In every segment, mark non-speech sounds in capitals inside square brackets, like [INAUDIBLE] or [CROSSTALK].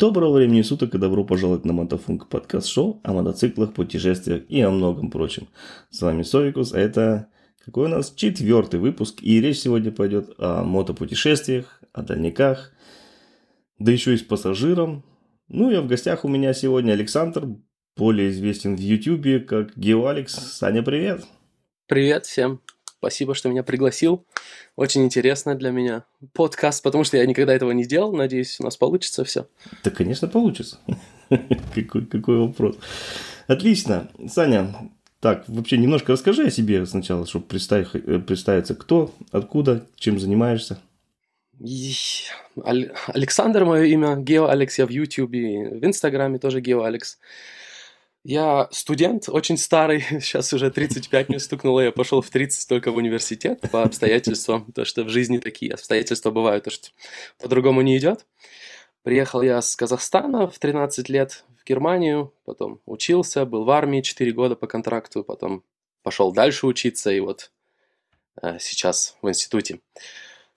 Доброго времени суток и добро пожаловать на Мотофунк подкаст-шоу о мотоциклах, путешествиях и о многом прочем. С вами Совикус, а это какой у нас четвертый выпуск, и речь сегодня пойдет о мотопутешествиях, о дальниках, да еще и с пассажиром. Ну и в гостях у меня сегодня Александр, более известен в Ютубе как GeoAlex. Саня, привет! Привет всем! Спасибо, что меня пригласил. Очень интересно для меня подкаст, потому что я никогда этого не делал. Надеюсь, у нас получится все. Да, конечно, получится. [LAUGHS] какой, какой вопрос. Отлично. Саня, так, вообще немножко расскажи о себе сначала, чтобы представить, э, представиться, кто, откуда, чем занимаешься. Александр мое имя, Гео Алекс, я в Ютубе, в Инстаграме тоже Гео Алекс. Я студент, очень старый, [LAUGHS] сейчас уже 35 мне стукнуло, я пошел в 30 только в университет по обстоятельствам, то что в жизни такие обстоятельства бывают, то что по-другому не идет. Приехал я с Казахстана в 13 лет в Германию, потом учился, был в армии 4 года по контракту, потом пошел дальше учиться и вот э, сейчас в институте.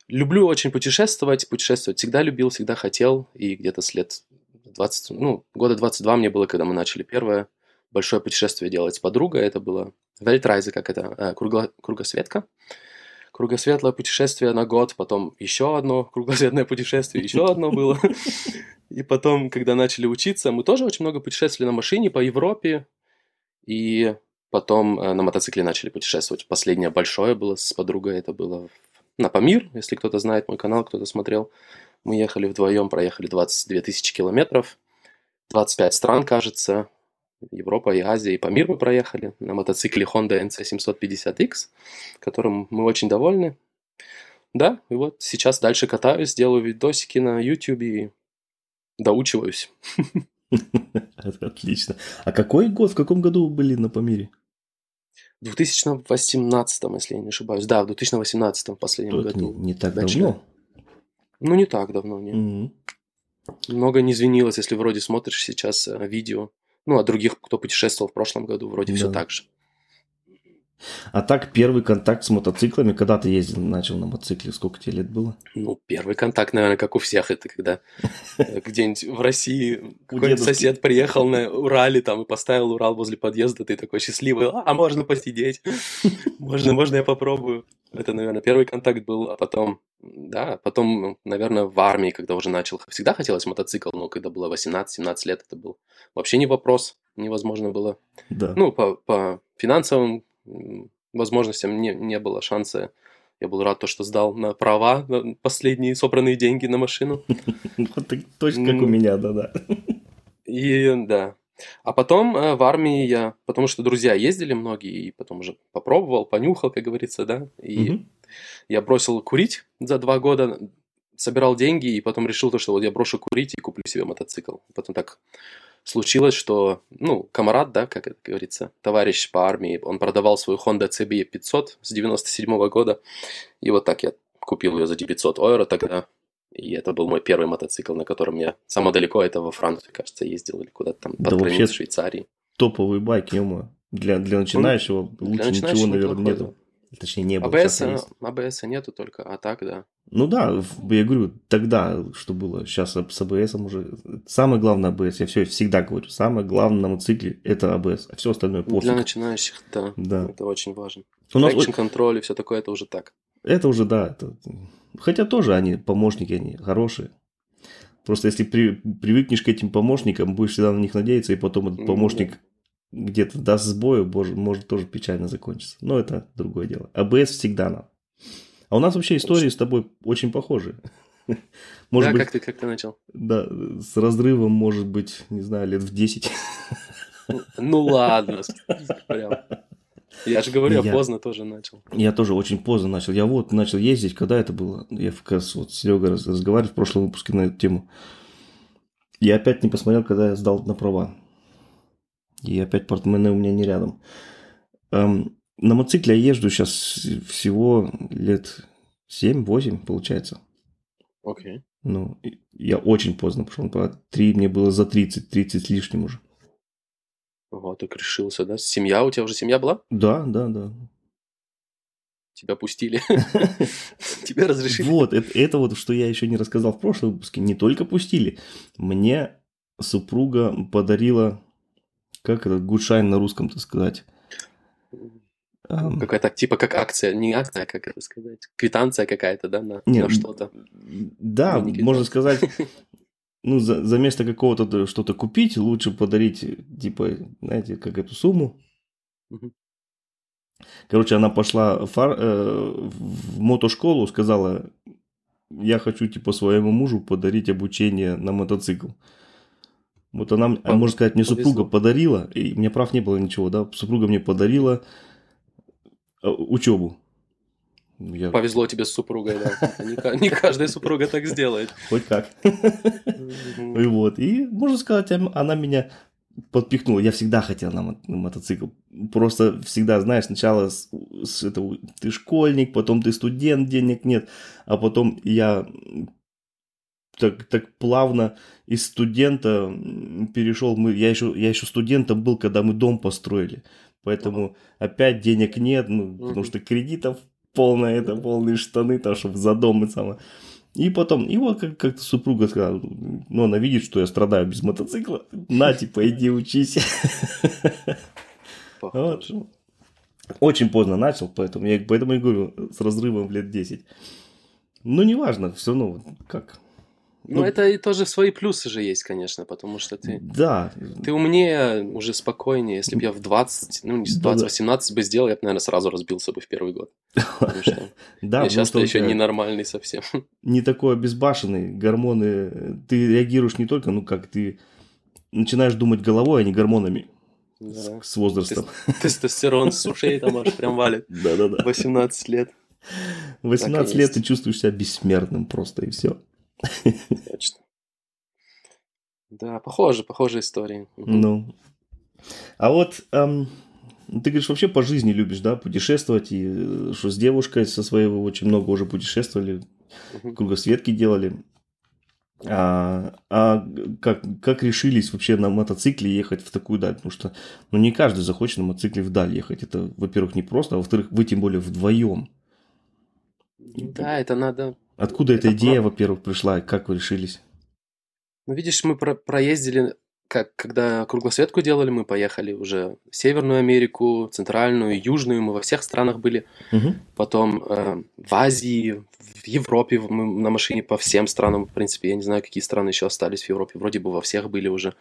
Люблю очень путешествовать, путешествовать всегда любил, всегда хотел, и где-то с лет 20, ну, года 22 мне было, когда мы начали первое большое путешествие делать с подругой. Это было Вельтрайзе, как это, э, кругло, кругосветка. Кругосветлое путешествие на год, потом еще одно кругосветное путешествие, еще одно было. И потом, когда начали учиться, мы тоже очень много путешествовали на машине по Европе. И потом э, на мотоцикле начали путешествовать. Последнее большое было с подругой, это было на Памир, если кто-то знает мой канал, кто-то смотрел. Мы ехали вдвоем, проехали 22 тысячи километров, 25 стран, кажется, Европа и Азия, и по миру мы проехали на мотоцикле Honda NC750X, которым мы очень довольны. Да, и вот сейчас дальше катаюсь, делаю видосики на YouTube и доучиваюсь. [LAUGHS] Отлично. А какой год, в каком году вы были на Памире? В 2018, если я не ошибаюсь. Да, в 2018 в последнем Тут году. Не, не так Дальше. давно. Ну, не так давно, нет. Mm-hmm. Много не извинилось, если вроде смотришь сейчас э, видео. Ну, а других, кто путешествовал в прошлом году, вроде да. все так же. А так, первый контакт с мотоциклами, когда ты ездил, начал на мотоцикле, сколько тебе лет было? Ну, первый контакт, наверное, как у всех, это когда э, [LAUGHS] где-нибудь в России какой-нибудь сосед приехал на Урале там и поставил Урал возле подъезда, ты такой счастливый, а можно посидеть, [LAUGHS] можно, можно я попробую. Это, наверное, первый контакт был, а потом, да, потом, наверное, в армии, когда уже начал, всегда хотелось мотоцикл, но когда было 18-17 лет, это был вообще не вопрос, невозможно было. Да. Ну, по, по финансовым возможностям не, не было шанса. Я был рад, то, что сдал на права на последние собранные деньги на машину. [LAUGHS] Точно как у меня, да-да. И да. А потом э, в армии я, потому что друзья ездили многие, и потом уже попробовал, понюхал, как говорится, да, и я бросил курить за два года, собирал деньги, и потом решил то, что вот я брошу курить и куплю себе мотоцикл. Потом так случилось, что, ну, комарат, да, как это говорится, товарищ по армии, он продавал свою Honda CB 500 с 97 -го года, и вот так я купил ее за 900 евро тогда, и это был мой первый мотоцикл, на котором я самое далеко это во Францию, кажется, ездил или куда-то там под да границу Швейцарии. Топовый байк, ё Для, для начинающего он, лучше для начинающего ничего, наверное, нету. Точнее, не было. АБС, АБС нету только, а так, да. Ну да, я говорю, тогда что было, сейчас с АБС уже... Самое главное АБС, я все всегда говорю, самое главное на мотоцикле это АБС, а все остальное пофиг. Для начинающих, да, да. это очень важно. У нас... контроль и все такое, это уже так. Это уже, да. Это... Хотя тоже они, помощники, они хорошие. Просто если при, привыкнешь к этим помощникам, будешь всегда на них надеяться, и потом этот помощник где-то даст сбой, боже, может тоже печально закончиться. Но это другое дело. АБС всегда нам. А у нас вообще истории с тобой очень похожи. [LAUGHS] Может да, быть, как ты, как ты начал? Да, с разрывом, может быть, не знаю, лет в 10. Ну ладно, прям. Я же говорю, я, я поздно тоже начал. Я тоже очень поздно начал. Я вот начал ездить, когда это было. Я как раз вот с Серегой разговаривал в прошлом выпуске на эту тему. Я опять не посмотрел, когда я сдал на права. И опять портмоне у меня не рядом. Эм, на мотоцикле я езжу сейчас всего лет 7-8, получается. Окей. Okay. Ну, я очень поздно пошел. Три мне было за 30, 30 с лишним уже. Ого, так решился, да? Семья, у тебя уже семья была? Да, да, да. тебя пустили. [LAUGHS] Тебе разрешили. Вот, это вот, что я еще не рассказал в прошлом выпуске. Не только пустили. Мне супруга подарила, как это, гудшайн на русском-то сказать? Какая-то типа как акция, не акция, как это сказать, квитанция какая-то, да, на, Не, на что-то. Да, не можно сказать, [LAUGHS] ну, за, за место какого-то что-то купить, лучше подарить, типа, знаете, как эту сумму. Мгм. Короче, она пошла фар- э, в мотошколу, сказала, я хочу, типа, своему мужу подарить обучение на мотоцикл. Вот она, м- Пов- можно сказать, мне супруга повезло. подарила, и мне прав не было ничего, да, супруга мне подарила э, учебу. Я Повезло тебе с супругой, да. [LAUGHS] Не, ка- не каждая супруга так сделает. хоть как. [LAUGHS] И вот, и можно сказать, она меня подпихнула. Я всегда хотел на, мо- на мотоцикл. Просто всегда, знаешь, сначала с, с этого, ты школьник, потом ты студент, денег нет, а потом я так, так плавно из студента перешел. Мы, я, еще, я еще студентом был, когда мы дом построили. Поэтому опять денег нет, ну, потому Мгм. что кредитов полное, это полные штаны, там, чтобы за дом и самое. И потом, и вот как- как-то супруга сказала, ну, она видит, что я страдаю без мотоцикла, на, типа, иди учись. Вот. Очень поздно начал, поэтому я, поэтому я говорю, с разрывом лет 10. Ну, неважно, все равно, как. Ну, это и тоже свои плюсы же есть, конечно, потому что ты, Да, ты умнее, уже спокойнее. Если бы я в 20, ну, не в 20, Да-да. 18 бы сделал, я бы, наверное, сразу разбился бы в первый год. Потому что [LAUGHS] да, я сейчас еще ненормальный совсем. [LAUGHS] не такой обезбашенный, гормоны, ты реагируешь не только, ну, как ты начинаешь думать головой, а не гормонами Да. с, с возрастом. Тестостерон с ушей там аж прям валит. [LAUGHS] Да-да-да. 18 лет. 18 Так и лет ты чувствуешь себя бессмертным просто, и все. Точно. Да, похоже, похожие истории. Ну. А вот эм, ты говоришь, вообще по жизни любишь, да, путешествовать, и э, что с девушкой со своей вы очень много уже путешествовали, кругосветки делали. А, а как, как решились вообще на мотоцикле ехать в такую даль? Потому что ну, не каждый захочет на мотоцикле вдаль ехать. Это, во-первых, не просто, а во-вторых, вы тем более вдвоем. Да, это надо... Откуда эта идея, во-первых, пришла, и как вы решились? Ну, видишь, мы про- проездили, как, когда круглосветку делали, мы поехали уже в Северную Америку, Центральную, Южную, мы во всех странах были. Мгм. Потом э, в Азии, в Европе мы на машине по всем странам, в принципе, я не знаю, какие страны еще остались в Европе, вроде бы во всех были уже.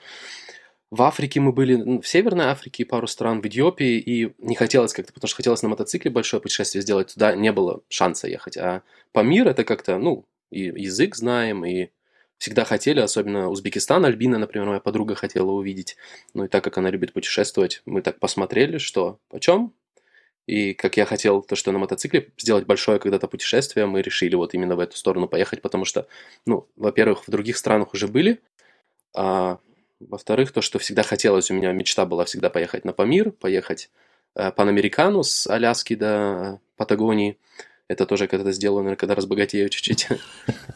В Африке мы были, ну, в Северной Африке пару стран, в Эфиопии, и не хотелось как-то, потому что хотелось на мотоцикле большое путешествие сделать, туда не было шанса ехать. А Памир это как-то, ну, и язык знаем, и всегда хотели, особенно Узбекистан, Альбина, например, моя подруга хотела увидеть. Ну и так как она любит путешествовать, мы так посмотрели, что почем, и как я хотел то, что на мотоцикле сделать большое когда-то путешествие, мы решили вот именно в эту сторону поехать, потому что, ну, во-первых, в других странах уже были, а во-вторых, то, что всегда хотелось, у меня мечта была всегда поехать на Памир, поехать э, Панамерикану с Аляски до Патагонии. Это тоже когда-то сделаю, наверное, когда разбогатею чуть-чуть.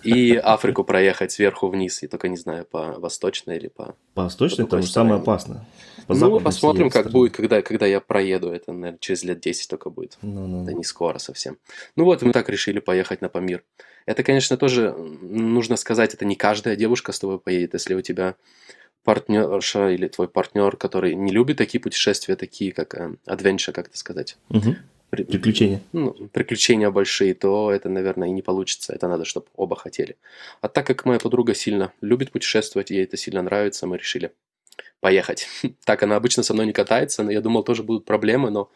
И Африку проехать сверху вниз. Я только не знаю, по восточной или по... По восточной По там какой же самое опасное. По ну, посмотрим, как будет, когда, когда я проеду. Это, наверное, через лет 10 только будет. Ну-ну. Это не скоро совсем. Ну вот, мы так решили поехать на Памир. Это, конечно, тоже нужно сказать, это не каждая девушка с тобой поедет. Если у тебя партнерша или твой партнер, который не любит такие путешествия, такие как э, adventure, как это сказать, Мгм. При- Приключения. ну, приключения большие, то это, наверное, и не получится. Это надо, чтобы оба хотели. А так как моя подруга сильно любит путешествовать, ей это сильно нравится, мы решили поехать. [LAUGHS] Так она обычно со мной не катается, но я думал, тоже будут проблемы, но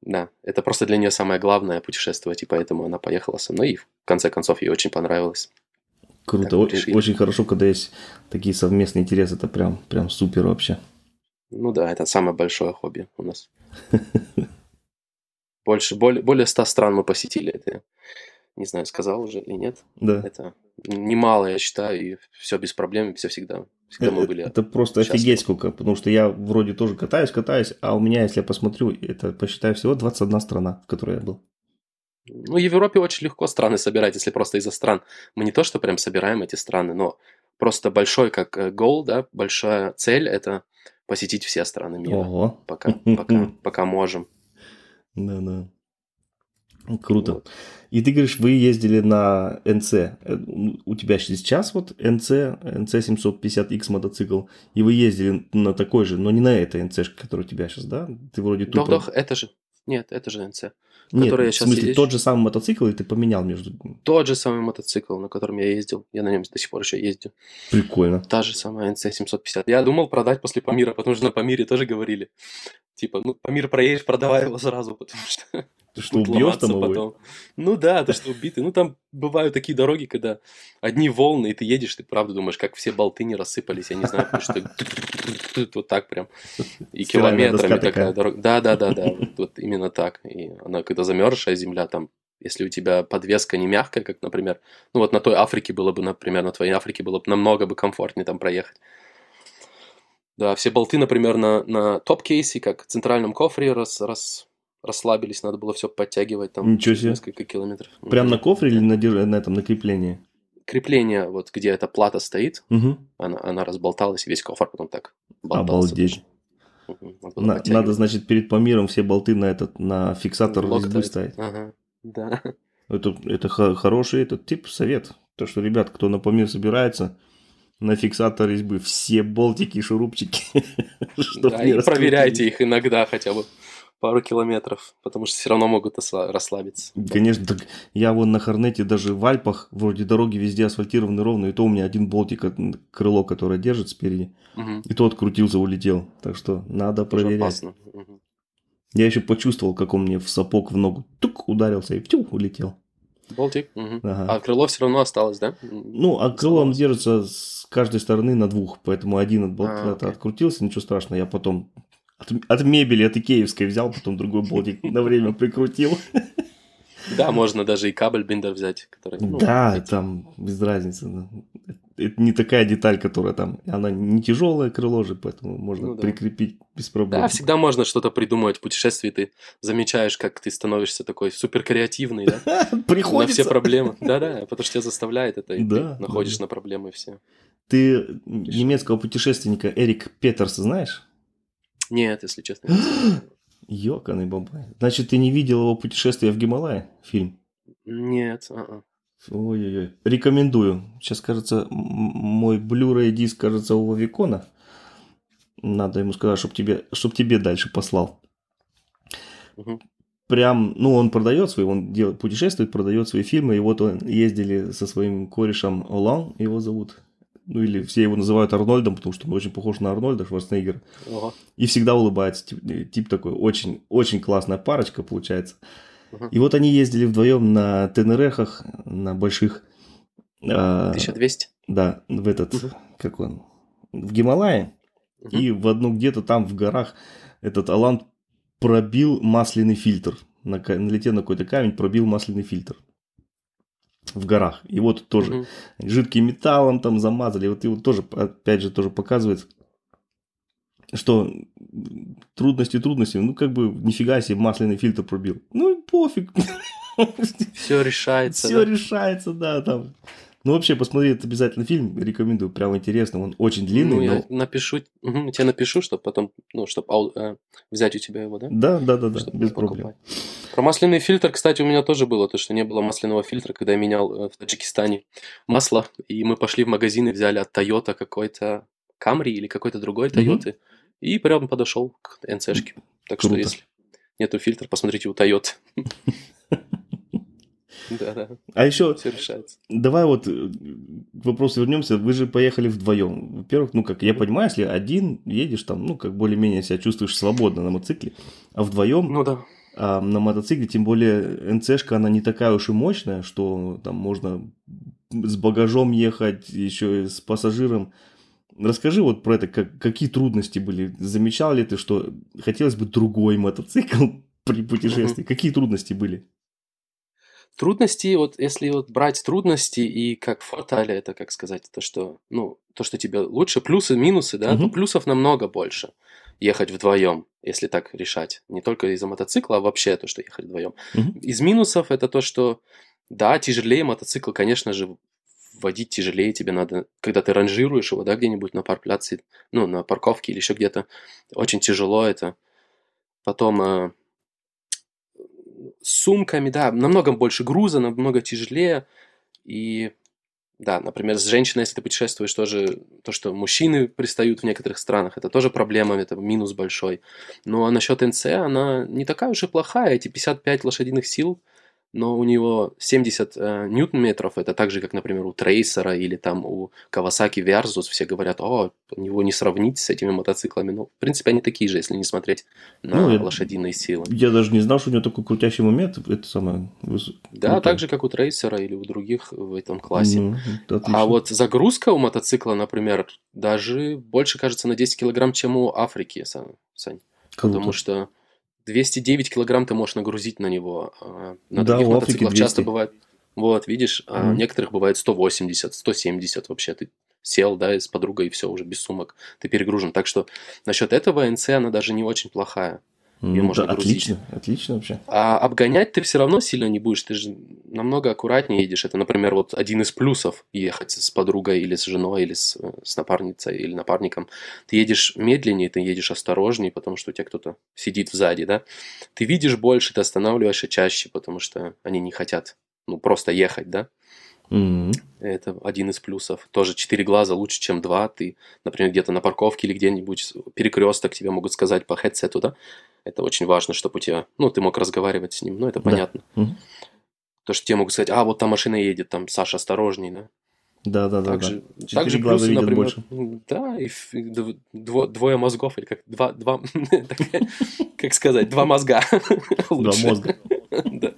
да, это просто для нее самое главное путешествовать, и поэтому она поехала со мной, и в конце концов ей очень понравилось. Круто. Так мы О- решили. Очень хорошо, когда есть такие совместные интересы. Это прям, прям супер вообще. Ну да, это самое большое хобби у нас. [LAUGHS] Больше, более, более 100 стран мы посетили. Это, я не знаю, сказал уже или нет. Да. Это немало, я считаю, и все без проблем, все всегда. Всегда мы были. Это просто счастливы. офигеть сколько. Потому что я вроде тоже катаюсь, катаюсь, а у меня, если я посмотрю, это посчитаю всего 21 страна, в которой я был. Ну, Европе очень легко страны собирать, если просто из-за стран. Мы не то, что прям собираем эти страны, но просто большой как э, goal, да, большая цель – это посетить все страны мира. Ого. Пока, пока, [LAUGHS] пока можем. Да-да. Круто. Вот. И ты говоришь, вы ездили на НЦ. Э, У тебя сейчас вот НЦ, НЦ 750X мотоцикл, и вы ездили на такой же, но не на этой НЦ, которая у тебя сейчас, да? Ты вроде тупо... Вдох-вдох, это же. Нет, это же НЦ. Нет, который я в щас смысле, езжу. тот же самый мотоцикл, и ты поменял между... Тот же самый мотоцикл, на котором я ездил. Я на нем до сих пор еще ездил. Прикольно. Та же самая NC 750. Я думал продать после Памира, потому что на Памире тоже говорили. Типа, ну, Памир проедешь, продавай его сразу, потому что Ты что, убьешь там его? потом. Ну да, ты что, убитый. Ну там бывают такие дороги, когда одни волны, и ты едешь, ты правда думаешь, как все болты не рассыпались, я не знаю, потому что вот так прям. И километрами такая. дорога. Да, да, да, да, вот- вот именно так. И она, когда замерзшая земля, там, если у тебя подвеска не мягкая, как, например, ну вот на той Африке было бы, например, на твоей Африке было бы намного бы комфортнее там проехать. Да, все болты, например, на, на топ-кейсе, как в центральном кофре, рас, рас- расслабились, надо было все подтягивать там Ничего себе. несколько километров. Прям на кофре или на, на этом, на креплении? Крепление, вот где эта плата стоит, Угу. она, она разболталась, и весь кофр потом так болтался. Обалдеть. Мгм, надо На- надо, значит, перед Памиром все болты на этот, на фиксатор резьбы ставить. Ага, да. Это, это хо- хороший этот тип совет. То, что, ребят, кто на Памир собирается, на фиксатор резьбы все болтики и шурупчики. [LAUGHS] Да, и проверяйте их иногда хотя бы пару километров, потому что все равно могут расслабиться. Конечно, так я вон на Хорнете даже в Альпах, вроде дороги везде асфальтированы ровно, и то у меня один болтик, крыло, которое держит спереди, Мгм. и то открутился, улетел. Так что надо Тоже проверять. опасно. Мгм. Я еще почувствовал, как он мне в сапог в ногу тук ударился и тю, улетел. Болтик. мгм. Ага. А крыло все равно осталось, да? Ну, а крыло он держится с каждой стороны на двух, поэтому один от болта А, открутился, ничего страшного. Я потом от, от мебели, от икеевской взял, потом другой болтик на время прикрутил. Да, можно даже и кабель биндер взять, который... ну, Да, эти- там без разницы. Это не такая деталь, которая там, она не тяжелое крыло же, поэтому можно Ну да. прикрепить без проблем. Да, всегда можно что-то придумать в путешествии. Ты замечаешь, как ты становишься такой супер креативный, да? [LAUGHS] На Приходится. все проблемы. Да-да, потому что тебя заставляет это, и ты находишь на проблемы все. Ты немецкого путешественника Эрик Петерса знаешь? Нет, если честно. [GASPS] Ёканый бабай. Значит, ты не видел его путешествие в Гималай? Фильм? Нет. а-а. Ой-ой-ой. Рекомендую. Сейчас, кажется, мой Blu-ray диск, кажется, у Вавикона. Надо ему сказать, чтобы тебе, чтоб тебе дальше послал. Мгм. Прям, ну, он продает свои, он делает, путешествует, продает свои фильмы. И вот он ездили со своим корешем Олан, его зовут. Ну, или все его называют Арнольдом, потому что он очень похож на Арнольда Шварценеггера. Ого. И всегда улыбается. Тип, э, тип такой, очень, очень классная парочка получается. Мгм. И вот они ездили вдвоем на Тенерехах, на больших... а, 1200. да, в этот, Мгм. как он, в Гималае. Мгм. И в одну где-то там в горах этот Алан пробил масляный фильтр. На, налетел на какой-то камень, пробил масляный фильтр. В горах. И вот тоже Мгм. жидким металлом там замазали. Вот и вот тоже, опять же, тоже показывает, что трудности трудности, ну как бы нифига себе масляный фильтр пробил. Ну и пофиг. Все решается. Все да? решается, да, там. Ну вообще, посмотри этот обязательно фильм, рекомендую, прям интересно, он очень длинный, Ну, я но... напишу, мгм, тебе напишу, чтобы потом, ну, чтобы взять у тебя его, да? Да, да, да, да, Чтоб без проблем. Про масляный фильтр, кстати, у меня тоже было, то, что не было масляного фильтра, когда я менял э, в Таджикистане масло, и мы пошли в магазин и взяли от Toyota какой-то Camry или какой-то другой. Toyota, и прям подошел к НЦшке. Так что Круто. если нету фильтра, посмотрите у Toyota. [LAUGHS] [LAUGHS] Да-да, А еще все решается. Давай вот э, к вопросу вернемся. Вы же поехали вдвоем. Во-первых, ну, как я понимаю, если один едешь там, ну, как более-менее себя чувствуешь свободно на мотоцикле, а вдвоем Ну да. а на мотоцикле, тем более НЦшка, она не такая уж и мощная, что там можно с багажом ехать, еще и с пассажиром. Расскажи вот про это, как, какие трудности были. Замечал ли ты, что хотелось бы другой мотоцикл [LAUGHS] при путешествии? Какие трудности были? Трудности, вот если вот брать трудности и как фортали, это как сказать, то, что, ну, то, что тебе лучше, плюсы, минусы, да, то Мгм. плюсов намного больше ехать вдвоем, если так решать. Не только из-за мотоцикла, а вообще то, что ехать вдвоем. Мгм. Из минусов это то, что, да, тяжелее мотоцикл, конечно же, водить тяжелее тебе надо, когда ты ранжируешь его, да, где-нибудь на паркпляце, ну, на парковке или еще где-то, очень тяжело это. Потом э, сумками, да, намного больше груза, намного тяжелее. И да, например, с женщиной, если ты путешествуешь, тоже то, что мужчины пристают в некоторых странах, это тоже проблема, это минус большой. Но насчет НЦ, она не такая уж и плохая, эти 55 лошадиных сил – но у него 70 э, ньютон-метров, это так же, как, например, у Трейсера или там у Kawasaki Versus, все говорят, о, него не сравнить с этими мотоциклами. Ну, в принципе, они такие же, если не смотреть на ну, лошадиные силы. Я даже не знал, что у него такой крутящий момент, это самое... Да, крутой. так же, как у Трейсера или у других в этом классе. Ну, а вот загрузка у мотоцикла, например, даже больше, кажется, на 10 килограмм, чем у Африки, Сань. Круто. Потому что 209 килограмм ты можешь нагрузить на него. А, на да, других мотоциклах часто бывает... Вот, видишь, mm-hmm. а некоторых бывает 180, 170 вообще. Ты сел, да, с подругой, и все, уже без сумок. Ты перегружен. Так что насчет этого НЦ, она даже не очень плохая. Ее ну, можно да, отлично, отлично вообще. А обгонять ты все равно сильно не будешь, ты же намного аккуратнее едешь. Это, например, вот один из плюсов ехать с подругой или с женой, или с, с напарницей, или напарником. Ты едешь медленнее, ты едешь осторожнее, потому что у тебя кто-то сидит сзади, да. Ты видишь больше, ты останавливаешься чаще, потому что они не хотят, ну, просто ехать, да. Mm-hmm. Это один из плюсов. Тоже четыре глаза лучше, чем два. Ты, например, где-то на парковке или где-нибудь перекресток тебе могут сказать по хедсету, да? Это очень важно, чтобы у тебя, ну, ты мог разговаривать с ним, ну, это понятно. Да. Mm-hmm. То, что тебе могут сказать, а, вот там машина едет, там, Саша, осторожней, да? Да, да, да. Также, да. также плюсы, например, больше. да, и дво, двое мозгов, или как два, два [LAUGHS] как сказать, два мозга. [LAUGHS] Два мозга. [LAUGHS] Да,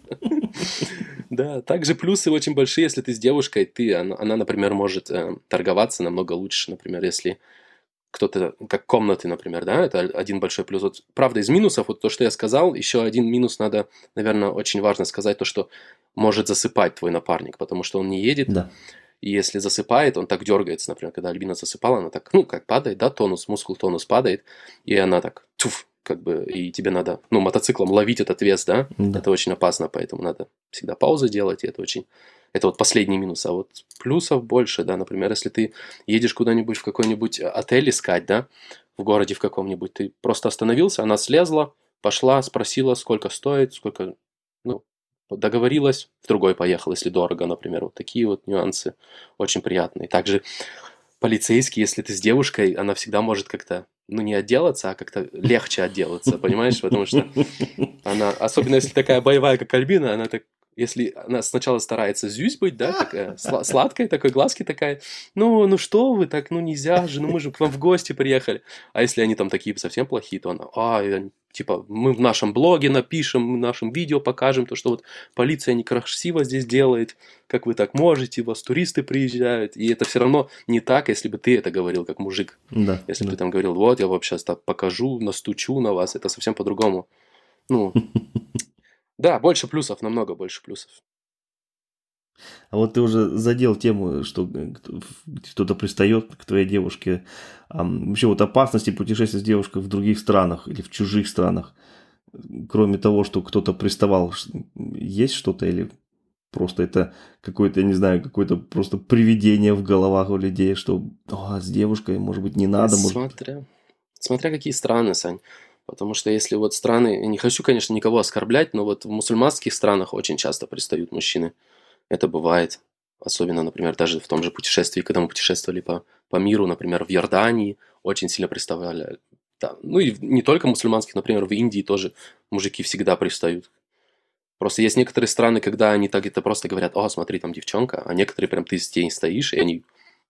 [LAUGHS] также плюсы очень большие, если ты с девушкой, ты, она, например, может э, торговаться намного лучше, например, если кто-то, как комнаты, например, да, это один большой плюс. Вот, правда, из минусов, вот то, что я сказал, еще один минус надо, наверное, очень важно сказать, то, что может засыпать твой напарник, потому что он не едет, да. и если засыпает, он так дергается, например, когда Альбина засыпала, она так, ну, как падает, да, тонус, мускул тонус падает, и она так, туф, как бы, и тебе надо, ну, мотоциклом ловить этот вес, да? да, это очень опасно, поэтому надо всегда паузы делать, и это очень, это вот последний минус, а вот плюсов больше, да, например, если ты едешь куда-нибудь в какой-нибудь отель искать, да, в городе в каком-нибудь, ты просто остановился, она слезла, пошла, спросила, сколько стоит, сколько, ну, договорилась, в другой поехал, если дорого, например, вот такие вот нюансы очень приятные. Также полицейский, если ты с девушкой, она всегда может как-то ну, не отделаться, а как-то легче отделаться, понимаешь? Потому что она, особенно если такая боевая, как Альбина, она так если она сначала старается зюсь быть, да, такая сладкая, такой глазки такая, ну, ну что вы, так, ну нельзя же, ну мы же к вам в гости приехали. А если они там такие совсем плохие, то она, а, типа, мы в нашем блоге напишем, мы в нашем видео покажем то, что вот полиция некрасиво здесь делает, как вы так можете, у вас туристы приезжают, и это все равно не так, если бы ты это говорил как мужик. Да. Если да. бы ты там говорил, вот, я вам сейчас так покажу, настучу на вас, это совсем по-другому. Ну, [LAUGHS] Да, больше плюсов, намного больше плюсов. А вот ты уже задел тему, что э, кто-то пристает к твоей девушке. А вообще вот опасности путешествия с девушкой в других странах или в чужих странах, кроме того, что кто-то приставал, есть что-то или просто это какое-то, я не знаю, какое-то просто привидение в головах у людей, что а, с девушкой, может быть, не надо. Смотря, может... смотря какие страны, Сань. Потому что если вот страны, не хочу, конечно, никого оскорблять, но вот в мусульманских странах очень часто пристают мужчины. Это бывает. Особенно, например, даже в том же путешествии, когда мы путешествовали по, по миру, например, в Иордании, очень сильно приставали. Да. Ну и не только мусульманских, например, в Индии тоже мужики всегда пристают. Просто есть некоторые страны, когда они так это просто говорят, о, смотри, там девчонка, а некоторые прям ты с ней стоишь, и они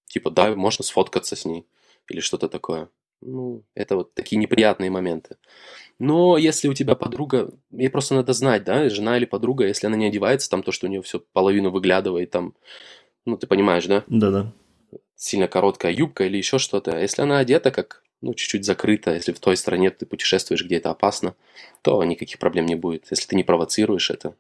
типа, да, можно сфоткаться с ней или что-то такое. Ну, это вот такие неприятные моменты. Но если у тебя подруга, ей просто надо знать, да, жена или подруга, если она не одевается, там то, что у нее все половину выглядывает, там, ну, ты понимаешь, да? Да-да. Сильно короткая юбка или еще что-то. А если она одета как, ну, чуть-чуть закрыта, если в той стране ты путешествуешь, где это опасно, то никаких проблем не будет. Если ты не провоцируешь это,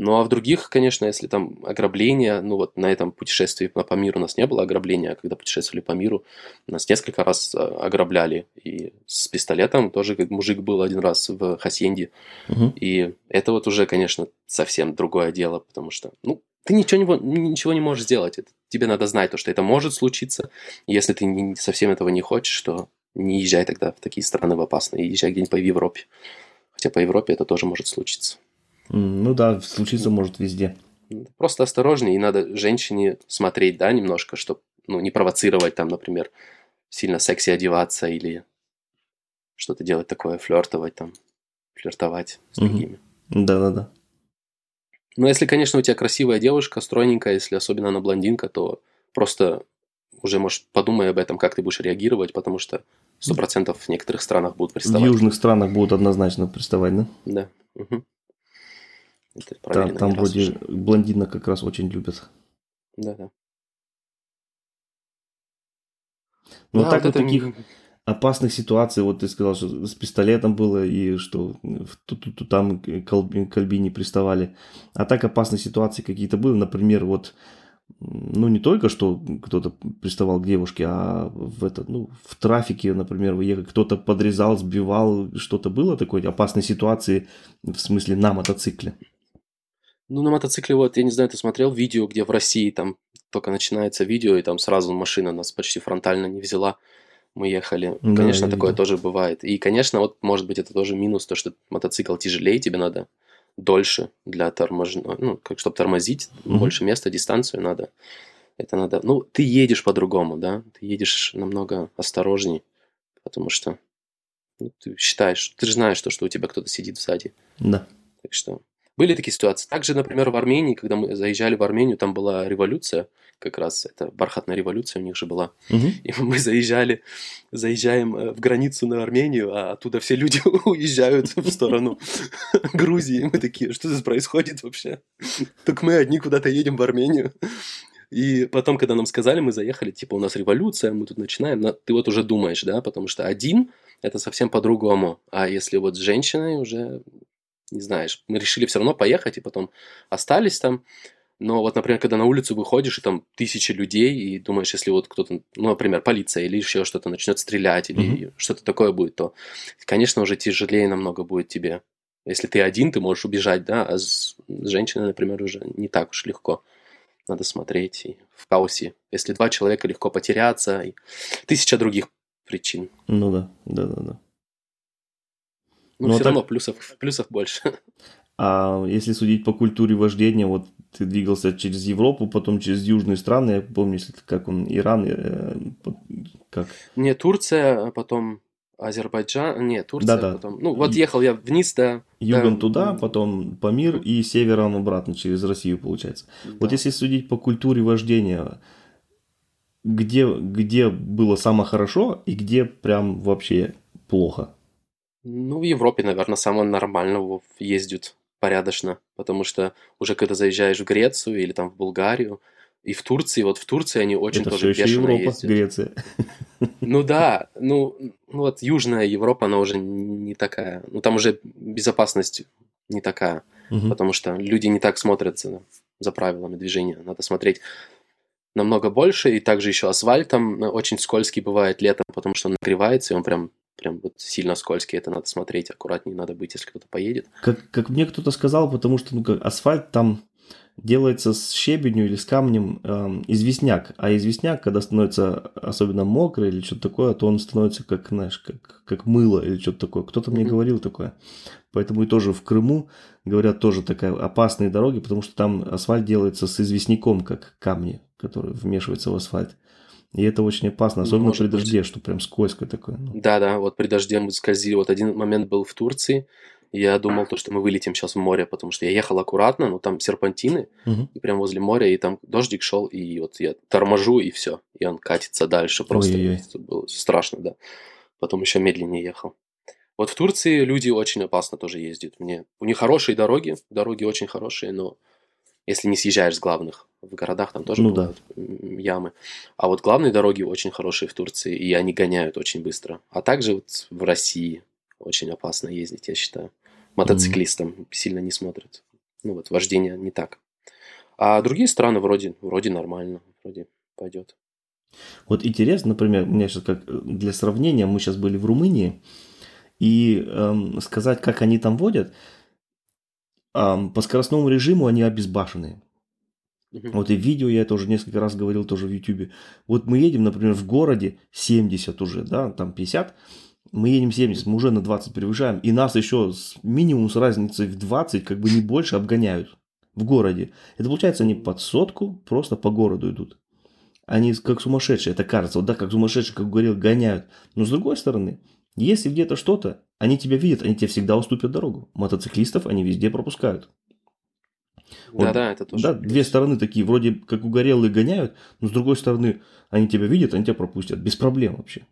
ну а в других, конечно, если там ограбление, ну вот на этом путешествии по, по миру у нас не было ограбления, а когда путешествовали по миру, нас несколько раз а, ограбляли. И с пистолетом тоже как мужик был один раз в Хасьенде. Угу. И это вот уже, конечно, совсем другое дело, потому что, ну, ты ничего не, ничего не можешь сделать. Это, тебе надо знать, то, что это может случиться. Если ты не, совсем этого не хочешь, то не езжай тогда в такие страны в опасные, езжай где-нибудь по Европе. Хотя по Европе это тоже может случиться. Ну да, случиться может везде. Просто осторожнее, и надо женщине смотреть, да, немножко, чтобы ну, не провоцировать там, например, сильно секси одеваться или что-то делать такое, флиртовать там, флиртовать с другими. Да-да-да. Но если, конечно, у тебя красивая девушка, стройненькая, если особенно она блондинка, то просто уже, может, подумай об этом, как ты будешь реагировать, потому что сто процентов в некоторых странах будут приставать. В южных странах будут однозначно приставать, да? Да. Угу. Это там там вроде уже. блондина как раз очень любят. Да, да. Ну, да, так вот, вот таких опасных ситуаций, вот ты сказал, что с пистолетом было, и что тут, тут, тут там Кальбини приставали. А так опасные ситуации какие-то были, например, вот ну, не только что кто-то приставал к девушке, а в это, ну, в трафике, например, вы ехали, кто-то подрезал, сбивал, что-то было такое, опасной ситуации, в смысле, на мотоцикле? Ну, на мотоцикле, вот, я не знаю, ты смотрел видео, где в России там только начинается видео, и там сразу машина нас почти фронтально не взяла. Мы ехали. Да, конечно, такое видел. тоже бывает. И, конечно, вот, может быть, это тоже минус, то, что мотоцикл тяжелее, тебе надо дольше для торможения, ну, как, чтобы тормозить, mm-hmm. больше места, дистанцию надо. Это надо, ну, ты едешь по-другому, да, ты едешь намного осторожней, потому что ну, ты считаешь, ты же знаешь то, что у тебя кто-то сидит сзади. Да. Так что были такие ситуации. Также, например, в Армении, когда мы заезжали в Армению, там была революция, как раз это бархатная революция у них же была. Угу. И мы заезжали, заезжаем э, в границу на Армению, а оттуда все люди [LAUGHS] уезжают в сторону Грузии. Мы такие, что здесь происходит вообще? Так мы одни куда-то едем в Армению. И потом, когда нам сказали, мы заехали, типа, у нас революция, мы тут начинаем, ты вот уже думаешь, да, потому что один – это совсем по-другому. А если вот с женщиной уже не знаешь. Мы решили все равно поехать, и потом остались там. Но вот, например, когда на улицу выходишь, и там тысячи людей, и думаешь, если вот кто-то, ну, например, полиция или еще что-то начнет стрелять, или mm-hmm. что-то такое будет, то, конечно, уже тяжелее намного будет тебе. Если ты один, ты можешь убежать, да, а с женщиной, например, уже не так уж легко. Надо смотреть и в хаосе. Если два человека легко потеряться, и тысяча других причин. Ну да, да, да, да. Но, Но все так... равно плюсов, плюсов больше. А если судить по культуре вождения, вот ты двигался через Европу, потом через южные страны, я помню, если как он, Иран, э, как? Не, Турция, а потом Азербайджан, не, Турция, да, да. потом, ну вот ехал я вниз, да. Югом да. туда, потом Памир и севером обратно через Россию, получается. Да. Вот если судить по культуре вождения, где, где было самое хорошо и где прям вообще плохо? Ну, в Европе, наверное, самое нормально ездят порядочно, потому что уже когда заезжаешь в Грецию или там в Булгарию, и в Турции, вот в Турции они очень Это тоже все еще Европа, ездят. Греция. Ну да, ну, ну вот Южная Европа, она уже не такая, ну там уже безопасность не такая, угу. потому что люди не так смотрят за, за правилами движения, надо смотреть намного больше, и также еще асфальт там очень скользкий бывает летом, потому что он нагревается, и он прям прям вот сильно скользкий, это надо смотреть, аккуратнее надо быть, если кто-то поедет. Как, как мне кто-то сказал, потому что ну, как асфальт там делается с щебенью или с камнем э, известняк, а известняк, когда становится особенно мокрый или что-то такое, то он становится как, знаешь, как, как мыло или что-то такое. Кто-то mm-hmm. мне говорил такое. Поэтому и тоже в Крыму, говорят, тоже такая опасные дороги, потому что там асфальт делается с известняком, как камни, которые вмешиваются в асфальт. И это очень опасно, особенно Может при дожде, быть. что прям скользкое такое. Ну. Да-да, вот при дожде мы скользили. Вот один момент был в Турции, я думал, то, что мы вылетим сейчас в море, потому что я ехал аккуратно, но там серпантины, угу. и прям возле моря, и там дождик шел, и вот я торможу, и все, и он катится дальше. Просто Ой-ой-ой. было страшно, да. Потом еще медленнее ехал. Вот в Турции люди очень опасно тоже ездят. Мне у них хорошие дороги, дороги очень хорошие, но если не съезжаешь с главных. В городах там тоже ну, бывают да. ямы. А вот главные дороги очень хорошие в Турции, и они гоняют очень быстро. А также вот в России очень опасно ездить, я считаю. Мотоциклистам mm-hmm. сильно не смотрят. Ну вот, вождение не так. А другие страны вроде, вроде нормально, вроде пойдет. Вот интересно, например, у меня сейчас как для сравнения, мы сейчас были в Румынии, и эм, сказать, как они там водят, по скоростному режиму они обезбашенные. Угу. Вот и в видео я это уже несколько раз говорил тоже в YouTube. Вот мы едем, например, в городе 70 уже, да, там 50, Мы едем 70, мы уже на 20 превышаем, и нас еще с минимум с разницей в 20, как бы не больше, обгоняют в городе. Это получается, они под сотку просто по городу идут. Они как сумасшедшие, это кажется, вот да, как сумасшедшие, как говорил, гоняют. Но с другой стороны, если где-то что-то, они тебя видят, они тебе всегда уступят дорогу. Мотоциклистов они везде пропускают. Вот, Да, да, это тоже. да, две стороны такие, вроде как угорелые гоняют, но с другой стороны, они тебя видят, они тебя пропустят. Без проблем вообще.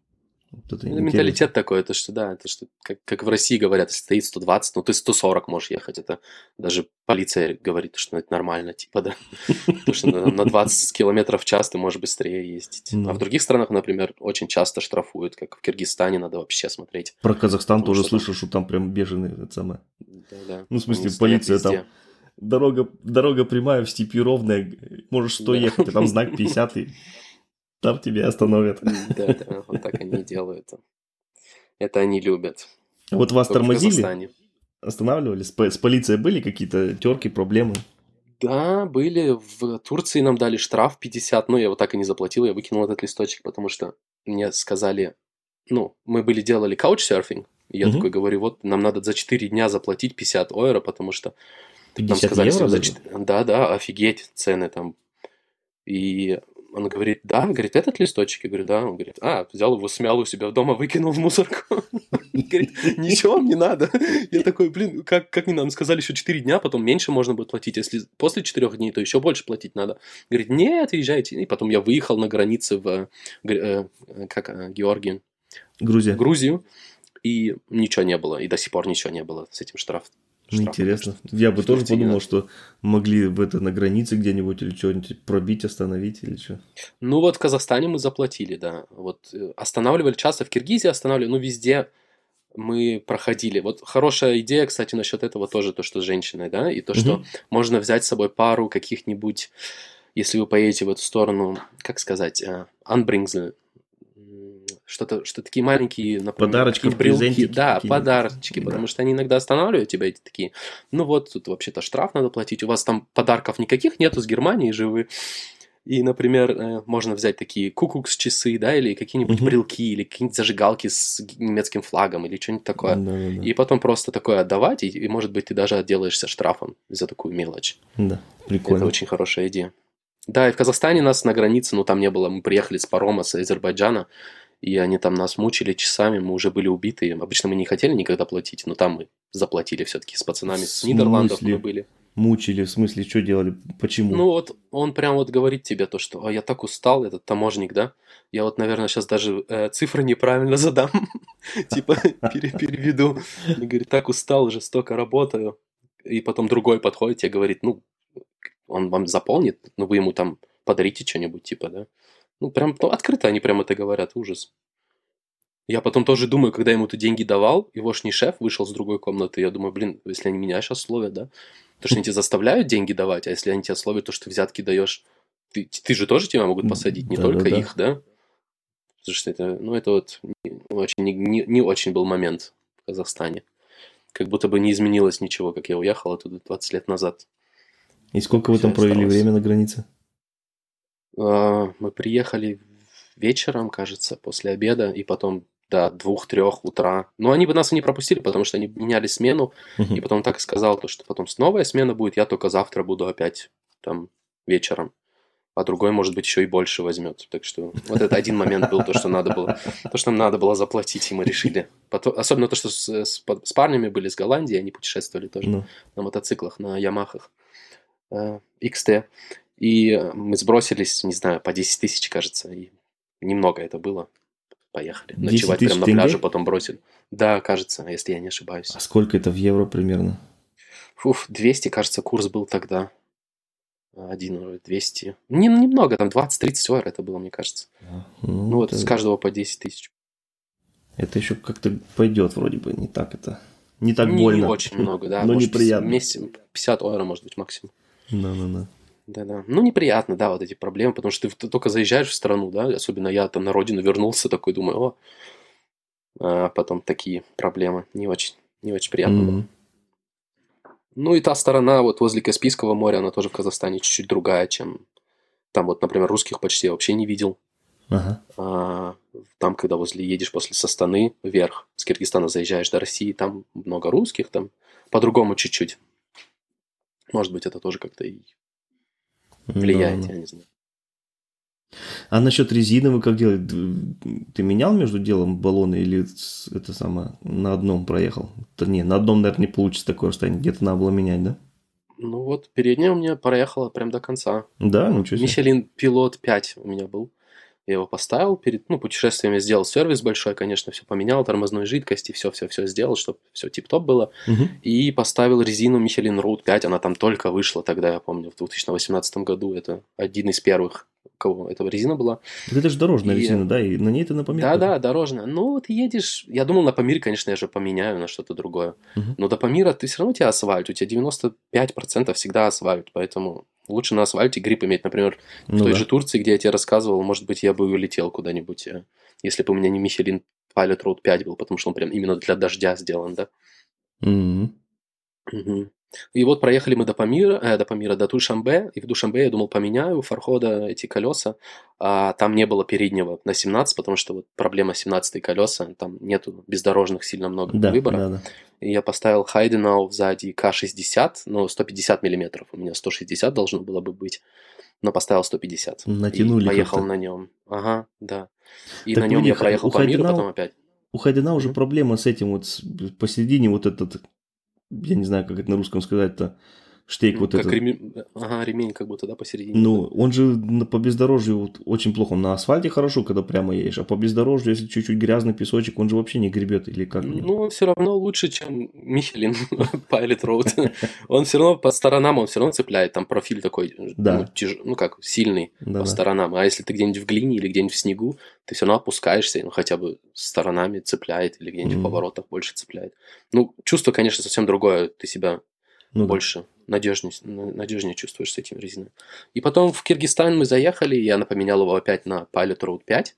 Вот это Ну, менталитет такой, это что, да, это что, как, как в России говорят, если стоит 120, ну ты 140 можешь ехать, это даже полиция говорит, что это нормально, типа, да, потому что на, на 20 километров в час ты можешь быстрее ездить. Ну. А в других странах, например, очень часто штрафуют, как в Киргизстане, надо вообще смотреть. Про Казахстан тоже слышал, что там прям беженый это самое. Ну, в смысле, полиция там. Дорога, дорога прямая, в степи ровная, можешь 100 Да. ехать, а там знак [LAUGHS] 50, и там тебя остановят. Да-да, вот так они делают. Это они любят. Вот вас тормозили, останавливали? С, по- с полицией были какие-то терки, проблемы? Да, были. В Турции нам дали штраф 50, но я его так и не заплатил, я выкинул этот листочек, потому что мне сказали, ну, мы были делали каучсерфинг, и я Мгм. такой говорю, вот нам надо за 4 дня заплатить 50 евро, потому что нам 50 сказали, евро за даже? 4... Да, да, офигеть цены там. И он говорит, да, говорит, этот листочек? Я говорю, да. Он говорит, а, взял его, смял у себя дома, выкинул в мусорку. [LAUGHS] Говорит, ничего вам не надо. Я такой, блин, как, как не надо? Сказали, еще 4 дня, потом меньше можно будет платить. Если после 4 дней, то еще больше платить надо. Говорит, нет, езжайте. И потом я выехал на границе в э, э, как, э, Георгию, Грузия. в Грузию, и ничего не было. И до сих пор ничего не было с этим штрафом. Ну, интересно. Я бы тоже подумал, что могли в это на границе где-нибудь или что-нибудь пробить, остановить или что. Ну вот в Казахстане мы заплатили, да. Вот э, останавливали часто в Киргизии останавливали, ну везде мы проходили. Вот хорошая идея, кстати, насчет этого тоже, то, что с женщиной, да, и то, что Мгм. можно взять с собой пару каких-нибудь, если вы поедете в эту сторону, как сказать, э, Анбрингзель, что-то, что такие маленькие, например, Подарочки, брелки. Да, подарочки, Да. потому что они иногда останавливают тебя, эти такие, ну вот, тут вообще-то штраф надо платить, у вас там подарков никаких нету с Германии же вы. И, например, э, можно взять такие кукукс-часы, да, или какие-нибудь Мгм. брелки, или какие-нибудь зажигалки с немецким флагом, или что-нибудь такое. Да-да-да. И потом просто такое отдавать, и, и, может быть, ты даже отделаешься штрафом за такую мелочь. Да, прикольно. Это очень хорошая идея. Да, и в Казахстане нас на границе, ну, там не было, мы приехали с парома с Азербайджана, и они там нас мучили часами, мы уже были убиты. Обычно мы не хотели никогда платить, но там мы заплатили все-таки с пацанами с Нидерландов мы были. Мучили, в смысле, что делали, почему? Ну вот он прям вот говорит тебе то, что «А я так устал, этот таможник, да? Я вот, наверное, сейчас даже э, цифры неправильно [LAUGHS] задам, [LAUGHS] типа [LAUGHS] пере- переведу. И говорит, так устал, уже столько работаю. И потом другой подходит тебе говорит, ну, он вам заполнит, но вы ему там подарите что-нибудь, типа, да? Ну, прям ну, открыто они прям это говорят, ужас. Я потом тоже думаю, когда ему ты деньги давал, егошний шеф вышел с другой комнаты, я думаю, блин, если они меня сейчас словят, да? То, что они тебе заставляют деньги давать, а если они тебя словят, то, что ты взятки даешь, ты, ты же тоже тебя могут посадить, не Да, только да, да. их, да? Потому что это, ну, это вот не очень, не, не- не очень был момент в Казахстане. Как будто бы не изменилось ничего, как я уехал оттуда 20 лет назад. И сколько вы там провели осталось. время на границе? А, Мы приехали вечером, кажется, после обеда, и потом до двух-трех утра. Но они бы нас и не пропустили, потому что они меняли смену, и потом так и сказал, то, что потом с новая смена будет, я только завтра буду опять там вечером. А другой, может быть, еще и больше возьмет. Так что вот это один момент был, то, что надо было, то, что нам надо было заплатить, и мы решили. Потом- особенно то, что с, с с парнями были из Голландии, они путешествовали тоже Ну, на мотоциклах, на Ямахах э, XT. И э, мы сбросились, не знаю, по 10 тысяч, кажется, и немного это было. Поехали. 10 Ночевать прямо на тенге? пляже, потом бросили. Да, кажется, если я не ошибаюсь. а сколько это в евро примерно? Фуф, 200, кажется, курс был тогда. Один евро, 200. Не, немного, там 20-30 евро это было, мне кажется. Ну, Ну вот это, с каждого по 10 тысяч. это еще как-то пойдет вроде бы, не так это. Не так не, не больно. очень много, да. [LAUGHS] Но может, неприятно. Вместе 50 евро, может быть, максимум. Да-да-да. Да-да. Ну, неприятно, да, вот эти проблемы, потому что ты, ты только заезжаешь в страну, да, особенно я там на родину вернулся, такой думаю, о, а потом такие проблемы, не очень, не очень приятно. Мгм. Ну, и та сторона вот возле Каспийского моря, она тоже в Казахстане чуть-чуть другая, чем там вот, например, русских почти я вообще не видел. Ага. А, там, когда возле едешь после Састаны вверх, с Киргизстана заезжаешь до России, там много русских, там по-другому чуть-чуть. Может быть, это тоже как-то и влияет, Да. я не знаю. А насчет резины вы как делали? Ты менял между делом баллоны или это самое на одном проехал? Да не, на одном, наверное, не получится такое расстояние. Где-то надо было менять, да? Ну вот, передняя у меня проехала прям до конца. Да, ничего себе. Мишелин Пилот 5 у меня был. Я его поставил перед ну, путешествиями, сделал сервис большой, конечно, все поменял, тормозной жидкости, все-все-все сделал, чтобы все тип-топ было. Мгм. И поставил резину Michelin Route 5, она там только вышла тогда, я помню, в 2018 году. Это один из первых, кого эта резина была. Так Это же дорожная И- резина, да? И на ней ты на Памир Да-да, дорожная. Ну, вот едешь... Я думал, на Памир, конечно, я же поменяю на что-то другое. Мгм. Но до Памира ты все равно у тебя асфальт. У тебя 95% всегда асфальт. Поэтому лучше на асфальте грипп иметь. Например, в Ну той да. же Турции, где я тебе рассказывал, может быть, я бы улетел куда-нибудь, э, если бы у меня не Michelin Pilot Road 5 был, потому что он прям именно для дождя сделан, да. Мгм. Мгм. И вот проехали мы до Памира, э, до Памира, до Душамбе, и в Душамбе я думал, поменяю Фархода эти колеса, а там не было переднего на 17, потому что вот проблема 17 колеса, там нету бездорожных сильно много Да, выбора. да, да. И я поставил Хайденау сзади К60, но 150 миллиметров, у меня 160 должно было бы быть, но поставил 150. Натянули и поехал на нем. Ага, да. И Так на нем я проехал по миру, Хайденау- потом опять. У Хайдена уже Мгм. проблема с этим вот посередине вот этот, я не знаю, как это на русском сказать-то, штейк Ну, вот как этот. ремень, ага, ремень как будто, да, посередине. Ну, он же по бездорожью вот очень плохо. На асфальте хорошо, когда прямо едешь, а по бездорожью, если чуть-чуть грязный песочек, он же вообще не гребет или как? Ну, он все равно лучше, чем Михелин [LAUGHS] Pilot Road. Он все равно по сторонам, он все равно цепляет. Там профиль такой, Да. ну, тяж- ну как, сильный Да, по да. сторонам. А если ты где-нибудь в глине или где-нибудь в снегу, ты все равно опускаешься, ну хотя бы сторонами цепляет или где-нибудь Мгм. в поворотах больше цепляет. Ну, чувство, конечно, совсем другое. Ты себя Ну да. больше надежнее, надежнее чувствуешь с этим резиной. И потом в Киргизстан мы заехали, я поменял его опять на Pilot Road 5.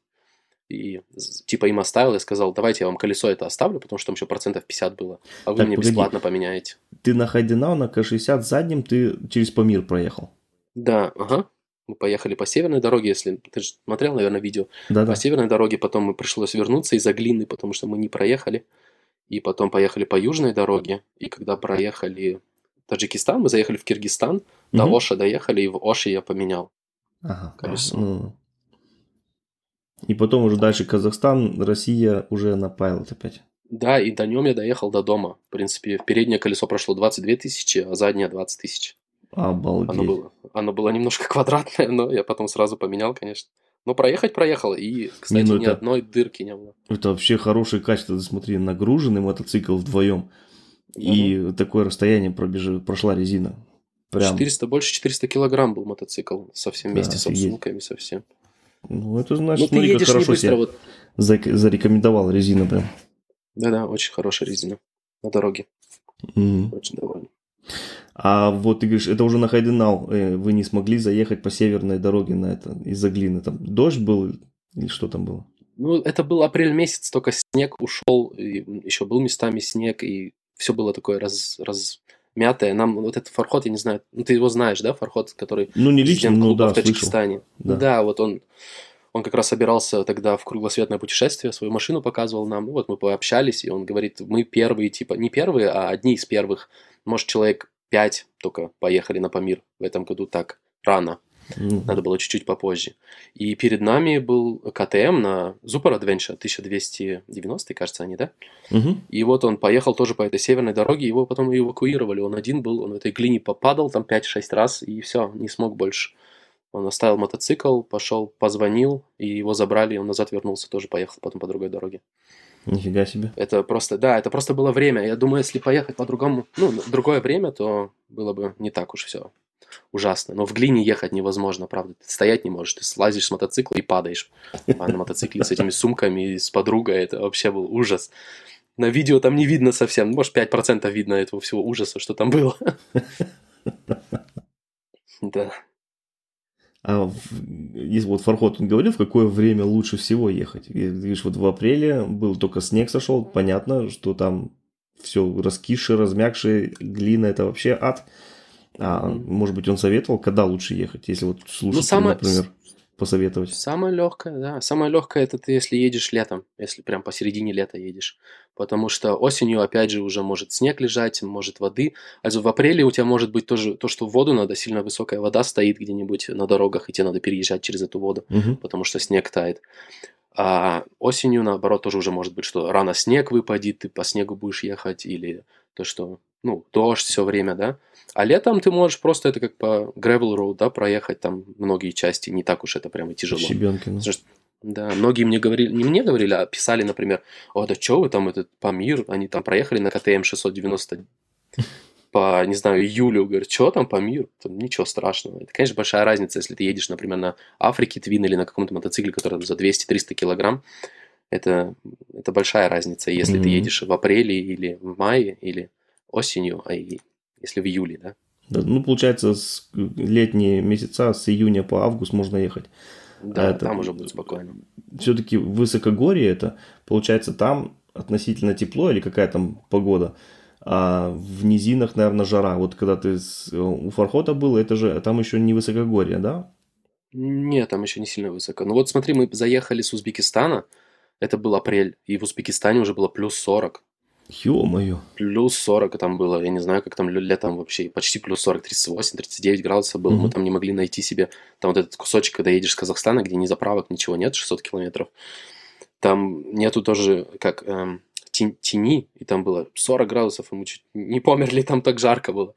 И типа им оставил, я сказал, давайте я вам колесо это оставлю, потому что там еще процентов 50 было, а вы Так, мне погоди. бесплатно поменяете. Ты на Хайденау на К60 задним ты через Памир проехал. Да, ага. Мы поехали по северной дороге, если ты же смотрел, наверное, видео. Да-да. По северной дороге потом мы пришлось вернуться из-за глины, потому что мы не проехали. И потом поехали по южной дороге. И когда проехали Таджикистан, мы заехали в Киргизстан, до Мгм. Оша доехали, и в Оше я поменял. Ага. колесо. Ну. И потом уже дальше Казахстан, Россия уже на Pilot опять. Да, и до нем я доехал до дома. В принципе, переднее колесо прошло 22 тысячи, а заднее 20 тысяч. Обалдеть. Оно было, оно было немножко [LAUGHS] квадратное, но я потом сразу поменял, конечно. Но проехать проехал, и, кстати, ну ни это- одной дырки не было. Это вообще хорошее качество. Ты смотри, нагруженный мотоцикл вдвоем. И такое расстояние пробежи, прошла резина. Прям. 400, больше 400 килограмм был мотоцикл со всем Да, вместе, с офигеть. сумками, со всем. Ну, это Ну, значит, ты смотри, как едешь не хорошо быстро, себя вот. зарекомендовал резина прям. Да-да, очень хорошая резина на дороге. Мгм. Очень доволен. А вот ты говоришь, это уже на Хайденау э, вы не смогли заехать по северной дороге на это из-за глины. Там дождь был или что там было? Ну, это был апрель месяц, только снег ушел, и еще был местами снег, и все было такое раз, размятое. Нам вот этот фарход, я не знаю, ну, ты его знаешь, да, фарход, который Ну, не лично, клуба да, в. Таджикистане. Да. Да. вот он, он как раз собирался тогда в кругосветное путешествие, свою машину показывал нам. Ну, вот мы пообщались, и он говорит, мы первые, типа, не первые, а одни из первых. Может, человек пять только поехали на Памир в этом году так рано. Мгм. Надо было чуть-чуть попозже. И перед нами был КТМ на Super Adventure 1290, кажется, они, да? Мгм. И вот он поехал тоже по этой северной дороге, его потом эвакуировали. Он один был, он в этой глине попадал там 5-6 раз, и все, не смог больше. Он оставил мотоцикл, пошел, позвонил, и его забрали, и он назад вернулся, тоже поехал потом по другой дороге. Нифига себе. Это просто, да, это просто было время. Я думаю, если поехать по-другому, ну, другое время, то было бы не так уж все ужасно. Но в глине ехать невозможно, правда. Ты стоять не можешь. Ты слазишь с мотоцикла и падаешь. А на мотоцикле с этими сумками с подругой это вообще был ужас. На видео там не видно совсем. Может, 5% видно этого всего ужаса, что там было. Да. А если вот Фархот, он говорил, в какое время лучше всего ехать? Видишь, вот в апреле был только снег сошел, понятно, что там все раскисшее, размягшее, глина, это вообще ад. А может быть, он советовал, когда лучше ехать, если вот слушать, самое- например, посоветовать? Самое легкое, да. Самое легкое это ты, если едешь летом, если прям посередине лета едешь. Потому что осенью, опять же, уже может снег лежать, может воды. А в апреле у тебя может быть тоже то, что в воду надо, сильно высокая вода стоит где-нибудь на дорогах, и тебе надо переезжать через эту воду, Мгм. потому что снег тает. А осенью, наоборот, тоже уже может быть, что рано снег выпадет, ты по снегу будешь ехать, или то, что, ну, дождь все время, да. А летом ты можешь просто это как по gravel road, да, проехать там многие части, не так уж это прямо тяжело. Щебенки. ну. Да, многие мне говорили, не мне говорили, а писали, например, о, да что вы там, этот Памир, они там проехали на КТМ 690 [LAUGHS] по, не знаю, июлю, говорят, что там Памир? Там ничего страшного. Это, конечно, большая разница, если ты едешь, например, на Африке Твин или на каком-то мотоцикле, который там за 200-300 килограмм, это, это большая разница, если ты Мгм. едешь в апреле или в мае, или осенью, а и если в июле, да. Да, ну, получается, с летние месяца, с июня по август можно ехать. Да, это- там уже будет спокойно. Все-таки высокогорье это, получается, там относительно тепло или какая там погода, а в низинах, наверное, жара. Вот когда ты с- у Фархота был, это же там еще не высокогорье, да? Нет, там еще не сильно высоко. Ну вот смотри, мы заехали с Узбекистана, это был апрель, и в Узбекистане уже было плюс 40. Ё-моё. Плюс 40 там было, я не знаю, как там ле- летом вообще, почти плюс 40, 38, 39 градусов было. Мы Мгм. там не могли найти себе, там вот этот кусочек, когда едешь с Казахстана, где ни заправок, ничего нет, 600 километров. Там нету тоже, как эм, тени, и там было 40 градусов, и мы чуть не померли, там так жарко было.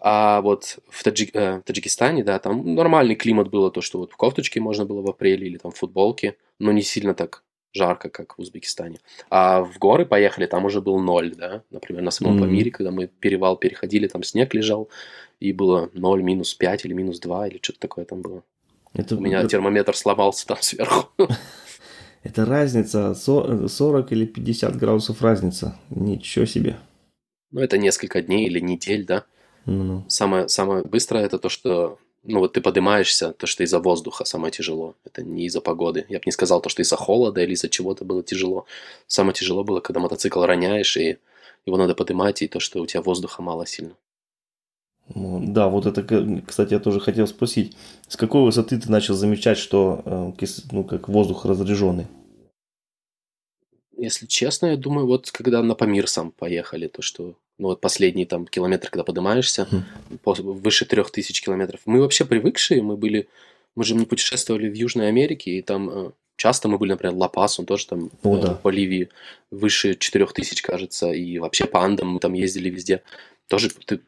А вот в Таджи- э, Таджикистане, да, там нормальный климат было, то, что вот в кофточке можно было в апреле или там в футболке, но не сильно так жарко, как в Узбекистане. А в горы поехали, там уже был ноль, да, например, на самом Мгм. Памире, когда мы перевал переходили, там снег лежал, и было 0, минус 5 или минус 2, или что-то такое там было. Это, У меня термометр сломался там сверху. [LAUGHS] это разница, со- 40 или 50 градусов разница. Ничего себе. Ну, это несколько дней или недель, да. Ну-ну. Самое, самое быстрое это то, что ну вот ты поднимаешься, то, что из-за воздуха самое тяжело. Это не из-за погоды. Я бы не сказал то, что из-за холода или из-за чего-то было тяжело. Самое тяжело было, когда мотоцикл роняешь, и его надо поднимать, и то, что у тебя воздуха мало сильно. Ну, Да, вот это, кстати, я тоже хотел спросить. С какой высоты ты начал замечать, что э, ну, как воздух разряженный? Если честно, я думаю, вот когда на Памир сам поехали, то что, ну вот последний там километр, когда поднимаешься, выше трех тысяч километров. Мы вообще привыкшие, мы были, мы же не путешествовали в Южной Америке, и там э, часто мы были, например, Ла-Пас, он тоже там О, э, да. по Ливии выше четырех тысяч, кажется, и вообще по Андам мы там ездили везде. Тоже ты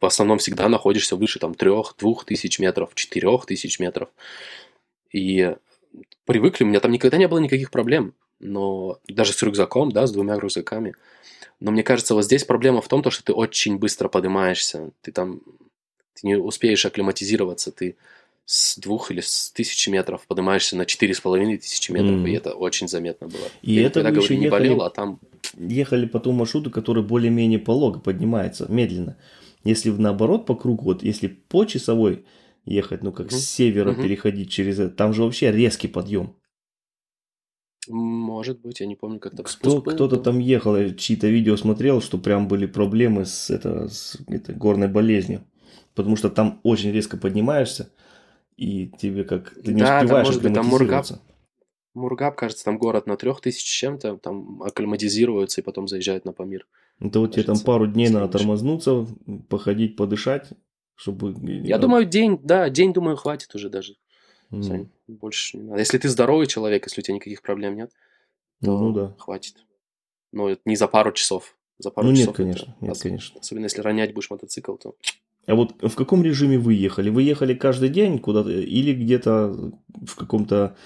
в основном всегда находишься выше там трех, двух тысяч метров, четырех тысяч метров. И привыкли, у меня там никогда не было никаких проблем. Но даже с рюкзаком, да, с двумя рюкзаками. Но мне кажется, вот здесь проблема в том, то, что ты очень быстро поднимаешься. Ты там ты не успеешь акклиматизироваться. Ты с двух или с тысячи метров поднимаешься на четыре с половиной тысячи метров, Мгм. и это очень заметно было. И Я это никогда, вы говорю, не ехали- болел, а там Ехали по тому маршруту, который более-менее полого поднимается, медленно. Если наоборот по кругу, вот если по часовой ехать, ну как Мгм. с севера Мгм. переходить через это, там же вообще резкий подъем. Может быть, я не помню, как там Кто, кто-то там ехал, я чьи-то видео смотрел, что прям были проблемы с, это, с этой горной болезнью. Потому что там очень резко поднимаешься, и тебе как... Ты не Да, там, успеваешь может быть, там Мургаб. Мургаб, кажется, там город на трех тысяч чем-то, там акклиматизируются и потом заезжают на Памир. Это вот тебе там Кажется, пару дней надо тормознуться, походить, подышать, чтобы... Я думаю, день, да, день, думаю, хватит уже даже. Сань, больше не надо. Если ты здоровый человек, если у тебя никаких проблем нет, то Ну, ну да. хватит. Но это не за пару часов. За пару Ну нет, часов это конечно, нет, ос- конечно. Особенно если ронять будешь мотоцикл, то... А вот в каком режиме вы ехали? Вы ехали каждый день куда-то или где-то в каком-то,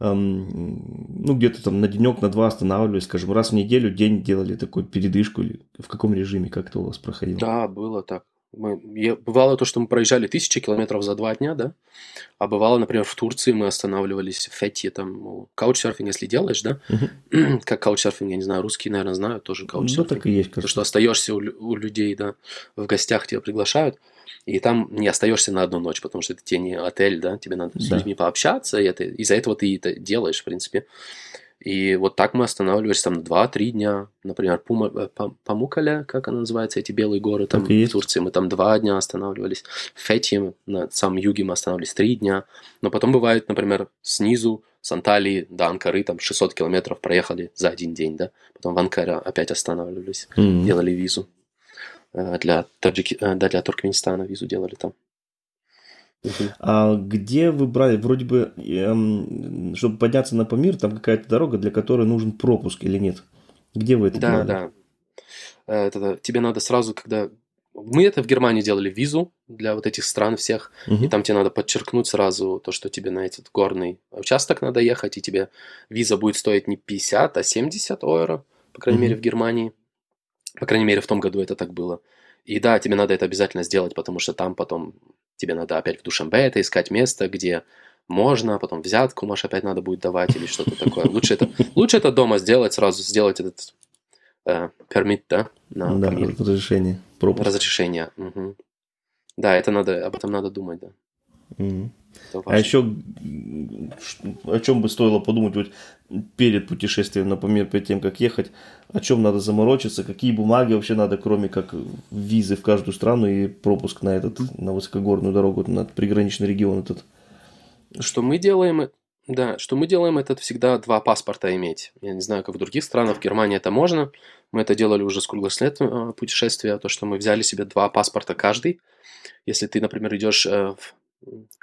эм, ну где-то там на денек, на два останавливались, скажем, раз в неделю день делали такую передышку или в каком режиме, как это у вас проходило? Да, было так. Мы, я- бывало то, что мы проезжали тысячи километров за два дня, да? А бывало, например, в Турции мы останавливались в Фетте, там, ну, каучсерфинг, если делаешь, да? Как каучсерфинг, я не знаю, русские, наверное, знают тоже Да, каучсерфинг. так и есть, То, кажется. что остаешься у, у людей, да, в гостях тебя приглашают, и там не остаешься на одну ночь, потому что это тебе не отель, да, тебе надо с Да. людьми пообщаться, и это, из-за этого ты это делаешь, в принципе. И вот так мы останавливались там 2-3 дня. Например, Пума, э, Памукаля, как она называется, эти белые горы там в Турции, мы там 2 дня останавливались. В Фете, на самом юге мы останавливались 3 дня. Но потом бывает, например, снизу, с Анталии до Анкары, там 600 километров проехали за один день, да. Потом в Анкаре опять останавливались, mm-hmm. делали визу. Э, для, Таджики... Э, да, для Туркменистана визу делали там. А где вы брали, вроде бы, эм, чтобы подняться на Памир, там какая-то дорога, для которой нужен пропуск или нет? Где вы это Да, делали? да. Э, это, тебе надо сразу, когда... Мы это в Германии делали визу для вот этих стран всех, угу. и там тебе надо подчеркнуть сразу то, что тебе на этот горный участок надо ехать, и тебе виза будет стоить не 50, а 70 евро, по крайней угу. мере, в Германии. По крайней мере, в том году это так было. И да, тебе надо это обязательно сделать, потому что там потом тебе надо опять в Душанбе это искать место, где можно, а потом взятку, может, опять надо будет давать или что-то такое. Лучше это, лучше это дома сделать, сразу сделать этот э, пермит, да? На да, Памир. разрешение. Пропуск. Разрешение. Угу. Да, это надо, об этом надо думать, да. Угу. А еще о чем бы стоило подумать вот перед путешествием на Памир, перед тем, как ехать, о чем надо заморочиться, какие бумаги вообще надо, кроме как визы в каждую страну и пропуск на этот, на высокогорную дорогу, на приграничный регион этот. Что мы делаем, да, что мы делаем, это всегда два паспорта иметь. Я не знаю, как в других странах, в Германии это можно. Мы это делали уже с лет э, путешествия, то, что мы взяли себе два паспорта каждый. Если ты, например, идешь э, в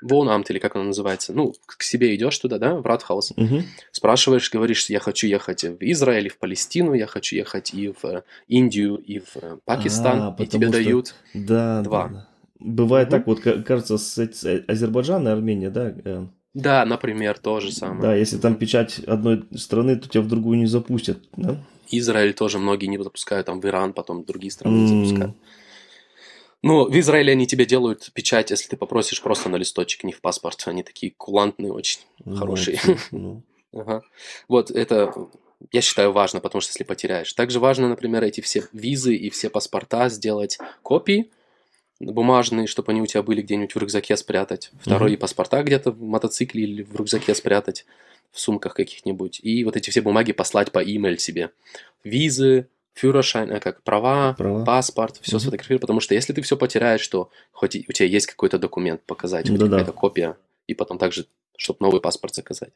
Воунамт, или как оно называется, ну, к себе идешь туда, да, в Ратхаус, угу. спрашиваешь, говоришь, я хочу ехать в Израиль, в Палестину, я хочу ехать и в э, Индию, и в э, Пакистан, а, и тебе что... дают да, два. Да, да. Бывает угу. так, вот, кажется, с, с Азербайджан и Армения, да? Э, да, например, то же самое. Да, если там печать одной страны, то тебя в другую не запустят, да? Израиль тоже многие не запускают, там в Иран потом другие страны mm. запускают. Ну, в Израиле они тебе делают печать, если ты попросишь просто на листочек, не в паспорт. Они такие кулантные, очень ну, хорошие. [LAUGHS] Ну. ага. Вот это, я считаю, важно, потому что если потеряешь. Также важно, например, эти все визы и все паспорта сделать копии бумажные, чтобы они у тебя были где-нибудь в рюкзаке спрятать. Второй, угу. паспорта где-то в мотоцикле или в рюкзаке спрятать, в сумках каких-нибудь. И вот эти все бумаги послать по e-mail себе. Визы, Фюрершайн, э, как права, права. паспорт, все угу. сфотографировать, потому что если ты все потеряешь, то хоть у тебя есть какой-то документ показать, да, какая-то копия, и потом также, чтобы новый паспорт заказать.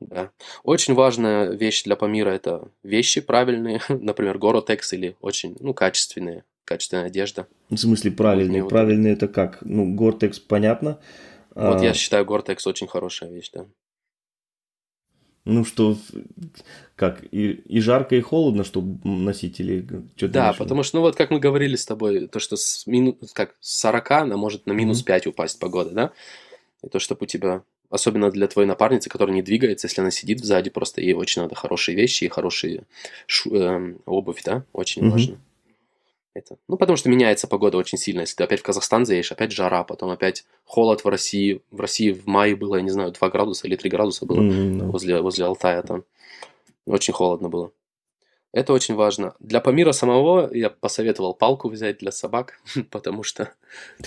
Да. Очень важная вещь для Памира – это вещи правильные, [LAUGHS] например, Горотекс или очень ну, качественные, качественная одежда. В смысле правильные? Вот, правильные это как? Ну, Гортекс понятно. Вот а... я считаю Гортекс очень хорошая вещь, да. Ну что, как, и, и жарко, и холодно, чтобы носить или что-то Да, еще? потому что, ну вот как мы говорили с тобой, то, что с, мину, как, с 40 она может на минус mm-hmm. 5 упасть погода, да? И то, чтобы у тебя, особенно для твоей напарницы, которая не двигается, если она сидит сзади, просто ей очень надо хорошие вещи и хорошие шу, э, обувь, да? Очень mm-hmm. важно. Это. Ну, потому что меняется погода очень сильно. Если ты опять в Казахстан заедешь, опять жара, потом опять холод в России. В России в мае было, я не знаю, 2 градуса или 3 градуса было mm-hmm. возле, возле Алтая там. Очень холодно было. Это очень важно. Для Памира самого я посоветовал палку взять для собак, [LAUGHS] потому что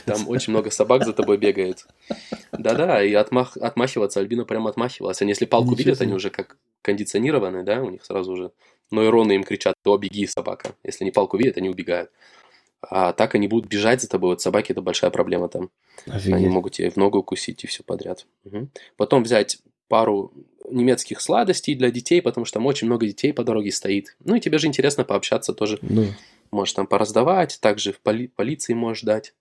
там [LAUGHS] очень много собак за тобой бегает. Да-да, и отмах, отмахиваться, Альбина прям отмахивалась. Они если палку Ничего видят, они уже как кондиционированные, да, у них сразу уже нейроны им кричат, то беги, собака. Если они палку видят, они убегают. А так они будут бежать за тобой. Вот собаки это большая проблема там. Офигеть. Они могут тебе в ногу укусить и все подряд. Угу. Потом взять пару немецких сладостей для детей, потому что там очень много детей по дороге стоит. Ну и тебе же интересно пообщаться тоже. Да. Можешь там пораздавать, также в поли- полиции можешь дать.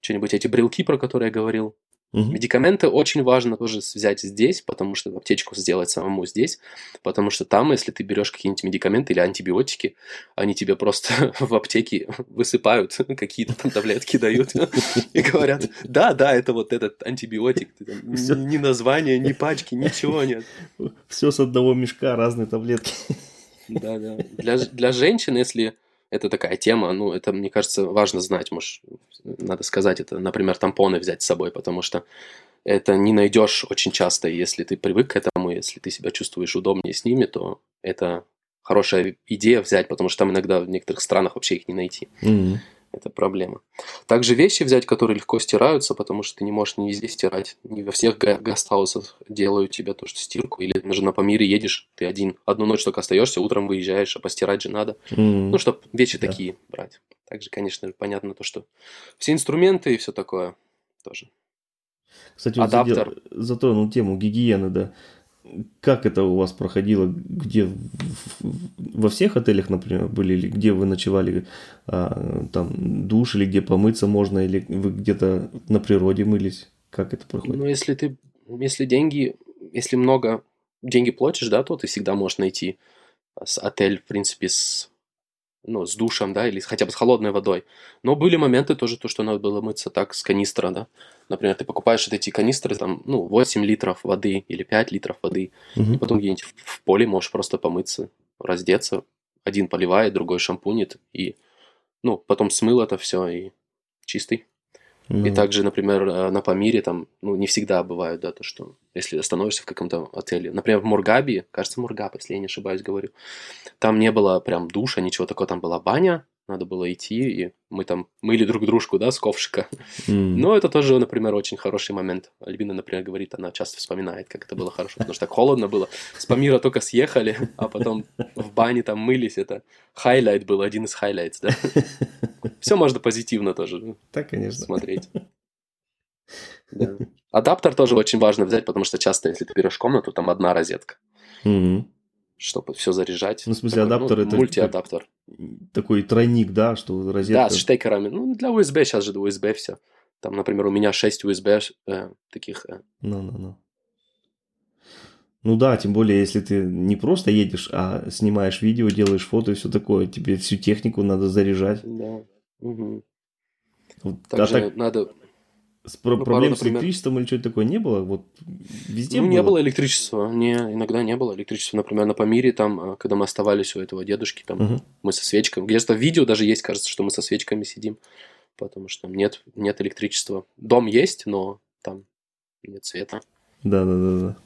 Что-нибудь эти брелки, про которые я говорил. Угу. Медикаменты очень важно тоже взять здесь, потому что аптечку сделать самому здесь, потому что там, если ты берешь какие-нибудь медикаменты или антибиотики, они тебе просто [LAUGHS] в аптеке высыпают, [LAUGHS] какие-то там таблетки дают [LAUGHS] и говорят, да, да, это вот этот антибиотик, ни названия, ни пачки, ничего нет. Все с одного мешка, разные таблетки. Да, да. Для, для женщин, если это такая тема, ну, это, мне кажется, важно знать, может, надо сказать это, например, тампоны взять с собой, потому что это не найдешь очень часто, если ты привык к этому, если ты себя чувствуешь удобнее с ними, то это хорошая идея взять, потому что там иногда в некоторых странах вообще их не найти. Mm-hmm. Это проблема. Также вещи взять, которые легко стираются, потому что ты не можешь не везде стирать. Не во всех гастхаусах делают тебе то, что стирку. Или даже на Памире едешь, ты один. Одну ночь только остаешься, утром выезжаешь, а постирать же надо. М, Ну, чтобы вещи да. такие брать. Также, конечно, понятно то, что все инструменты и все такое тоже. Кстати, вот задел- затронул тему гигиены, да. Как это у вас проходило? Где во всех отелях, например, были или где вы ночевали, а, там душ или где помыться можно, или вы где-то на природе мылись? Как это проходит? Ну, если ты, если деньги, если много деньги платишь, да, то ты всегда можешь найти а, отель, в принципе, с, ну, с душем, да, или хотя бы с холодной водой. Но были моменты тоже, то, что надо было мыться так с канистра, да. Например, ты покупаешь вот эти канистры, там, ну, 8 литров воды или 5 литров воды, и Мгм. потом где-нибудь в- в поле можешь просто помыться, раздеться. Один поливает, другой шампунит, и, ну, потом смыл это все, и чистый. И Ну, также, например, э, на Памире там, ну, не всегда бывает, да, то, что если остановишься в каком-то отеле, например, в Мургаби, кажется, Мургаб, если я не ошибаюсь, говорю, там не было прям душа, ничего такого, там была баня, надо было идти, и мы там мыли друг дружку, да, с ковшика. м, Но это тоже, например, очень хороший момент. Альбина, например, говорит, она часто вспоминает, как это было хорошо, потому что так холодно было. С Памира только съехали, а потом в бане там мылись, это highlight был, один из highlights, да. Все можно позитивно тоже Так, конечно. смотреть. Да. Адаптер тоже очень важно взять, потому что часто, если ты берешь комнату, там одна розетка, Мгм. Чтобы все заряжать. Ну, в смысле, Такой, адаптер это Мультиадаптер. Такой тройник, да, что розетка... Да, с штекерами. Ну, для USB сейчас же USB все. Там, например, у меня 6 USB э, таких. э, Ну-ну-ну. Ну да, тем более, если ты не просто едешь, а снимаешь видео, делаешь фото и все такое, тебе всю технику надо заряжать. да. Мгм. Вот, а Также так надо... с про- ну, проблем с например- электричеством или что-то такое не было? Вот везде ну, было? не было электричества. Не, иногда не было электричества. Например, на Памире, там, э, когда мы оставались у этого дедушки, там, Мгм. мы со свечками. Где-то в видео даже есть, кажется, что мы со свечками сидим. Потому что там нет, нет электричества. Дом есть, но там нет света. Да-да-да.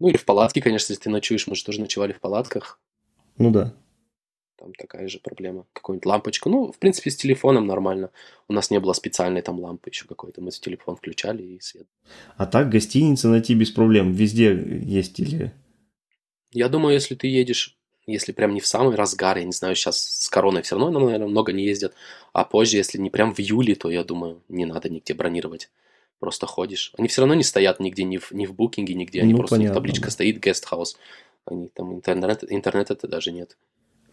Ну или в палатке, конечно, если ты ночуешь, мы же тоже ночевали в палатках. Ну да. Там такая же проблема. Какую-нибудь лампочку. Ну, в принципе, с телефоном нормально. У нас не было специальной там лампы еще какой-то. Мы телефон включали и свет. А так гостиницы найти без проблем. Везде есть или... Я думаю, если ты едешь, если прям не в самый разгар, я не знаю, сейчас с короной все равно, наверное, много не ездят, а позже, если не прям в июле, то я думаю, не надо нигде бронировать. Просто ходишь. Они все равно не стоят нигде, ни в, ни в букинге, нигде. Они Ну, просто, у них понятно, табличка да. стоит, гестхаус. Они там интернет, интернета даже нет.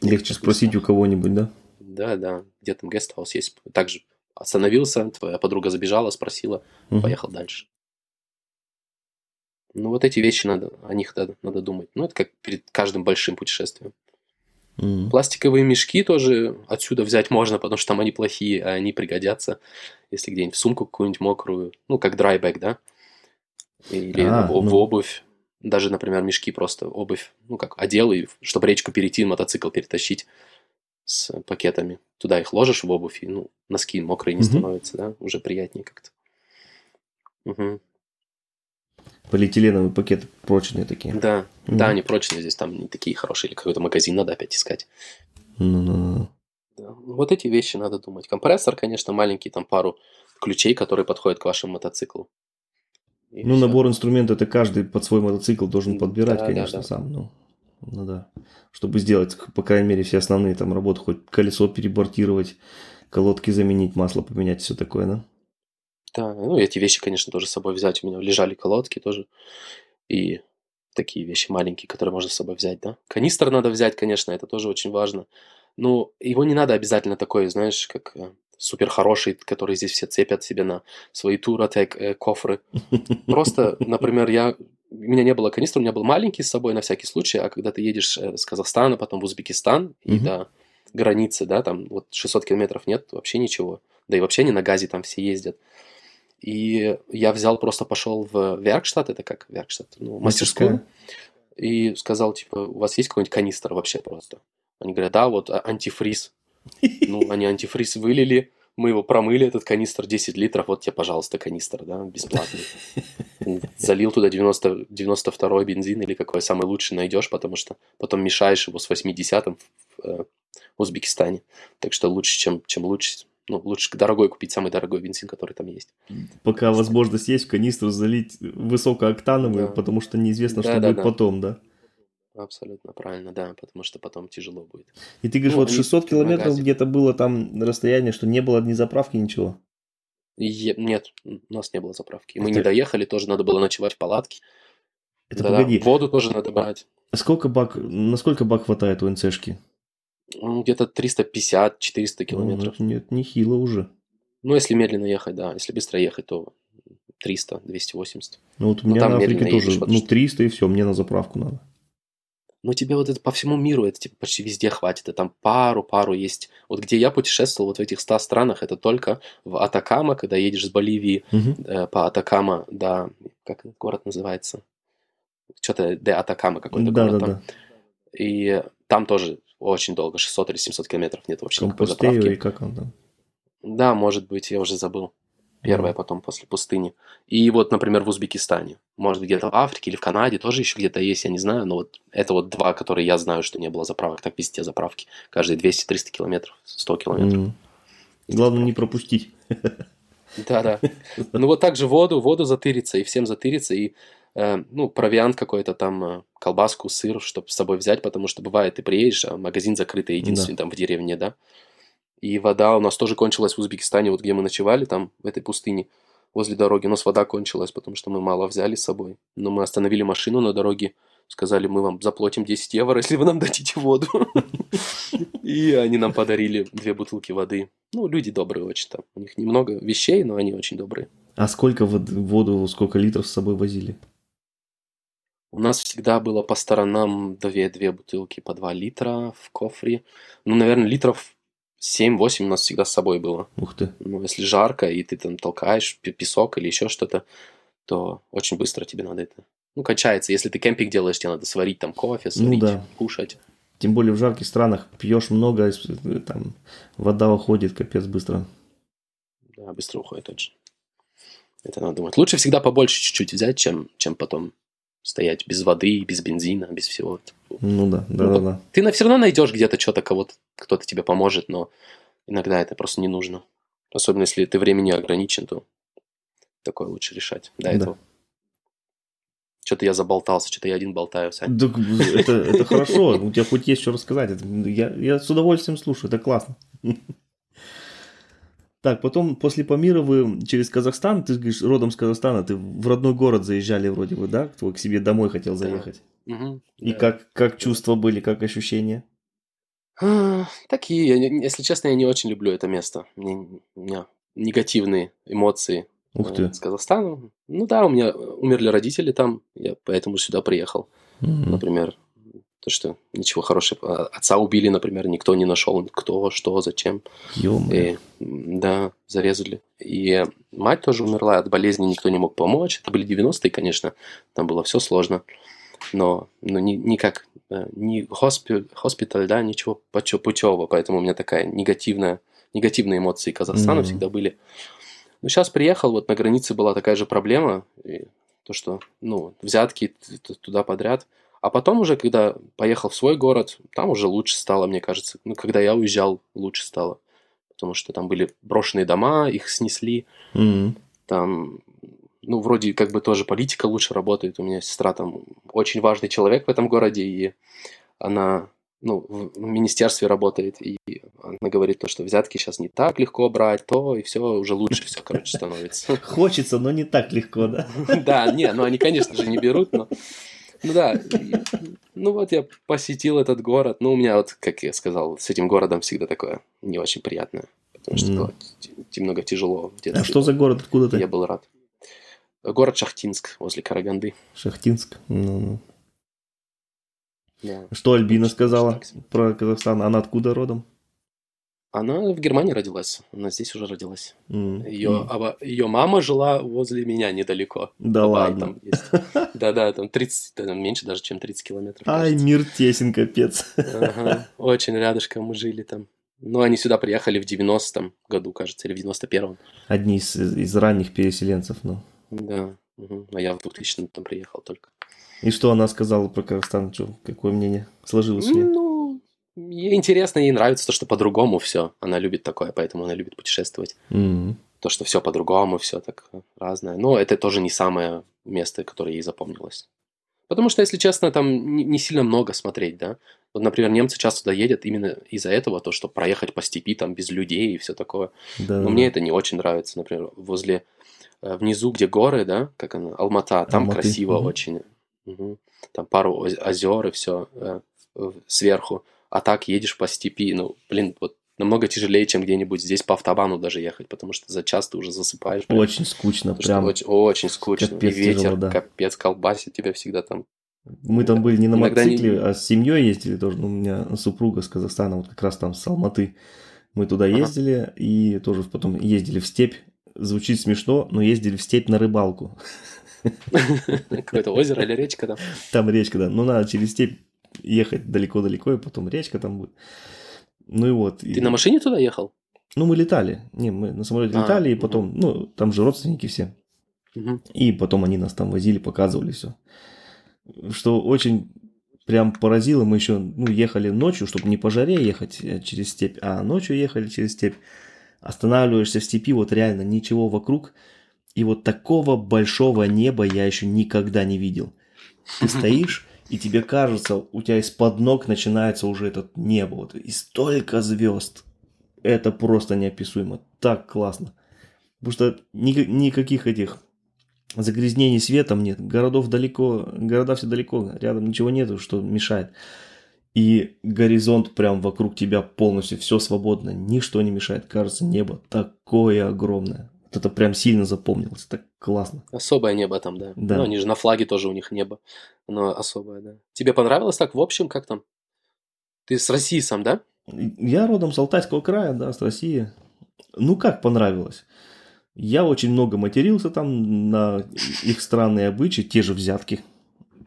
Легче спросить у кого-нибудь, да? Да, да, где там гестхаус есть. Также остановился, твоя подруга забежала, спросила, Мгм. поехал дальше. Ну, вот эти вещи надо, о них надо, надо думать. Ну, это как перед каждым большим путешествием. Мгм. Пластиковые мешки тоже отсюда взять можно, потому что там они плохие, а они пригодятся, если где-нибудь в сумку какую-нибудь мокрую, ну, как драйбэк, да? Или А, в, в ну. обувь. Даже, например, мешки просто обувь, ну, как одел, и чтобы речку перейти, мотоцикл перетащить с пакетами. Туда их ложишь в обувь, и, ну, носки мокрые не Мгм. становятся, да? Уже приятнее как-то. Мгм. Полиэтиленовые пакеты прочные такие. Да, Мгм. да, они прочные здесь, там не такие хорошие, или какой-то магазин надо опять искать. Ну-ну-ну. Да. Вот эти вещи надо думать. Компрессор, конечно, маленький, там пару ключей, которые подходят к вашему мотоциклу. И Ну, всё. набор инструментов это каждый под свой мотоцикл должен подбирать, Да, да, конечно, да. сам. Ну, ну да. Чтобы сделать, по крайней мере, все основные там работы, хоть колесо перебортировать, колодки заменить, масло поменять, все такое, да? Да, ну эти вещи, конечно, тоже с собой взять. У меня лежали колодки тоже. И такие вещи маленькие, которые можно с собой взять, да. Канистр надо взять, конечно, это тоже очень важно. Но его не надо обязательно такой, знаешь, как э, супер хороший, который здесь все цепят себе на свои Туратек э, кофры. Просто, например, я у меня не было канистра, у меня был маленький с собой на всякий случай, а когда ты едешь э, с Казахстана, потом в Узбекистан и до границы, да, там вот 600 километров нет, вообще ничего. Да и вообще не на газе там все ездят. И я взял, просто пошел в Веркштадт, это как Веркштадт, ну, мастерскую, и сказал, типа, у вас есть какой-нибудь канистр вообще просто? Они говорят, да, вот антифриз. [LAUGHS] Ну, они антифриз вылили, мы его промыли, этот канистр 10 литров, вот тебе, пожалуйста, канистр, да, бесплатный. [LAUGHS] Залил туда 90, 92 бензин или какой самый лучший найдешь, потому что потом мешаешь его с 80-м в, э, Узбекистане. Так что лучше, чем, чем лучше. Ну, лучше дорогой купить самый дорогой бензин, который там есть. Пока возможность есть, в канистру залить высокооктановый, Да. потому что неизвестно, что Да-да-да. будет потом, да? Абсолютно правильно, да, потому что потом тяжело будет. И ты говоришь, Ну, вот они 600 километров магазин. где-то было там расстояние, что не было ни заправки, ничего. Е- нет, у нас не было заправки. Мы Это- не доехали, тоже надо было ночевать в палатке. Это Да-да, погоди, Воду тоже надо брать. сколько бак, насколько бак хватает у НЦшки? Ну, Где-то 350-400 километров. Ну, Нет, нехило уже. Ну, если медленно ехать, да. Если быстро ехать, то 300-280. Ну вот у Ну, меня на Африке тоже, едешь, ну что- 300 и все, мне на заправку надо. Но тебе вот это по всему миру, это типа почти везде хватит. И там пару-пару есть. Вот где я путешествовал, вот в этих 100 странах, это только в Атакама, когда едешь с Боливии Мгм. э, по Атакама до... Как этот город называется? Что-то де Атакама какой-то Да, город да, там. да. И там тоже очень долго, 600 или 700 километров нет вообще никакой заправки. и как он там. Да, может быть, я уже забыл. Первое потом после пустыни. И вот, например, в Узбекистане. Может, где-то в Африке или в Канаде тоже еще где-то есть, я не знаю. Но вот это вот два, которые я знаю, что не было заправок. Так везде заправки. Каждые 200-300 километров, 100 километров. Мгм. Главное не пропустить. Да-да. Ну вот так же воду, воду затыриться, и всем затыриться, и э, ну, провиант какой-то там, э, колбаску, сыр, чтобы с собой взять, потому что бывает, ты приедешь, а магазин закрытый, единственный там в деревне, да. И вода у нас тоже кончилась в Узбекистане, вот где мы ночевали, там, в этой пустыне, возле дороги. У нас вода кончилась, потому что мы мало взяли с собой. Но мы остановили машину на дороге, сказали, мы вам заплатим 10 евро, если вы нам дадите воду. [LAUGHS] И они нам подарили две бутылки воды. Ну, люди добрые очень там. У них немного вещей, но они очень добрые. А сколько вод- воду, сколько литров с собой возили? У нас всегда было по сторонам две, две бутылки по 2 литра в кофре. Ну, наверное, литров 7-8 у нас всегда с собой было. Ух ты. Ну, если жарко, и ты там толкаешь песок или еще что-то, то очень быстро тебе надо это... Ну, качается. Если ты кемпинг делаешь, тебе надо сварить там кофе, сварить, да. кушать. Тем более в жарких странах пьешь много, э, там вода уходит капец быстро. Да, быстро уходит очень. Это надо думать. Лучше всегда побольше чуть-чуть взять, чем, чем потом стоять без воды, без бензина, без всего. Ну да, да, да, да. Ты все равно найдешь где-то что-то, кого-то, кто-то тебе поможет, но иногда это просто не нужно. Особенно если ты времени ограничен, то такое лучше решать до Да. этого. Что-то я заболтался, что-то я один болтаю, Сань. Так, это, это хорошо, у тебя хоть есть что рассказать. Это- я, я с удовольствием слушаю, это классно. Так, потом после Памира вы через Казахстан, ты говоришь, родом с Казахстана, ты в родной город заезжали вроде бы, да? Кто к себе домой хотел Да. заехать. Мгм, И да. как, как чувства были, как ощущения? А, Такие, если честно, я не очень люблю это место. Мне, у меня негативные эмоции Ух э, ты. с Казахстаном. Ну да, у меня умерли родители там, я поэтому сюда приехал. Мгм. Например, то, что ничего хорошего. А, Отца убили, например, никто не нашел, кто, что, зачем. И, да, зарезали. И мать тоже умерла от болезни, никто не мог помочь. Это были 90-е, конечно, там было все сложно. Но, но ни, никак, э, ни хоспи, хоспиталь, да, ничего путевого. Поэтому у меня такая негативная, негативные эмоции Казахстана Мгм. всегда были. Ну, сейчас приехал, вот на границе была такая же проблема. И то, что, ну, взятки туда подряд. А потом уже, когда поехал в свой город, там уже лучше стало, мне кажется. Ну, когда я уезжал, лучше стало. Потому что там были брошенные дома, их снесли. Мгм. Там, ну, вроде как бы тоже политика лучше работает. У меня сестра там очень важный человек в этом городе, и она, ну, в министерстве работает, и она говорит то, что взятки сейчас не так легко брать, то, и все уже лучше все, короче, становится. [LAUGHS] Хочется, но не так легко, да? [LAUGHS] Да, не, ну они, конечно же, не берут, но... Ну да, ну вот я посетил этот город, ну у меня вот, как я сказал, с этим городом всегда такое не очень приятное, потому что было немного тяжело А что за город, откуда ты? Я был рад. Город Шахтинск, возле Караганды. Шахтинск. Ну, Да. Что Альбина сказала про Казахстан? Она откуда родом? Она в Германии родилась, она здесь уже родилась. М, Ее, м. аба- ее мама жила возле меня недалеко. Да Абай ладно. там есть. [LAUGHS] Да-да, там 30, да, там меньше даже, чем 30 километров. Ай, кажется. мир тесен, капец. Ага, Очень рядышком мы жили там. Ну, они сюда приехали в 90-м году, кажется, или в 91-м. Одни из, из ранних переселенцев, ну. Да. мгм. А я в 2000 там приехал только. И что она сказала про Казахстан? Чё, какое мнение сложилось у нее? Ну, ей интересно, ей нравится то, что по-другому все. Она любит такое, поэтому она любит путешествовать. Мгм. То, что все по-другому, все так разное. Но это тоже не самое место, которое ей запомнилось. Потому что, если честно, там не, сильно много смотреть, да. Вот, например, немцы часто туда едут именно из-за этого, то, что проехать по степи там без людей и все такое. Да, Но мне это не очень нравится, например, возле э, внизу, где горы, да, как она, Алмата, там Алматы, красиво мгм. очень. Мгм. Там пару оз- озер и все сверху. А так едешь по степи, ну, блин, вот намного тяжелее, чем где-нибудь здесь по автобану даже ехать, потому что за час ты уже засыпаешь. Очень скучно, Потому прям. очень, очень скучно. капец и ветер, тяжело, да. капец, колбасит тебя всегда там. Мы там были не на Иногда не- мотоцикле, а с семьей ездили тоже. Ну, у меня супруга с Казахстана, вот как раз там с Алматы. Мы туда Ага. ездили и тоже потом ездили в степь. Звучит смешно, но ездили в степь на рыбалку. [LAUGHS] Какое-то озеро или речка там. Там речка, да. Ну, надо через степь ехать далеко-далеко, и потом речка там будет. Ну и вот. и- Ты на машине туда ехал? Ну, мы летали. Не, мы на самолете А, летали, и потом, ну, там же родственники все. Мгм. И потом они нас там возили, показывали все. Что очень прям поразило, мы еще ну, ехали ночью, чтобы не по жаре ехать э, через степь, а ночью ехали через степь. Останавливаешься в степи, вот реально ничего вокруг. И вот такого большого неба я еще никогда не видел. Ты [LAUGHS] стоишь, и тебе кажется, у тебя из-под ног начинается уже этот небо. Вот, и столько звезд. Это просто неописуемо. Так классно. Потому что ни- никаких этих загрязнений светом нет. Городов далеко, города все далеко, рядом ничего нету, что мешает. И горизонт прям вокруг тебя полностью, все свободно, ничто не мешает. Кажется, небо такое огромное. Вот это прям сильно запомнилось, так классно. Особое небо там, да. Да. Ну, они же на флаге тоже у них небо. Оно особое, да. Тебе понравилось так в общем, как там? Ты с России сам, да? Я родом с Алтайского края, да, с России. Ну, как понравилось? Я очень много матерился там на их странные обычаи, те же взятки.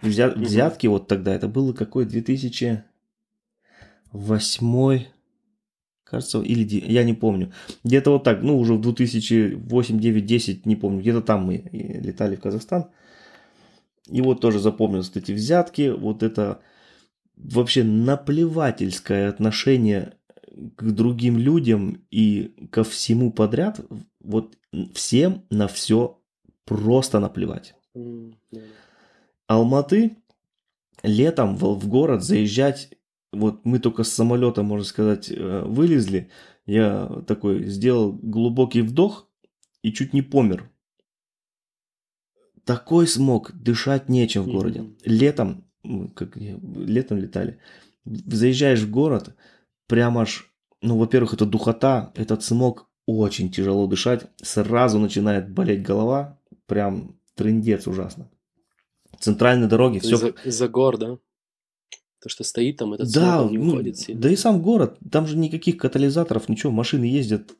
Взя-. Взятки вот тогда, это было какой, 2008, кажется, или я не помню. Где-то вот так, ну, уже в 2008, 9, 10, не помню, где-то там мы летали в Казахстан. И вот тоже запомнилось эти взятки, вот это вообще наплевательское отношение к другим людям и ко всему подряд, вот всем на все просто наплевать. Алматы летом в, в город заезжать, вот мы только с самолета, можно сказать, э, вылезли, я такой сделал глубокий вдох и чуть не помер. Такой смог, дышать нечем в городе. Летом, как летом летали, заезжаешь в город, прям аж, ну, во-первых, это духота, этот смог, очень тяжело дышать, сразу начинает болеть голова, прям трындец ужасно. Центральные дороги, все... Из-за из-за гор, да? То, что стоит там, этот Да, смог, не ну, уходит сильно. да и сам город, там же никаких катализаторов, ничего, машины ездят,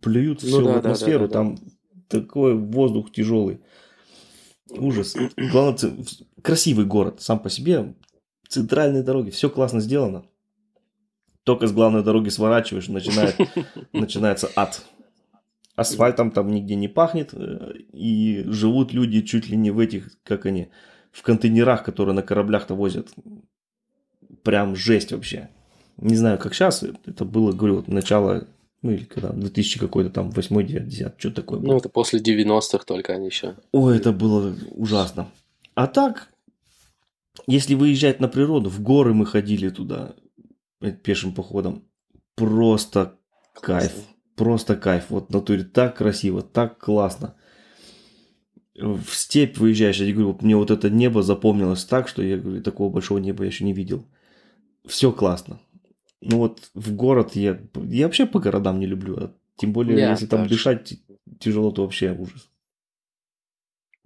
плюют Ну все да, в да, атмосферу, да, да, да. там такой воздух тяжелый. Ужас. Главное, красивый город сам по себе, центральные дороги, все классно сделано. Только с главной дороги сворачиваешь, начинает, [LAUGHS] начинается ад. Асфальтом там нигде не пахнет, э, и живут люди чуть ли не в этих, как они, в контейнерах, которые на кораблях-то возят. Прям жесть вообще. Не знаю, как сейчас, это было, говорю, вот начало, ну или когда, 2000 какой-то там, 8 9 10 что такое было. Ну, это после 90-х только они еще. Ой, это было ужасно. А так, если выезжать на природу, в горы мы ходили туда э, пешим походом, просто кайф. Просто кайф. Вот в натуре так красиво, так классно. В степь выезжаешь, я тебе говорю, мне вот это небо запомнилось так, что я говорю, такого большого неба я еще не видел. Все классно. Ну вот в город я, я вообще по городам не люблю. а тем более, Я если там тоже. дышать тяжело, то вообще ужас.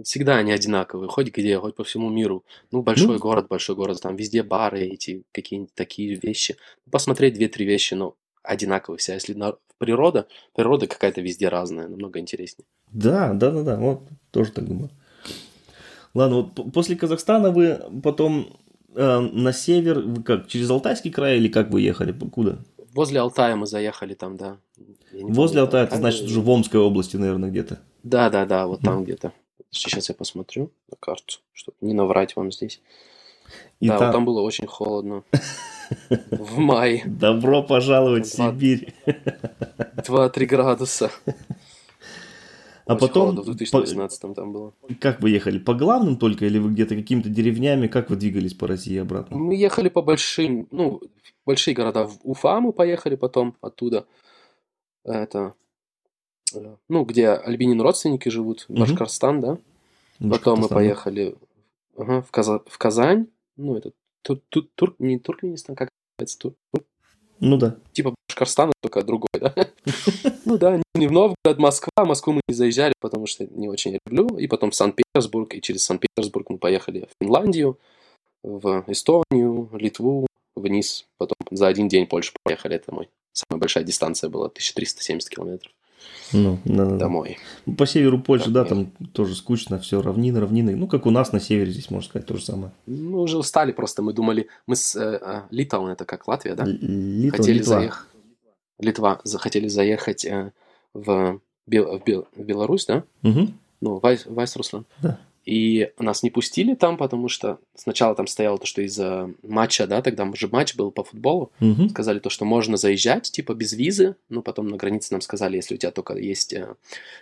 Всегда они одинаковые, хоть где, хоть по всему миру. Ну, большой Ну. город, большой город, там везде бары эти, какие-нибудь такие вещи. Посмотреть две-три вещи, ну, одинаковые вся. Если на... природа, природа какая-то везде разная, намного интереснее. Да, да, да, да, вот тоже так думаю. Ладно, вот после Казахстана вы потом э, на север, вы как, через Алтайский край или как вы ехали, куда? Возле Алтая мы заехали там, да. Возле помню, Алтая, это значит уже в Омской области, наверное, где-то. Да, да, да, вот там где-то. Сейчас я посмотрю на карту, чтобы не наврать вам здесь. И да, там, вот там было очень холодно. в мае. Добро пожаловать в Сибирь. 2-3 градуса. А Очень потом, холодно, в 2018 там было. по- как вы ехали? По главным только или вы где-то какими-то деревнями? Как вы двигались по России обратно? Мы ехали по большим, ну, большие города. В Уфа мы поехали потом оттуда. Это, э, ну, где Альбинин родственники живут, Мгм. Башкорстан, да? Потом мы Башкортостан. поехали ага, в, Каза- в Казань. Ну, это Ту- Ту- Тур- не Туркменистан, как называется? Тур- Ну да. Типа Башкорстан, только другой, да? [LAUGHS] Ну да, не в Новгород, Москва. Москву мы не заезжали, потому что не очень люблю. И потом Санкт-Петербург, и через Санкт-Петербург мы поехали в Финляндию, в Эстонию, Литву, вниз. Потом за один день Польшу поехали. Это мой самая большая дистанция была, 1370 километров Ну, да-да-да. домой. По северу Польши, Так, да, там тоже скучно, все равнины, равнины. Ну, как у нас на севере здесь, можно сказать, то же самое. Мы уже устали просто. Мы думали, мы с э, а, Литаун, это как Латвия, да? Литва, хотели Литва. заехать. Литва захотели заехать э, в, Бел- в Бел- в Беларусь, да? Мгм. Ну, Вайс, Вайс Руслан. Да. И нас не пустили там, потому что сначала там стояло то, что из-за матча, да, тогда же матч был по футболу, Мгм. сказали то, что можно заезжать, типа, без визы, но потом на границе нам сказали, если у тебя только есть э,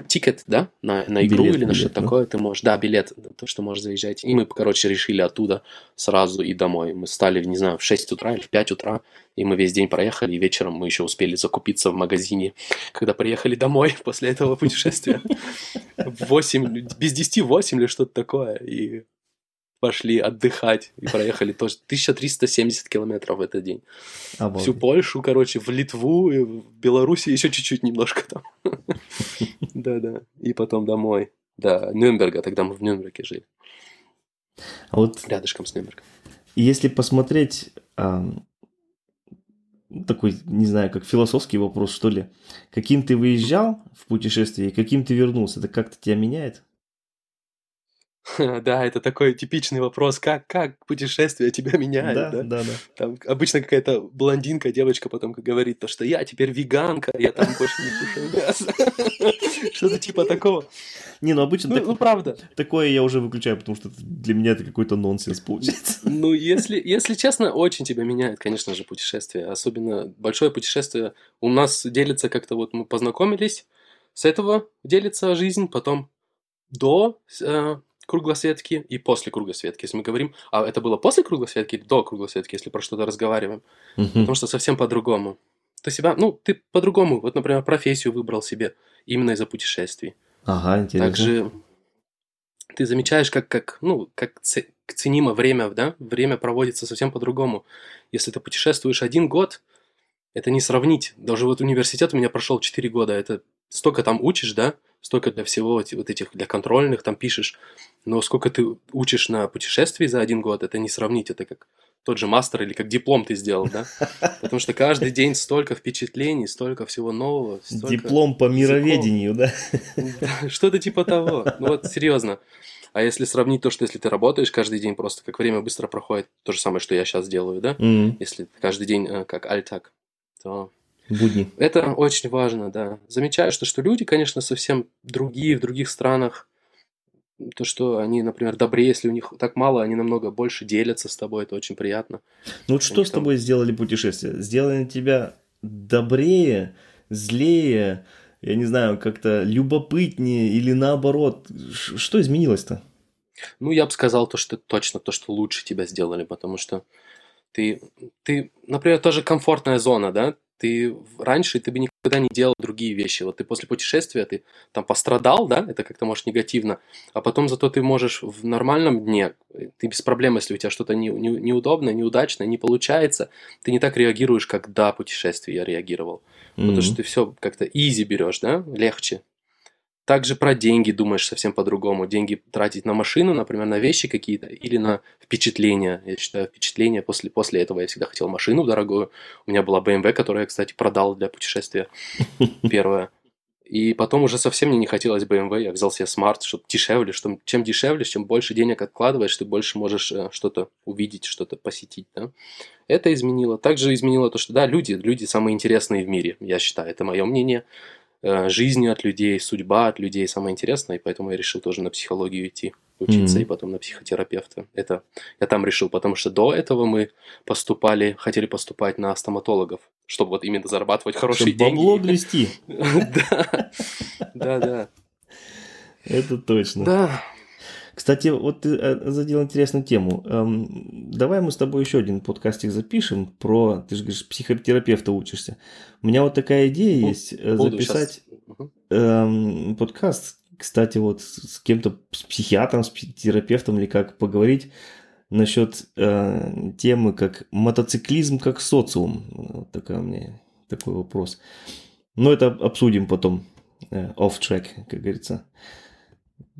тикет, да, на, на игру Билет, или на что-то да. такое, ты можешь, да, билет, то, что можешь заезжать. И мы, короче, решили оттуда сразу и домой. Мы стали, не знаю, в 6 утра или в 5 утра, и мы весь день проехали, и вечером мы еще успели закупиться в магазине, когда приехали домой [LAUGHS] после этого путешествия. [LAUGHS] В 8, без 10 8 или что-то такое, и пошли отдыхать, и проехали тоже 1370 километров в этот день. Обалдеть. Всю Польшу, короче, в Литву, и в Беларуси еще чуть-чуть немножко там. [LAUGHS] Да-да. И потом домой. Да, Нюрнберга, тогда мы в Нюрнберге жили, А вот рядышком с Нюрнбергом. если посмотреть такой, не знаю, как философский вопрос, что ли, каким ты выезжал в путешествие и каким ты вернулся, это как-то тебя меняет? [LAUGHS] Да, это такой типичный вопрос, как, как путешествие тебя меняет, да, да? да, да. Там обычно какая-то блондинка, девочка потом говорит то, что я теперь веганка, я там больше не кушаю [LAUGHS] мясо. [LAUGHS] Что-то типа такого. Не, ну обычно Ну, так- ну, правда. такое я уже выключаю, потому что для меня это какой-то нонсенс получается. Ну, если, если честно, очень тебя меняет, конечно же, путешествие. Особенно большое путешествие. У нас делится как-то вот мы познакомились, с этого делится жизнь, потом до э, круглосветки и после круглосветки. Если мы говорим, а это было после круглосветки или до круглосветки, если про что-то разговариваем. Мгм. Потому что совсем по-другому. Ты себя, ну, ты по-другому, вот, например, профессию выбрал себе именно из-за путешествий. Ага, интересно. Также ты замечаешь, как, как, ну, как ценимо время, да? Время проводится совсем по-другому. Если ты путешествуешь один год, это не сравнить. Даже вот университет у меня прошел 4 года. Это столько там учишь, да? Столько для всего вот этих, для контрольных там пишешь. Но сколько ты учишь на путешествии за один год, это не сравнить. Это как тот же мастер или как диплом ты сделал, да? [LAUGHS] Потому что каждый день столько впечатлений, столько всего нового. столько- Диплом по мироведению, да? да, Что-то типа того. Ну вот, серьезно. А если сравнить то, что если ты работаешь каждый день, просто как время быстро проходит, то же самое, что я сейчас делаю, да? М, Если каждый день э, как альтак, то Будни. это очень важно, да. Замечаю, что, что люди, конечно, совсем другие в других странах. То, что они, например, добрее, если у них так мало, они намного больше делятся с тобой, это очень приятно. Ну вот что с там- тобой сделали путешествия? Сделали тебя добрее, злее, я не знаю, как-то любопытнее или наоборот? Что изменилось-то? Ну, я бы сказал то, что точно то, что лучше тебя сделали, потому что ты, ты, например, тоже комфортная зона, да? Ты раньше ты бы никогда не делал другие вещи. Вот ты после путешествия ты там пострадал, да? Это как-то может негативно, а потом зато ты можешь в нормальном дне, э, ты без проблем, если у тебя что-то не, не- неудобно, неудачно, не получается, ты не так реагируешь, как до путешествия я реагировал. Потому М. что ты все как-то easy берешь, да, легче. Также про деньги думаешь совсем по-другому. Деньги тратить на машину, например, на вещи какие-то, или на впечатления. Я считаю, впечатления после, после этого я всегда хотел машину дорогую. У меня была BMW, которую я, кстати, продал для путешествия. [LAUGHS] Первая. И потом уже совсем мне не хотелось BMW, я взял себе Smart, чтобы дешевле, что чем дешевле, чем больше денег откладываешь, ты больше можешь э, что-то увидеть, что-то посетить, да. Это изменило. Также изменило то, что, да, люди, люди самые интересные в мире, я считаю, это мое мнение. Э, жизнью от людей, судьба от людей самое интересное, и поэтому я решил тоже на психологию идти учиться, Мгм. и потом на психотерапевта. Это я там решил, потому что до этого мы поступали, хотели поступать на стоматологов, чтобы вот именно зарабатывать хорошие Чтоб бабло деньги. грести. [LAUGHS] Да, да, да. Это точно. Да, Кстати, вот ты э, задел интересную тему. Эм, Давай мы с тобой еще один подкастик запишем про, ты же говоришь, психотерапевта учишься. У меня вот такая идея Бу- есть э, записать сейчас. Эм, подкаст, кстати, вот с кем-то, с психиатром, с психотерапевтом или как поговорить насчет э, темы как мотоциклизм как социум. Вот такая у меня такой вопрос. Но это обсудим потом э, off track, как говорится.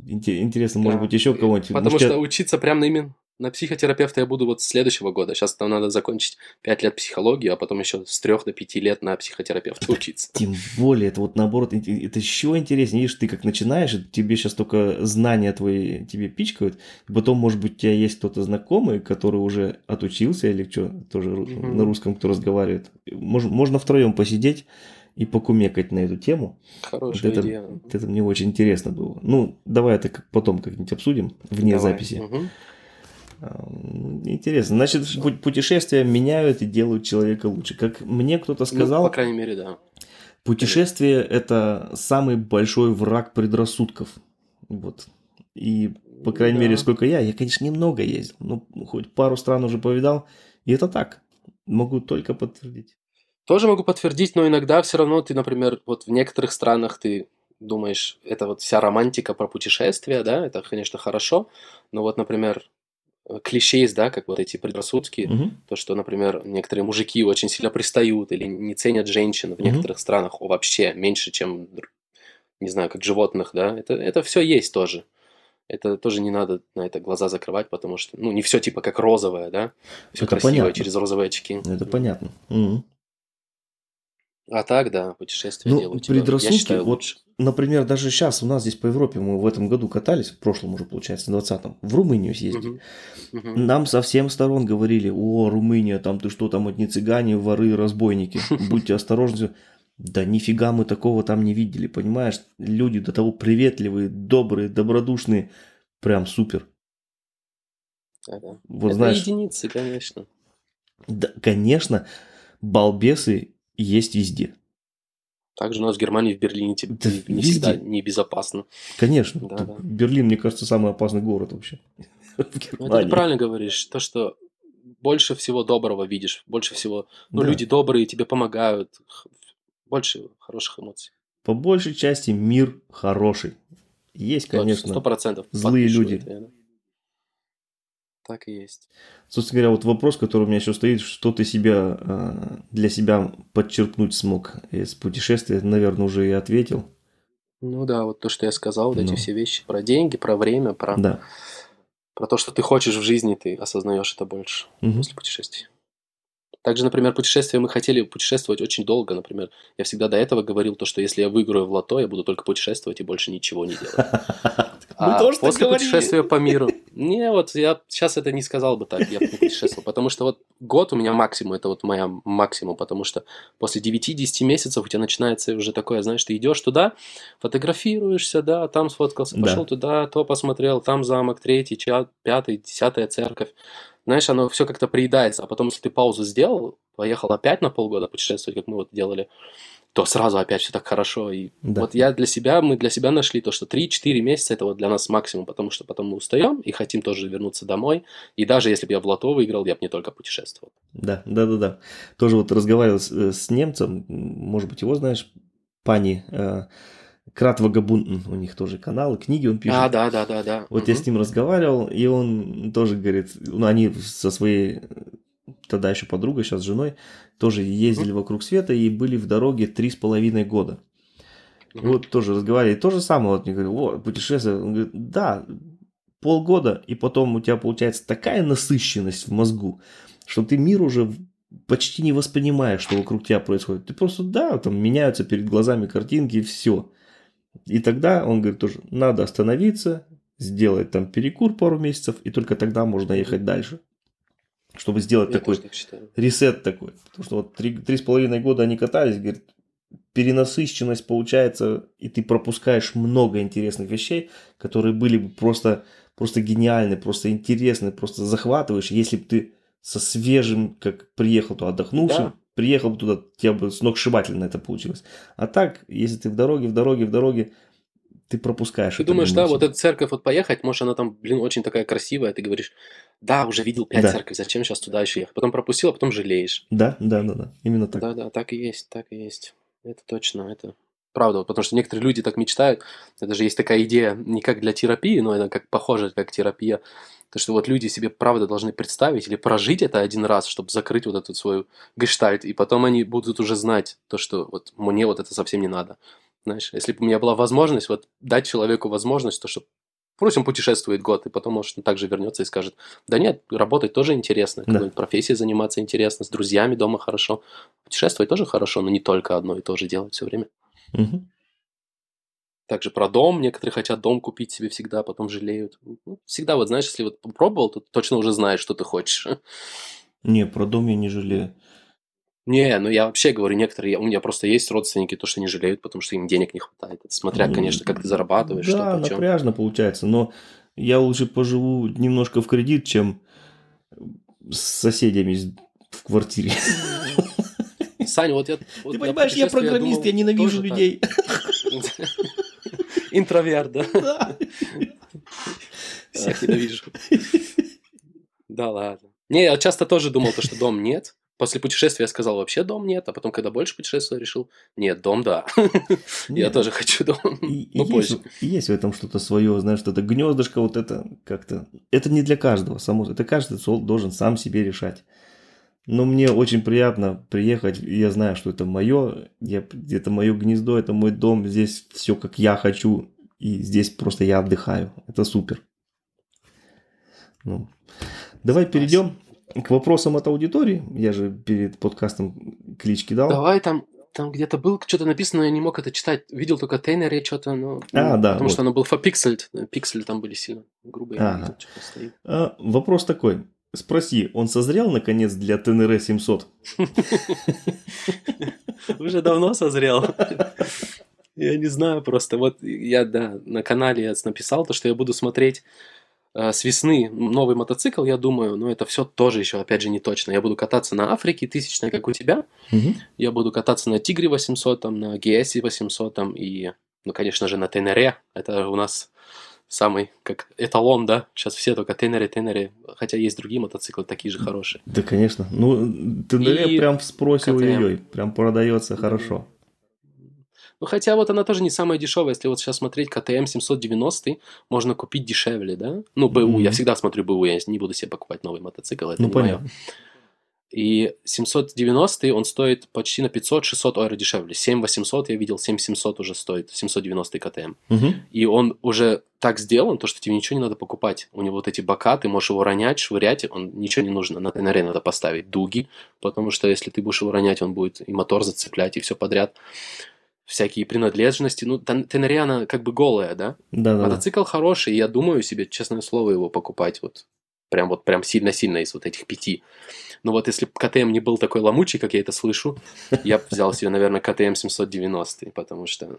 Инте- Интересно, может Да. быть, еще кого-нибудь. Потому Может, что я- учиться прям на именно на психотерапевта я буду вот с следующего года. Сейчас там надо закончить 5 лет психологии, а потом еще с 3 до 5 лет на психотерапевта учиться. Тем более, это вот наоборот, это еще интереснее. Видишь, ты как начинаешь, тебе сейчас только знания твои тебе пичкают, и потом, может быть, у тебя есть кто-то знакомый, который уже отучился или что, тоже Мгм. на русском кто разговаривает. Мож- можно втроем посидеть и покумекать на эту тему. Хорошая это- идея. Вот Это мне очень интересно было. Ну, давай это потом как-нибудь обсудим вне Давай. записи. А, Интересно. Значит, пу- путешествия меняют и делают человека лучше. Как мне кто-то Ну, сказал, по крайней мере, да. Путешествие – это самый большой враг предрассудков. Вот. И, по крайней Да. мере, сколько я, я, конечно, немного ездил, ну, хоть пару стран уже повидал, и это так. Могу только подтвердить. Тоже могу подтвердить, но иногда все равно ты, например, вот в некоторых странах ты думаешь, это вот вся романтика про путешествия, да, это, конечно, хорошо, но вот, например, э, клише есть, да, как вот эти предрассудки, Мгм. то, что, например, некоторые мужики очень сильно пристают или не ценят женщин в Мгм. некоторых странах вообще меньше, чем, не знаю, как животных, да, это, это все есть тоже. Это тоже не надо на это глаза закрывать, потому что, ну, не все типа как розовое, да, все Это красивое понятно. через розовые очки. Это понятно. Мгм. А так, да, путешествия Ну, делают тебя, я предрассудки, считаю, вот лучше. Например, даже сейчас у нас здесь по Европе мы в этом году катались, в прошлом уже, получается, в 20-м, в Румынию съездили. Мгм. Мгм. Нам со всем сторон говорили, о, Румыния, там ты что, там одни цыгане, воры, разбойники, [LAUGHS] будьте осторожны. Да нифига мы такого там не видели, понимаешь? Люди до того приветливые, добрые, добродушные, прям супер. Вот Это знаешь, единицы, конечно. да, конечно, балбесы есть везде. Также у нас в Германии, в Берлине Да не везде. всегда небезопасно. Конечно, Да, да. Берлин, мне кажется, самый опасный город вообще. [LAUGHS] Ну, это ты правильно говоришь, то, что больше всего доброго видишь, больше всего, ну, Да. люди добрые, тебе помогают, больше хороших эмоций. По большей части мир хороший. Есть, конечно, Сто процентов. злые подпишу люди. это. Так и есть. Собственно говоря, вот вопрос, который у меня еще стоит, что ты себя э, для себя подчеркнуть смог из путешествия, наверное, уже и ответил. Ну да, вот то, что я сказал, вот эти Ну. все вещи про деньги, про время, про, Да. про то, что ты хочешь в жизни, ты осознаешь это больше Мгм. после путешествий. Также, например, путешествия мы хотели путешествовать очень долго, например. Я всегда до этого говорил то, что если я выиграю в лото, я буду только путешествовать и больше ничего не делать. [LAUGHS] А после путешествия по миру. Не, вот я сейчас это не сказал бы так, я бы не путешествовал. Потому что вот год у меня максимум, это вот моя максимум, потому что после 9-10 месяцев у тебя начинается уже такое, знаешь, ты идешь туда, фотографируешься, да, там сфоткался, Да. пошел туда, то посмотрел, там замок, третий, пятый, десятая церковь. Знаешь, оно все как-то приедается, а потом, если ты паузу сделал, поехал опять на полгода путешествовать, как мы вот делали, то сразу опять все так хорошо. И Да. вот я для себя, мы для себя нашли то, что 3-4 месяца это вот для нас максимум, потому что потом мы устаем и хотим тоже вернуться домой. И даже если бы я в лото выиграл, я бы не только путешествовал. Да, да, да, да. Тоже вот разговаривал с, э, с немцем, может быть, его знаешь, пани э, Крат Вагабунтен, у них тоже канал, книги он пишет. А, да, да, да, да. Вот я с ним разговаривал, и он тоже говорит, ну, они со своей тогда еще подругой, сейчас с женой, тоже ездили вокруг света и были в дороге три с половиной года. Мгм. Вот тоже разговаривали, то же самое, вот мне говорю, о, путешествие, он говорит, да, полгода, и потом у тебя получается такая насыщенность в мозгу, что ты мир уже почти не воспринимаешь, что вокруг тебя происходит. Ты просто, да, там меняются перед глазами картинки и все. И тогда он говорит тоже, надо остановиться, сделать там перекур пару месяцев, и только тогда можно ехать дальше. Чтобы сделать Я такой так ресет такой. Потому что вот три, три с половиной года они катались, говорит, перенасыщенность получается, и ты пропускаешь много интересных вещей, которые были бы просто, просто гениальны, просто интересны, просто захватываешь, если бы ты со свежим, как приехал туда отдохнувшим, да. Приехал бы туда, тебе бы сногсшибательно это получилось. А так, если ты в дороге, в дороге, в дороге, ты пропускаешь. Ты думаешь, да, вот эта церковь вот поехать, может, она там, блин, очень такая красивая, ты говоришь, да, уже видел пять да. церковей, зачем сейчас туда еще ехать? Потом пропустил, а потом жалеешь. Да, да, да, да, именно так. Да, да, так и есть, так и есть. Это точно, это правда, потому что некоторые люди так мечтают, это же есть такая идея не как для терапии, но это как похоже, как терапия, то что вот люди себе правда должны представить или прожить это один раз, чтобы закрыть вот эту свою гештальт, и потом они будут уже знать то, что вот мне вот это совсем не надо. Знаешь, если бы у меня была возможность вот дать человеку возможность, то, что он путешествует год, и потом, может, он также вернется и скажет, да нет, работать тоже интересно, какой-нибудь да. профессией заниматься интересно, с друзьями дома хорошо. Путешествовать тоже хорошо, но не только одно и то же делать все время. Угу. Также про дом. Некоторые хотят дом купить себе всегда, потом жалеют. Ну, всегда вот, знаешь, если вот попробовал, то точно уже знаешь, что ты хочешь. Не, про дом я не жалею. Не, ну я вообще говорю, некоторые, у меня просто есть родственники, то, что не жалеют, потому что им денег не хватает. Это смотря, конечно, как ты зарабатываешь. Да, что, напряжно получается, но я лучше поживу немножко в кредит, чем с соседями в квартире. [LAUGHS] Саня, вот я... Вот ты понимаешь, я программист, я, думал, я ненавижу людей. [LAUGHS] Интроверт, да? Да. Всех ненавижу. Да ладно. Не, я часто тоже думал, то, что дом нет. После путешествия я сказал, вообще дом нет, а потом, когда больше путешествовал, решил, нет, дом да. Я тоже хочу дом, но позже. Есть в этом что-то свое, знаешь, что-то гнездышко, вот это как-то... Это не для каждого, само, это каждый должен сам себе решать. Но мне очень приятно приехать, я знаю, что это мое, я, это мое гнездо, это мой дом, здесь все как я хочу, и здесь просто я отдыхаю. Это супер. Ну, давай перейдем к вопросам от аудитории. Я же перед подкастом клички дал. Давай там, там где-то был что-то написано, но я не мог это читать. Видел только Тейнере что-то, но... А, да. Потому вот. что оно был фопиксель. Пиксели там были сильно грубые. Ага. А, вопрос такой. Спроси, он созрел наконец для ТНР 700? Уже давно созрел. Я не знаю просто. Вот я, да, на канале написал то, что я буду смотреть Э, с весны новый мотоцикл, я думаю, но это все тоже еще, опять же, не точно. Я буду кататься на Африке, тысячной, как у тебя. Угу. Я буду кататься на Тигре 800, там, на GS 800 там, и, ну, конечно же, на Тенере. Это у нас самый, как эталон, да? Сейчас все только Тенере, Тенере. Хотя есть другие мотоциклы такие же хорошие. Да, конечно. Ну, Тенере и прям в спросе, ой-ой-ой, прям продается хорошо. Ну, хотя вот она тоже не самая дешевая. Если вот сейчас смотреть КТМ 790, можно купить дешевле, да? Ну, БУ, mm-hmm. я всегда смотрю БУ, я не буду себе покупать новый мотоцикл, это ну, не понятно. Мое. И 790 он стоит почти на 500-600 евро дешевле. 7800 я видел, 7700 уже стоит, 790 КТМ. Угу. И он уже так сделан, то, что тебе ничего не надо покупать. У него вот эти бока, ты можешь его ронять, швырять, он ничего не нужно. На Тенаре надо поставить дуги, потому что если ты будешь его ронять, он будет и мотор зацеплять, и все подряд всякие принадлежности. Ну, Тенери, она как бы голая, да? Да, да. Мотоцикл хороший, я думаю себе, честное слово, его покупать вот прям вот прям сильно-сильно из вот этих пяти. Но вот если бы КТМ не был такой ломучий, как я это слышу, я бы взял себе, наверное, КТМ 790, потому что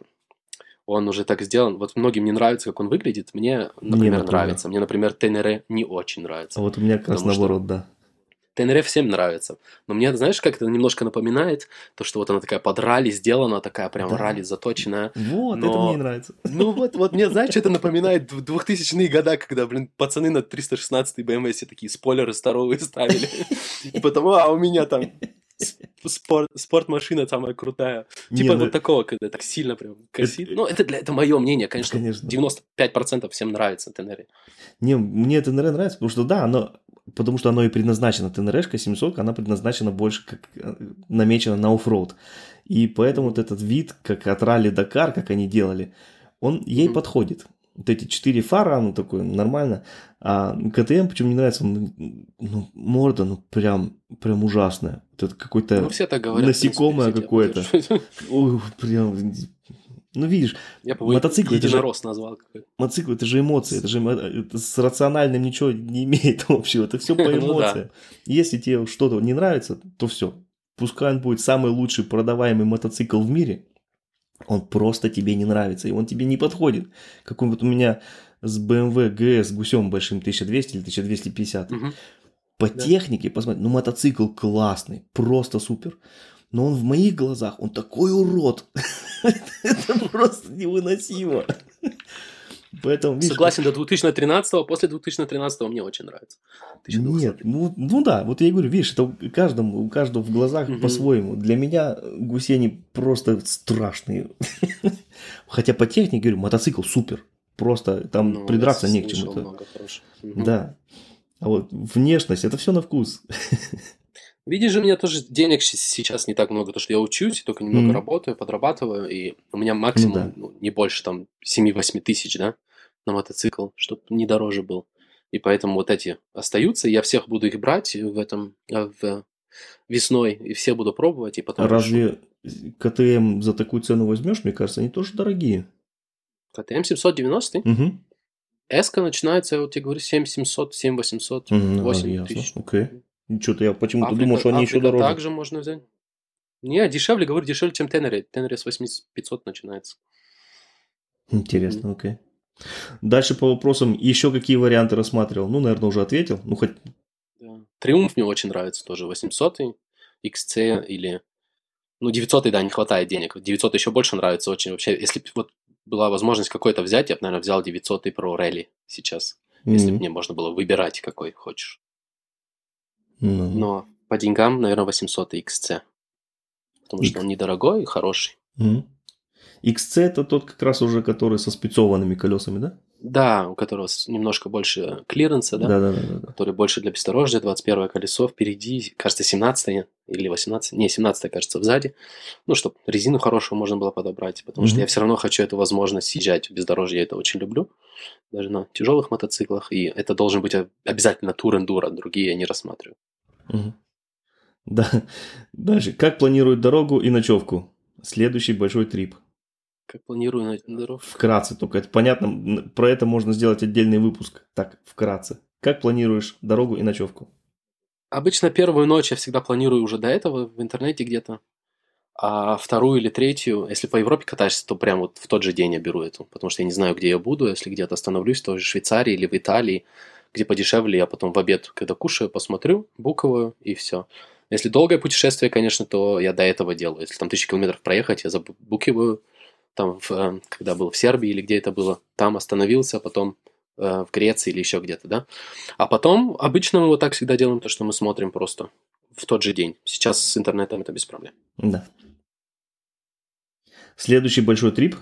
он уже так сделан. Вот многим не нравится, как он выглядит. Мне, например, Мне, нравится. Мне, например, Тенере не очень нравится. А вот у меня как раз наоборот, что... да. ТНР всем нравится. Но мне, знаешь, как это немножко напоминает, то, что вот она такая под ралли сделана, такая прям да. ралли заточенная. Вот, но... это мне нравится. Ну вот, вот мне, знаешь, это напоминает 2000-е года, когда, блин, пацаны на 316 BMW все такие спойлеры здоровые ставили. И потому, а у меня там спорт, спорт-машина самая крутая. Не, типа ну... вот такого, когда так сильно прям косит. Это... Ну, это, для, это мое мнение, конечно. конечно. 95% всем нравится ТНР. Не, мне ТНР нравится, потому что да, оно потому что оно и предназначено, ТНРшка 700, она предназначена больше как э, намечена на оффроуд. И поэтому вот этот вид, как от ралли Дакар, как они делали, он ей mm-hmm. подходит. Вот эти четыре фара, ну такое нормально. А КТМ, почему мне нравится, ну, морда, ну прям, прям ужасная. Вот это какой-то ну, все так говорят, насекомое какое-то. Ой, прям ну, видишь, Я мотоцикл это же... назвал. Мотоцикл это же эмоции, это же это с рациональным ничего не имеет [LAUGHS] общего, это все по [LAUGHS] ну эмоциям. Если тебе что-то не нравится, то все. Пускай он будет самый лучший продаваемый мотоцикл в мире, он просто тебе не нравится, и он тебе не подходит. Какой вот у меня с BMW GS гусем большим 1200 или 1250. Мгм. По Да. технике, посмотри, ну мотоцикл классный, просто супер. Но он в моих глазах, он такой урод. [LAUGHS] Это просто невыносимо. Поэтому, видишь, Согласен, до 2013 после 2013 мне очень нравится. 1200. Нет, ну, ну да, вот я и говорю, видишь, это каждому, у каждого в глазах Мгм. по-своему. Для меня гусени просто страшные. [LAUGHS] Хотя по технике, говорю, мотоцикл супер. Просто там Ну, придраться не к чему-то. Да. А вот внешность, это все на вкус. [LAUGHS] Видишь же, у меня тоже денег сейчас не так много, потому что я учусь, только немного Мгм. работаю, подрабатываю, и у меня максимум да. ну, не больше там 7-8 тысяч, да, на мотоцикл, чтобы не дороже был. И поэтому вот эти остаются, я всех буду их брать в этом, э, в весной, и все буду пробовать, и потом... А разве КТМ за такую цену возьмешь? Мне кажется, они тоже дорогие. КТМ 790, Угу. Эска начинается, я вот тебе говорю, 7700, 7800, Мгм, а, 8 ясно. Что-то я почему-то Африка- думал, что они еще Африка дороже. также можно взять. Не, дешевле, говорю, дешевле, чем Тенери. Тенери с 8500 начинается. Интересно, окей. Дальше по вопросам, еще какие варианты рассматривал? Ну, наверное, уже ответил. Ну, хоть Да. Триумф мне очень нравится тоже. 800 XC или... Ну, 900 да, не хватает денег. 900 еще больше нравится очень. Вообще, если вот была возможность какой-то взять, я бы, наверное, взял 900 Pro Rally сейчас. Если бы мне можно было выбирать, какой хочешь. Ну, Но по деньгам, наверное, 800 XC. Потому что Икс. он недорогой и хороший. мгм. XC это тот как раз уже, который со спецованными колесами, да? Да, у которого немножко больше клиренса, да? Да, да, да, который больше для бездорожья, 21 колесо, впереди, кажется, 17 или 18, не, 17 кажется, сзади, ну, чтобы резину хорошую можно было подобрать, потому что Мгм. я все равно хочу эту возможность съезжать в бездорожье, я это очень люблю, даже на тяжелых мотоциклах, и это должен быть обязательно тур-эндуро, другие я не рассматриваю. Мгм. Да. [LAUGHS] Дальше. Как планирует дорогу и ночевку? Следующий большой трип. Как планирую дорогу? Вкратце только. Это понятно. Про это можно сделать отдельный выпуск. Так, вкратце. Как планируешь дорогу и ночевку? Обычно первую ночь я всегда планирую уже до этого в интернете где-то, а вторую или третью, если по Европе катаешься, то прям вот в тот же день я беру эту, потому что я не знаю, где я буду, если где-то остановлюсь, то в Швейцарии или в Италии, где подешевле, я потом в обед, когда кушаю, посмотрю, буковую и все. Если долгое путешествие, конечно, то я до этого делаю. Если там тысячу километров проехать, я забукиваю, там, в, э, когда был в Сербии или где это было, там остановился, потом э, в Греции или еще где-то, да. А потом, обычно мы вот так всегда делаем, то, что мы смотрим просто в тот же день. Сейчас с интернетом это без проблем. Да. Следующий большой трип.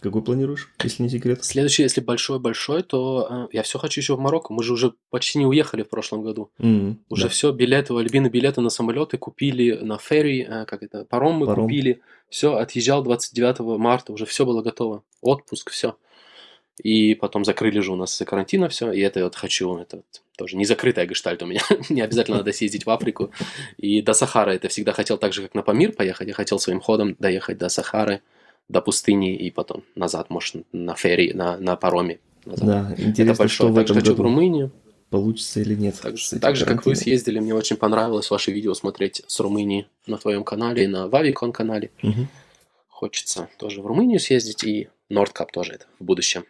Какой планируешь, если не секрет? Следующий, если большой-большой, то э, я все хочу еще в Марокко. Мы же уже почти не уехали в прошлом году. М, Уже да. все, билеты, альбины билеты на самолеты купили, на ферри, э, как это, паром мы Паром. купили. Все, отъезжал 29 марта, уже все было готово. Отпуск, все. И потом закрыли же у нас из-за карантина все. И это я вот хочу, это вот тоже не закрытая гештальт у меня. [LAUGHS] Мне обязательно надо съездить в Африку. И до Сахары это всегда хотел так же, как на Памир поехать. Я хотел своим ходом доехать до Сахары, до пустыни и потом назад, может, на ферри, на, на пароме. назад. Да, Это интересно, что большое. в Также этом хочу в году Румынию. получится или нет. Так, так же, как вы съездили, мне очень понравилось ваше видео смотреть с Румынии на твоем канале и на Вавикон канале. Мгм. Хочется тоже в Румынию съездить и Нордкап тоже это в будущем.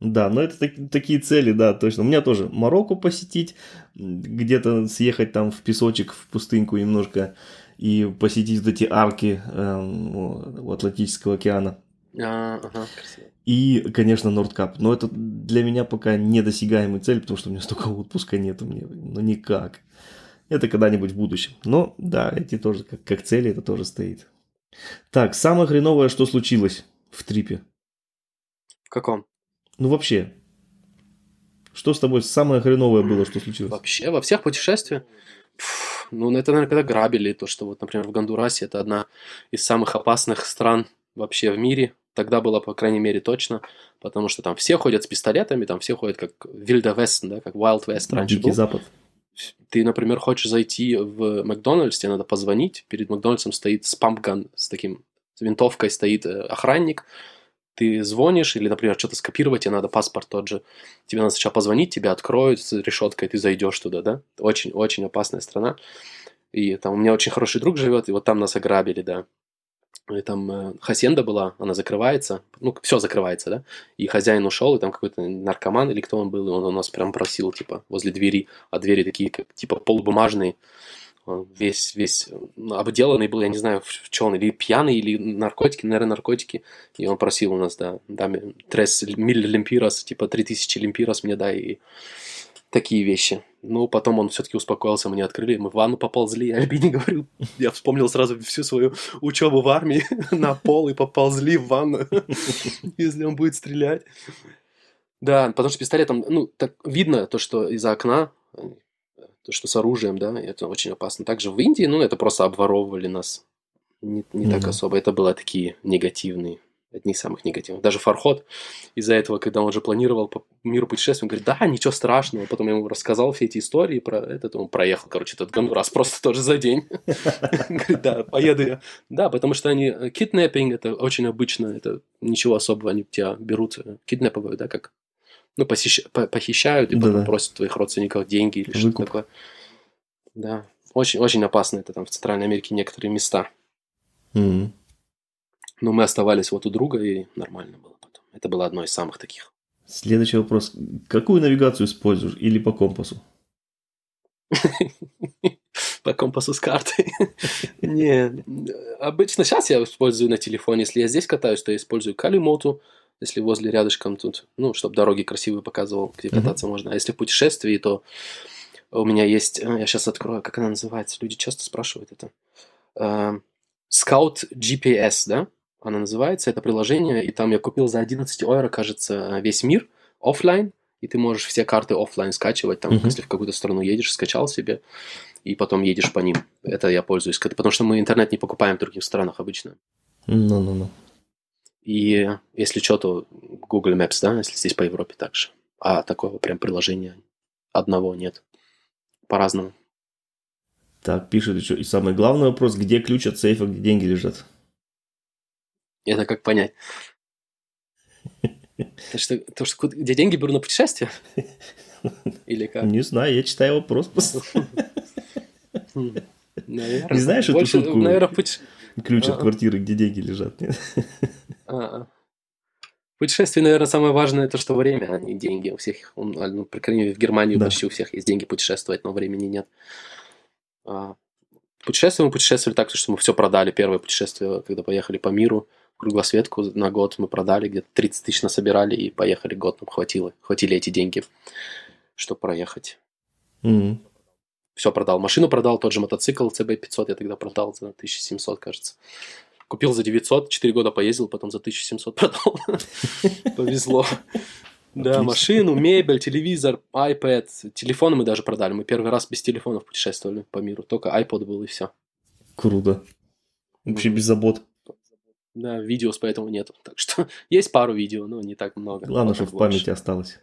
Да, но это так- такие цели, да, точно. У меня тоже Марокко посетить, где-то съехать там в песочек, в пустыньку немножко и посетить вот эти арки эм, у- Атлантического океана. А, ага, красиво. И, конечно, Нордкап. Но это для меня пока недосягаемая цель, потому что у меня столько отпуска нет у меня. Ну, никак. Это когда-нибудь в будущем. Но, да, эти тоже, как, как цели, это тоже стоит. Так, самое хреновое, что случилось в трипе? В каком? Ну, вообще. Что с тобой самое хреновое было, что случилось? Вообще, во всех путешествиях? Пф, ну, это, наверное, когда грабили, то, что вот, например, в Гондурасе это одна из самых опасных стран вообще в мире. Тогда было, по крайней мере, точно, потому что там все ходят с пистолетами, там все ходят как Вильда Вест, да, как Wild West раньше Дикий был. Запад. Ты, например, хочешь зайти в Макдональдс, тебе надо позвонить. Перед Макдональдсом стоит спампган с таким с винтовкой, стоит э, охранник. Ты звонишь или, например, что-то скопировать, тебе надо паспорт тот же. Тебе надо сначала позвонить, тебя откроют с решеткой, ты зайдешь туда, да? Очень-очень опасная страна. И там у меня очень хороший друг живет, и вот там нас ограбили, да. и там э, хасенда была, она закрывается, ну, все закрывается, да, и хозяин ушел, и там какой-то наркоман или кто он был, и он у нас прям просил, типа, возле двери, а двери такие, как, типа, полубумажные, весь, весь ну, обделанный был, я не знаю, в чем он, или пьяный, или наркотики, наверное, наркотики, и он просил у нас, да, да, трес миль лимпирос, типа, 3000 лимпирос мне дай, и такие вещи. Ну, потом он все-таки успокоился, мы не открыли, мы в ванну поползли, я Альбине говорю, я вспомнил сразу всю свою учебу в армии [LAUGHS] на пол и поползли в ванну, [LAUGHS] если он будет стрелять. Да, потому что пистолетом, ну, так видно то, что из-за окна, что с оружием, да, это очень опасно. Также в Индии, ну, это просто обворовывали нас. Не, не mm-hmm. так особо. Это было такие негативные одни из самых негативных. Даже Фархот из-за этого, когда он уже планировал по миру путешествия, он говорит, да, ничего страшного. Потом я ему рассказал все эти истории про этот, он проехал, короче, этот Гондурас просто тоже за день. [LAUGHS] Говорит, да, поеду я. Да, потому что они, киднеппинг, это очень обычно, это ничего особого, они тебя берут, э, киднепывают, да, как, ну, похищают и потом просят твоих родственников деньги или что-то такое. Да, очень, очень опасно это там в Центральной Америке некоторые места. Но мы оставались вот у друга, и нормально было потом. Это было одно из самых таких. Следующий вопрос. Какую навигацию используешь или по компасу? [LAUGHS] По компасу с картой. [LAUGHS] Не, обычно сейчас я использую на телефоне. Если я здесь катаюсь, то я использую Калимоту, если возле рядышком тут, ну, чтобы дороги красивые показывал, где кататься можно. А если в путешествии, то у меня есть, я сейчас открою, как она называется, люди часто спрашивают это. Scout GPS, да? она называется, это приложение, и там я купил за 11 евро, кажется, весь мир офлайн, и ты можешь все карты офлайн скачивать, там, uh-huh. если в какую-то страну едешь, скачал себе, и потом едешь по ним. Это я пользуюсь, потому что мы интернет не покупаем в других странах обычно. Ну, ну, ну. И если что, то Google Maps, да, если здесь по Европе также. А такого прям приложения одного нет. По-разному. Так, пишет еще. И самый главный вопрос, где ключ от сейфа, где деньги лежат? Это как понять? [LAUGHS] То, что, то, что где деньги беру на путешествие? Или как? Не знаю, я читаю вопрос Наверное. Не знаешь эту шутку? Наверное, путь... Ключ от квартиры, где деньги лежат. Нет? Путешествие, наверное, самое важное то, что время, а не деньги. У всех, ну, по крайней мере, в Германии да. почти у всех есть деньги путешествовать, но времени нет. А, путешествие мы путешествовали так, что мы все продали. Первое путешествие, когда поехали по миру – кругосветку на год мы продали, где-то 30 тысяч насобирали и поехали год, нам хватило, хватили эти деньги, чтобы проехать. Mm-hmm. Все продал. Машину продал, тот же мотоцикл CB500 я тогда продал за 1700, кажется. Купил за 900, 4 года поездил, потом за 1700 продал. [LAUGHS] Повезло. Да, машину, мебель, телевизор, iPad, телефоны мы даже продали. Мы первый раз без телефонов путешествовали по миру. Только iPod был и все. Круто. Вообще без забот. Да, видео поэтому нету. Так что [LAUGHS] есть пару видео, но не так много. Главное, чтобы в памяти осталось.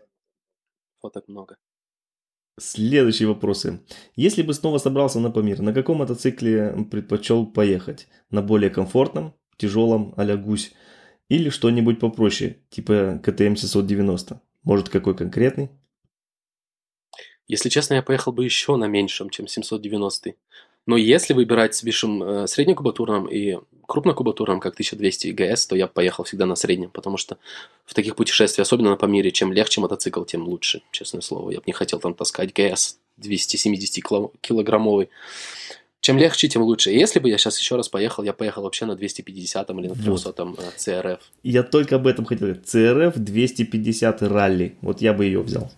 Фоток много. Следующие вопросы. Если бы снова собрался на Памир, на каком мотоцикле предпочел поехать? На более комфортном, тяжелом, а гусь? Или что-нибудь попроще, типа КТМ 790? Может, какой конкретный? Если честно, я поехал бы еще на меньшем, чем 790. Но если выбирать с высшим э, среднекубатурным и крупнокубатурным, как 1200 ГС, то я поехал всегда на среднем, потому что в таких путешествиях, особенно на Памире, чем легче мотоцикл, тем лучше, честное слово. Я бы не хотел там таскать ГС 270 килограммовый. Чем легче, тем лучше. Если бы я сейчас еще раз поехал, я поехал вообще на 250 или на 300 вот. CRF. Я только об этом хотел. CRF 250 ралли. Вот я бы ее взял.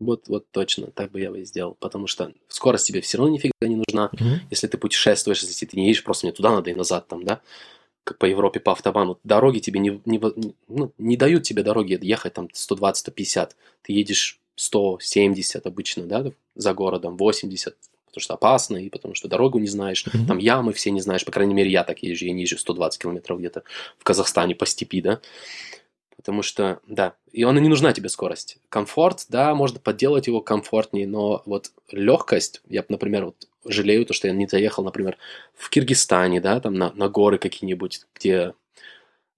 Вот, вот точно, так бы я бы и сделал. Потому что скорость тебе все равно нифига не нужна. Mm-hmm. Если ты путешествуешь, если ты не едешь, просто мне туда надо и назад там, да, как по Европе, по автобану. Дороги тебе не, не, ну, не дают тебе дороги ехать там 120-150. Ты едешь 170 обычно, да, за городом, 80, потому что опасно, и потому что дорогу не знаешь, mm-hmm. там ямы все не знаешь, по крайней мере, я так езжу, я не езжу 120 километров где-то в Казахстане по степи, да, Потому что, да, и она не нужна тебе скорость. Комфорт, да, можно подделать его комфортнее, но вот легкость, я, например, вот жалею то, что я не заехал, например, в Киргизстане, да, там на, на горы какие-нибудь, где,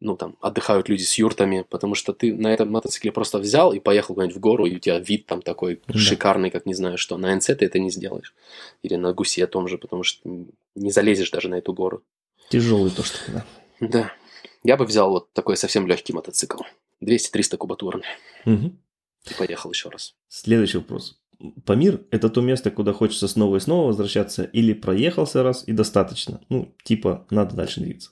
ну, там, отдыхают люди с юртами, потому что ты на этом мотоцикле просто взял и поехал куда-нибудь в гору, и у тебя вид там такой да. шикарный, как не знаю что. На НЦ ты это не сделаешь. Или на гусе том же, потому что не залезешь даже на эту гору. Тяжелый то, что да. Да. Я бы взял вот такой совсем легкий мотоцикл. 200-300 кубатурный. Мгм. И поехал еще раз. Следующий вопрос. Памир – это то место, куда хочется снова и снова возвращаться, или проехался раз и достаточно? Ну, типа, надо дальше двигаться.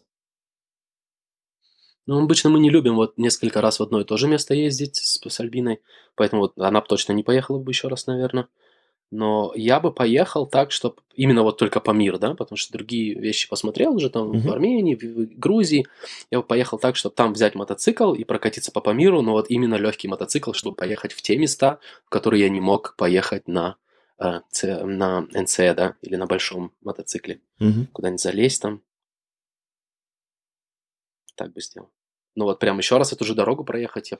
Ну, обычно мы не любим вот несколько раз в одно и то же место ездить с, с Альбиной, поэтому вот она бы точно не поехала бы еще раз, наверное. Но я бы поехал так, чтобы именно вот только по мир, да, потому что другие вещи посмотрел уже там Мгм. в Армении, в, Грузии. Я бы поехал так, чтобы там взять мотоцикл и прокатиться по Памиру, но вот именно легкий мотоцикл, чтобы поехать в те места, в которые я не мог поехать на, э, на НЦ, да, или на большом мотоцикле. Мгм. Куда-нибудь залезть там. Так бы сделал. Ну вот прям еще раз эту же дорогу проехать, я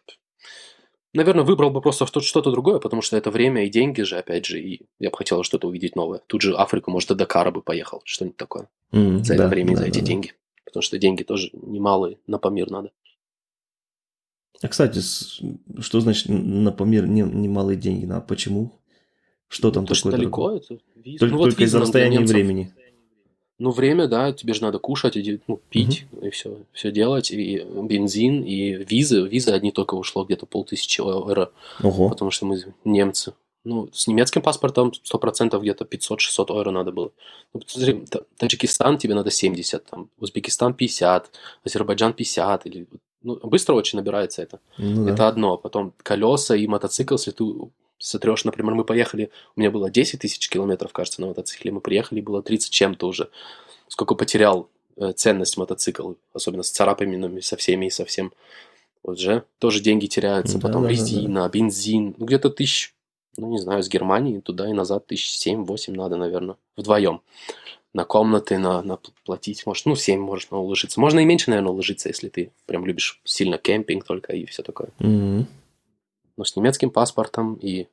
наверное, выбрал бы просто что- что-то другое, потому что это время и деньги же, опять же, и я бы хотел что-то увидеть новое. Тут же Африку, может, до Дакара бы поехал, что-нибудь такое. М, За это да, время и да, за эти да, деньги. Потому что деньги тоже немалые, на Памир надо. А, кстати, что значит на Памир не, немалые деньги? А почему? Что там То, что такое? далеко, это виза. Только, ну, вот только из-за расстояния немцев. времени. Ну, время, да, тебе же надо кушать, и, ну, пить, и все, все делать, и бензин, и визы. Визы одни только ушло где-то полтысячи евро. Ого. потому что мы немцы. Ну, с немецким паспортом 100% где-то 500-600 евро надо было. Ну, посмотри, Та- Таджикистан тебе надо 70, там, Узбекистан 50, Азербайджан 50. Или, ну, быстро очень набирается это. Ну да. Это одно. Потом колеса и мотоцикл, если ты сотрешь, например, мы поехали, у меня было 10 тысяч километров, кажется, на мотоцикле, мы приехали, было 30 чем-то уже. Сколько потерял э, ценность мотоцикл, особенно с царапинами, со всеми и со всем. Вот же тоже деньги теряются, Да, потом да, да, резина, бензин, ну где-то тысяч, ну не знаю, с Германии туда и назад тысяч семь-восемь надо, наверное, вдвоем. На комнаты, на, на платить, может, ну, 7 можно уложиться. Можно и меньше, наверное, уложиться, если ты прям любишь сильно кемпинг только и все такое. Мгм. Но с немецким паспортом и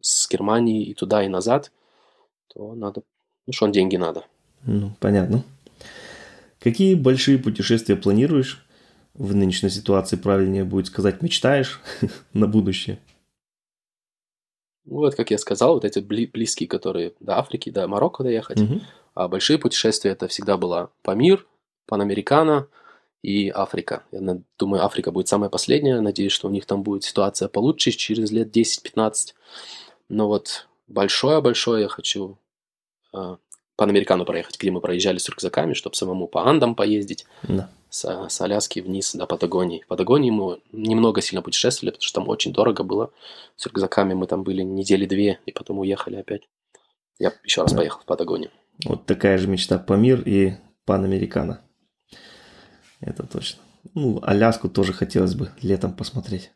с Германии и туда, и назад, то надо, ну, что деньги надо. Ну, понятно. Какие большие путешествия планируешь? В нынешней ситуации правильнее будет сказать мечтаешь [LAUGHS] на будущее. Ну, Вот, как я сказал, вот эти бли- близкие, которые до Африки, до Марокко доехать. Мгм. А большие путешествия это всегда была Памир, Панамерикана и Африка. Я думаю, Африка будет самая последняя. Надеюсь, что у них там будет ситуация получше через лет 10-15. Но вот большое-большое я хочу а, Панамерикану проехать, где мы проезжали с рюкзаками, чтобы самому по Андам поездить. Да. с, с Аляски вниз до Патагонии. В Патагонии мы немного сильно путешествовали, потому что там очень дорого было. С рюкзаками мы там были недели две, и потом уехали опять. Я еще раз Да. поехал в Патагонию. Вот такая же мечта Памир и Панамерикана. Это точно. Ну, Аляску тоже хотелось бы летом посмотреть.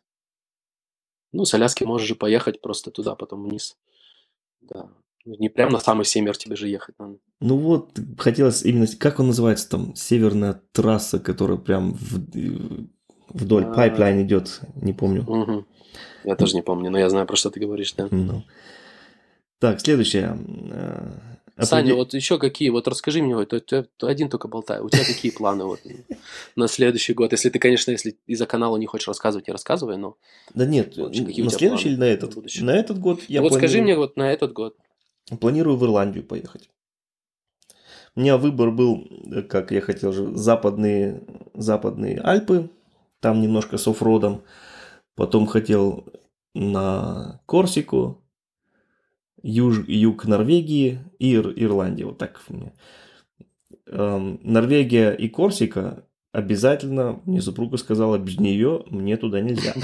Ну, с Аляски можешь же поехать просто туда, потом вниз. Да. Ну, Не прям на самый север тебе же ехать надо. Ну вот, хотелось именно... Как он называется там? Северная трасса, которая прям в- вдоль А. pipeline идет. Не помню. Мгм. Я тоже не помню, но я знаю, про что ты говоришь, да. Ну. Так, следующее. Э, Саня, определ- вот еще какие, вот расскажи мне, вот, то один только болтаю, у тебя какие планы вот [LAUGHS] на следующий год? Если ты, конечно, если из-за канала не хочешь рассказывать, не рассказывай, но Да нет, В общем, какие у на следующий или на на этот? будущее? На этот год я вот скажи планирую- мне вот на этот год. Планирую в Ирландию поехать. У меня выбор был, э, как я хотел же, западные, западные Альпы, там немножко с оффродом. Потом хотел на Корсику, юж, юг Норвегии и Ир- Ирландия. Вот так меня. Эм, Норвегия и Корсика обязательно, мне супруга сказала, без нее мне туда нельзя.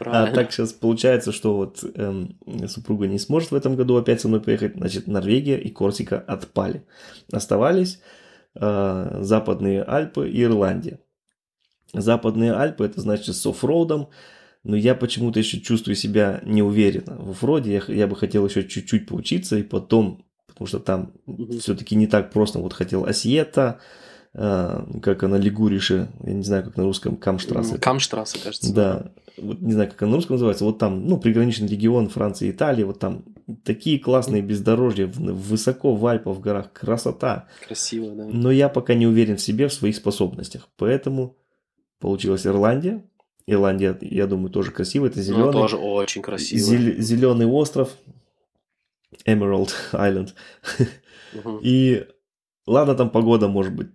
А так сейчас получается, что вот эм, супруга не сможет в этом году опять со мной поехать, значит, Норвегия и Корсика отпали. Оставались э, Западные Альпы и Ирландия. Западные Альпы это значит с оффроудом, но я почему-то еще чувствую себя неуверенно. В оффроде я, я бы хотел еще чуть-чуть поучиться и потом, потому что там Мгм. все-таки не так просто. Вот хотел Осьета, э, как она, Лигурише, я не знаю, как на русском, Камштрассе. Камштрассе, кажется. Да, вот не знаю, как она на русском называется, вот там, ну, приграничный регион Франции и Италии, вот там такие классные бездорожья, высоко в Альпах, в горах, красота. Красиво, да. Но я пока не уверен в себе, в своих способностях, поэтому получилась Ирландия. Ирландия, я думаю, тоже красивая, это Ну, зеленый, тоже очень красиво. зеленый остров, Emerald Island. Мгм. И ладно, там погода может быть,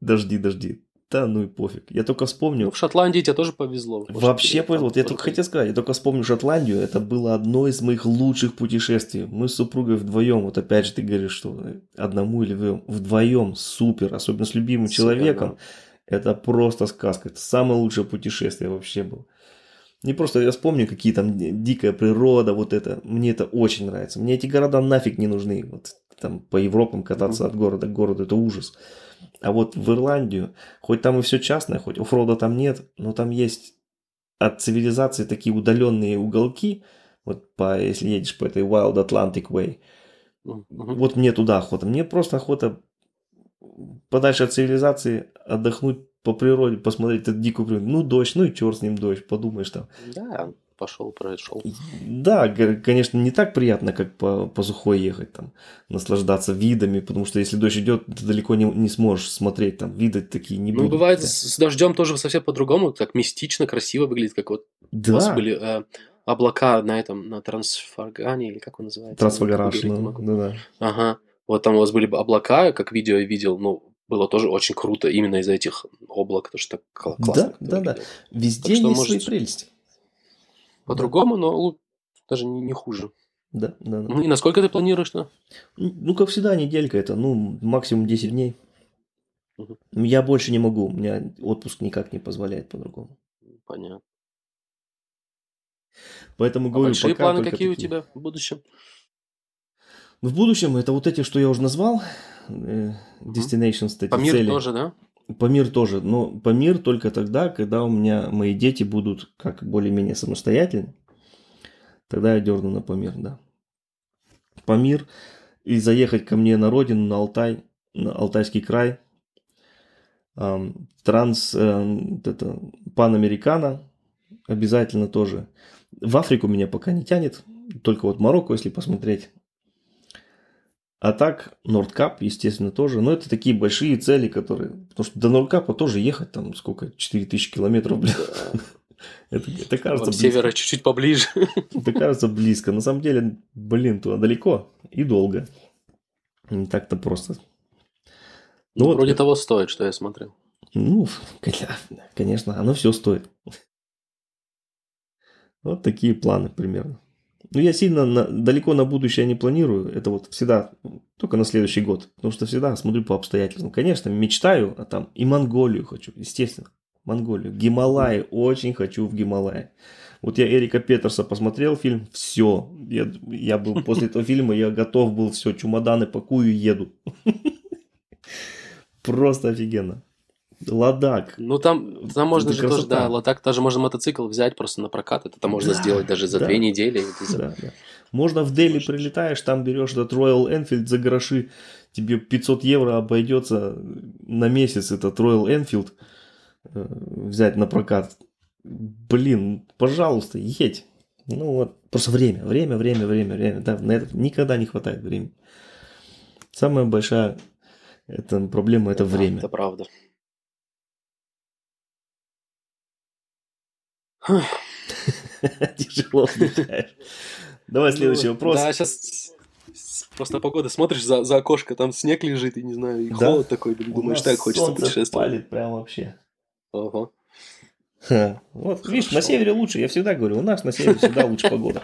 дожди, дожди. Да ну и пофиг. Я только вспомню. Ну, в Шотландии тебе тоже повезло. Вообще повезло. Я только хотел сказать, я только вспомню Шотландию. Это было одно из моих лучших путешествий. Мы с супругой вдвоем. Вот опять же ты говоришь, что одному или вдвоем. Вдвоем супер. Особенно с любимым супер, человеком. Да. Это просто сказка. Это самое лучшее путешествие вообще было. Не просто я вспомню, какие там дикая природа, вот это. Мне это очень нравится. Мне эти города нафиг не нужны. Вот там по Европам кататься mm-hmm. от города к городу, это ужас. А вот в Ирландию, хоть там и все частное, хоть оффрода там нет, но там есть от цивилизации такие удаленные уголки, вот по, если едешь по этой Wild Atlantic Way, uh-huh. вот мне туда охота. Мне просто охота подальше от цивилизации отдохнуть по природе, посмотреть эту дикую природу. Ну, дождь, ну и черт с ним дождь, подумаешь там. Да, пошел, прошел. Да, конечно, не так приятно, как по, по сухой ехать, там, наслаждаться видами, потому что если дождь идет, ты далеко не, не сможешь смотреть, там, виды такие не ну, будут. Ну, бывает, с, с дождем тоже совсем по-другому, так мистично, красиво выглядит, как вот да. у вас были э, облака на этом, на Трансфаргане, или как он называется? Трансфагараш, ну, да, да. Ага, вот там у вас были облака, как видео я видел, ну, было тоже очень круто именно из-за этих облак, потому что так классно. Да, да, да. Везде есть может... свои прелести по-другому, да. но даже не, не хуже. Да, да, да. Ну и насколько ты планируешь-то? Ну, как всегда, неделька это, ну, максимум 10 дней. Угу. Я больше не могу, у меня отпуск никак не позволяет по-другому. Понятно. Поэтому а говорю, большие пока планы какие такие. у тебя в будущем? В будущем это вот эти, что я уже назвал, э, destinations, эти Памир цели. тоже, да? Памир тоже, но Памир только тогда, когда у меня мои дети будут как более-менее самостоятельны. Тогда я дерну на Памир, да. Памир и заехать ко мне на родину, на Алтай, на Алтайский край. Эм, транс, э, это, Панамерикана обязательно тоже. В Африку меня пока не тянет, только вот Марокко, если посмотреть. А так, Нордкап, естественно, тоже. Но это такие большие цели, которые... Потому что до Нордкапа тоже ехать там сколько? 4000 километров, блин. [LAUGHS] Это, это кажется От севера чуть-чуть поближе. [LAUGHS] Это кажется близко. На самом деле, блин, туда далеко и долго. Не так-то просто. Ну, ну вот, вроде того стоит, что я смотрел. Ну, конечно, оно все стоит. [LAUGHS] Вот такие планы примерно. Ну, я сильно на, далеко на будущее не планирую. Это вот всегда только на следующий год. Потому что всегда смотрю по обстоятельствам. Конечно, мечтаю, а там и Монголию хочу, естественно. Монголию. Гималаи. Очень хочу в Гималаи. Вот я Эрика Петерса посмотрел фильм, все. Я, я был [LAUGHS] после этого фильма, я готов был, все, чемоданы пакую, еду. [LAUGHS] Просто офигенно. Ладак. Ну там, там можно же тоже, да, Ладак, даже можно мотоцикл взять просто на прокат, это там можно да, сделать даже за да. две недели. Да, да. Можно в Дели прилетаешь, там берешь этот Royal Enfield за гроши, тебе 500 евро обойдется на месяц этот Royal Enfield э, взять на прокат. Блин, пожалуйста, едь. Ну вот, просто время, время, время, время, время. Да, на это никогда не хватает времени. Самая большая это проблема это да, время. Это правда. [LAUGHS] Тяжело вздыхаешь. Давай следующий ну, вопрос. Да, сейчас просто погода, смотришь за, за окошко, там снег лежит, и не знаю, и да? холод такой, думаешь, так хочется путешествовать. палит прям вообще. Ага. Ха. Вот, Хорошо. видишь, на севере лучше, я всегда говорю, у нас на севере всегда лучше погода.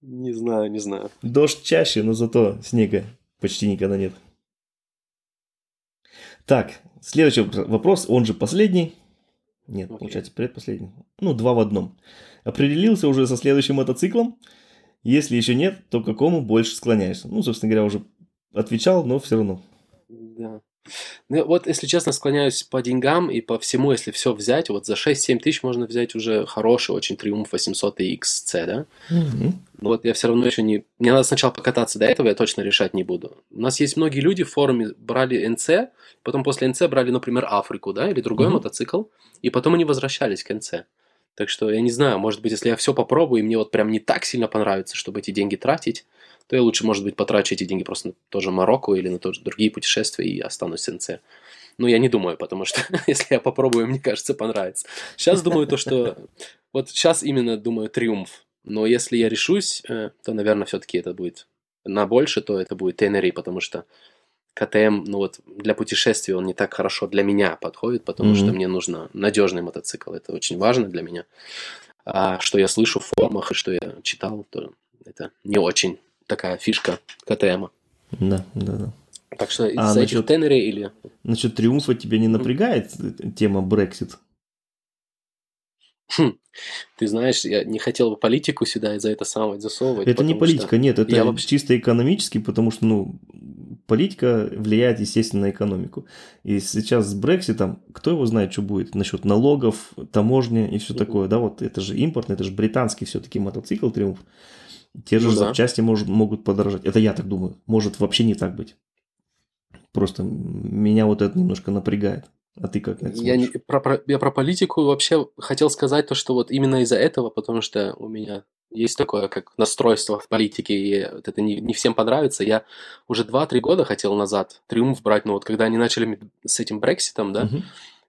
Не знаю, не знаю. Дождь чаще, но зато снега почти никогда нет. Так, следующий вопрос, он же последний. Нет, okay. получается предпоследний. Ну, два в одном. Определился уже со следующим мотоциклом. Если еще нет, то к какому больше склоняешься? Ну, собственно говоря, уже отвечал, но все равно. Да. Ну, вот, если честно, склоняюсь по деньгам и по всему, если все взять, вот за 6-7 тысяч можно взять уже хороший очень Триумф 800 XC, да? Mm-hmm. Но вот я все равно еще не... Мне надо сначала покататься до этого, я точно решать не буду. У нас есть многие люди в форуме брали НЦ, потом после НЦ брали, например, Африку, да, или другой mm-hmm. мотоцикл, и потом они возвращались к НЦ. Так что я не знаю, может быть, если я все попробую, и мне вот прям не так сильно понравится, чтобы эти деньги тратить, то я лучше, может быть, потрачу эти деньги просто на тоже Марокко или на тоже другие путешествия и останусь в НЦ. Ну, я не думаю, потому что [LAUGHS] если я попробую, мне кажется, понравится. Сейчас думаю то, что... [LAUGHS] Вот сейчас именно думаю Триумф. Но если я решусь, э, то, наверное, все-таки это будет на больше, то это будет Тенери, потому что КТМ, ну вот для путешествий он не так хорошо для меня подходит, потому mm-hmm. что мне нужно надежный мотоцикл. Это очень важно для меня. А что я слышу в форумах и что я читал, то это не очень такая фишка КТМа. Да, да, да. Так что а насчет, этих Тенери или... Насчет Триумфа тебя не напрягает тема Brexit? Хм. Ты знаешь, я не хотел бы политику сюда из-за это самого засовывать. Это не политика, нет, это я вообще... чисто экономически, потому что, ну, политика влияет, естественно, на экономику. И сейчас с Брекситом, кто его знает, что будет насчет налогов, таможни и все такое, да, вот это же импортный, это же британский все-таки мотоцикл Триумф. Те же ну, запчасти да. может, могут подорожать. Это я так думаю. Может вообще не так быть. Просто меня вот это немножко напрягает. А ты как это я, не, про, про, я про политику вообще хотел сказать то, что вот именно из-за этого, потому что у меня есть такое, как настройство в политике, и вот это не, не всем понравится. Я уже 2-3 года хотел назад триумф брать, но вот когда они начали с этим Брекситом, да, угу.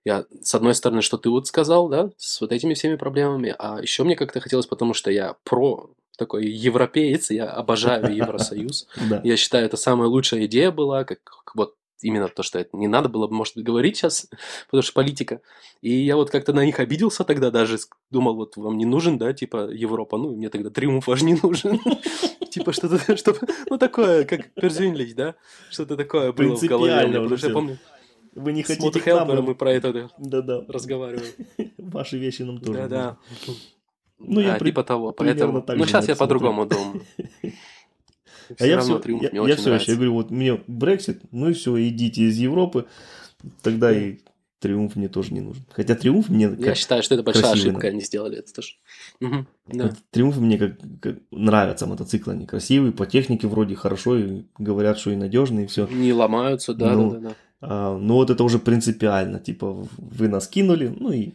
я, с одной стороны, что ты вот сказал, да, с вот этими всеми проблемами, а еще мне как-то хотелось, потому что я про такой европеец, я обожаю [LAUGHS] Евросоюз. Я считаю, это самая лучшая идея была, как вот именно то, что это не надо было, может говорить сейчас, потому что политика. И я вот как-то на них обиделся тогда даже, думал, вот вам не нужен, да, типа Европа, ну, мне тогда триумф аж не нужен. [LAUGHS] Типа что-то, что ну, такое, как перзюнлить, да, что-то такое было в голове. Потому что я помню, вы не хотите к нам, мы про это да-да. разговариваем. [LAUGHS] Ваши вещи нам тоже. Да-да. Ну, я а, при... типа того, поэтому... Ну, сейчас я по-другому думаю. [LAUGHS] а я все, я, я все еще, я говорю, вот мне Брексит, ну и все, идите из Европы, тогда и Триумф мне тоже не нужен. Хотя Триумф мне... Я как считаю, что это большая ошибка, они сделали это тоже. Угу, да. Триумф мне как, как нравятся мотоциклы, они красивые, по технике вроде хорошо, и говорят, что и надежные, и все. Не ломаются, да, ну, да, да. да. А, ну вот это уже принципиально, типа вы нас кинули, ну и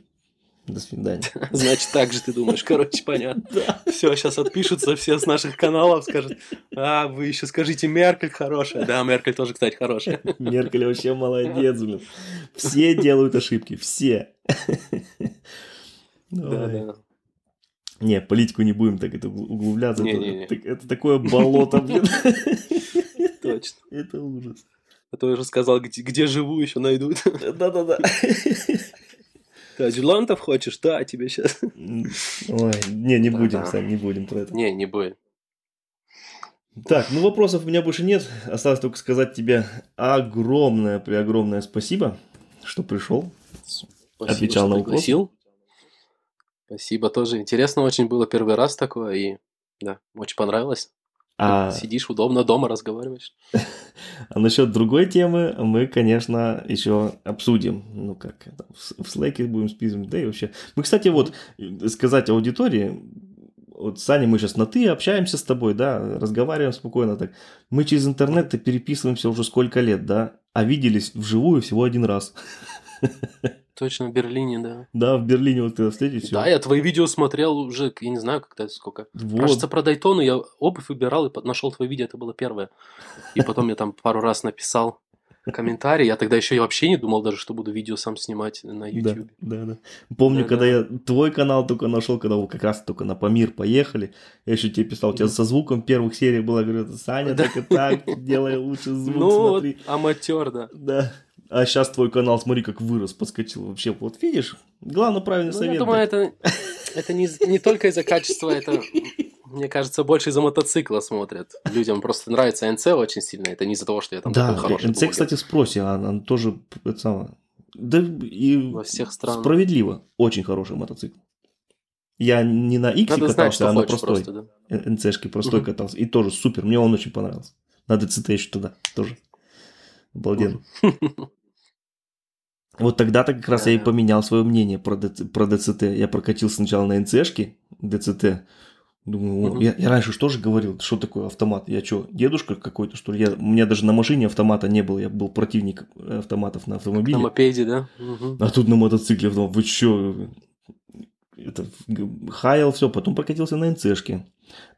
до свидания. [LAUGHS] Значит, так же ты думаешь. Короче, понятно. [LAUGHS] Все, сейчас отпишутся все с наших каналов, скажут, а, вы еще скажите, Меркель хорошая. Да, Меркель тоже, кстати, хорошая. [LAUGHS] Меркель вообще молодец, блин. Все делают ошибки, все. Да, да. Не, политику не будем так это углубляться. Не, это, не, не. Это, это такое болото, блин. Точно. Это ужас. А то я уже сказал, где, где живу, еще найдут. Да-да-да. Ты адюлантов хочешь? Да, тебе сейчас. Ой, не, не будем, Сань, не будем про это. Не, не будем. Так, ну вопросов у меня больше нет. Осталось только сказать тебе огромное, преогромное спасибо, что пришел. Спасибо, отвечал что на пригласил. Спасибо тоже. Интересно очень было первый раз такое, и да, очень понравилось. А... Сидишь удобно дома, разговариваешь. [LAUGHS] А насчет другой темы мы, конечно, еще обсудим. Ну, как в Slack будем списывать, да и вообще. Мы, кстати, вот сказать аудитории, вот с Аней мы сейчас на «ты» общаемся с тобой, да, разговариваем спокойно так. Мы через интернет переписываемся уже сколько лет, да, а виделись вживую всего один раз. [LAUGHS] Точно, в Берлине, да. Да, в Берлине вот когда встретились. Да, я твои видео смотрел уже, я не знаю, когда сколько. Вот. Кажется, про Дайтону я обувь выбирал и нашел твои видео, это было первое. И потом я там пару раз написал комментарий. Я тогда еще и вообще не думал даже, что буду видео сам снимать на YouTube. Да, да, да. Помню, да, когда да. я твой канал только нашел, когда вы как раз только на Памир поехали, я еще тебе писал, у тебя со звуком первых серий было, говорю, Саня, так и так, делай лучше звук, Ну, смотри. аматер, да. Да. А сейчас твой канал, смотри, как вырос, подскочил вообще. Вот видишь, главное правильный ну, совет. Я думаю, это, [LAUGHS] это не, не только из-за качества, это, мне кажется, больше из-за мотоцикла смотрят. Людям просто нравится НЦ очень сильно. Это не из-за того, что я там да, такой хороший. НЦ, кстати, в спросе, она, она тоже это самое. Да и Во всех странах. справедливо. Очень хороший мотоцикл. Я не на X катался, знать, а на простой. Просто, да? НЦшке простой угу. катался. И тоже супер. Мне он очень понравился. Надо ЦТ еще туда тоже. Обалденно. [LAUGHS] Вот тогда-то как раз да. я и поменял свое мнение про, про ДЦТ. Я прокатил сначала на НЦшке ДЦТ. Думаю, угу. я, я раньше что же говорил, что такое автомат? Я что, дедушка какой-то, что ли? Я, у меня даже на машине автомата не было, я был противник автоматов на автомобиле. На мопеде, да? Угу. А тут на мотоцикле, вы что? Это хаял все, потом прокатился на НЦшке,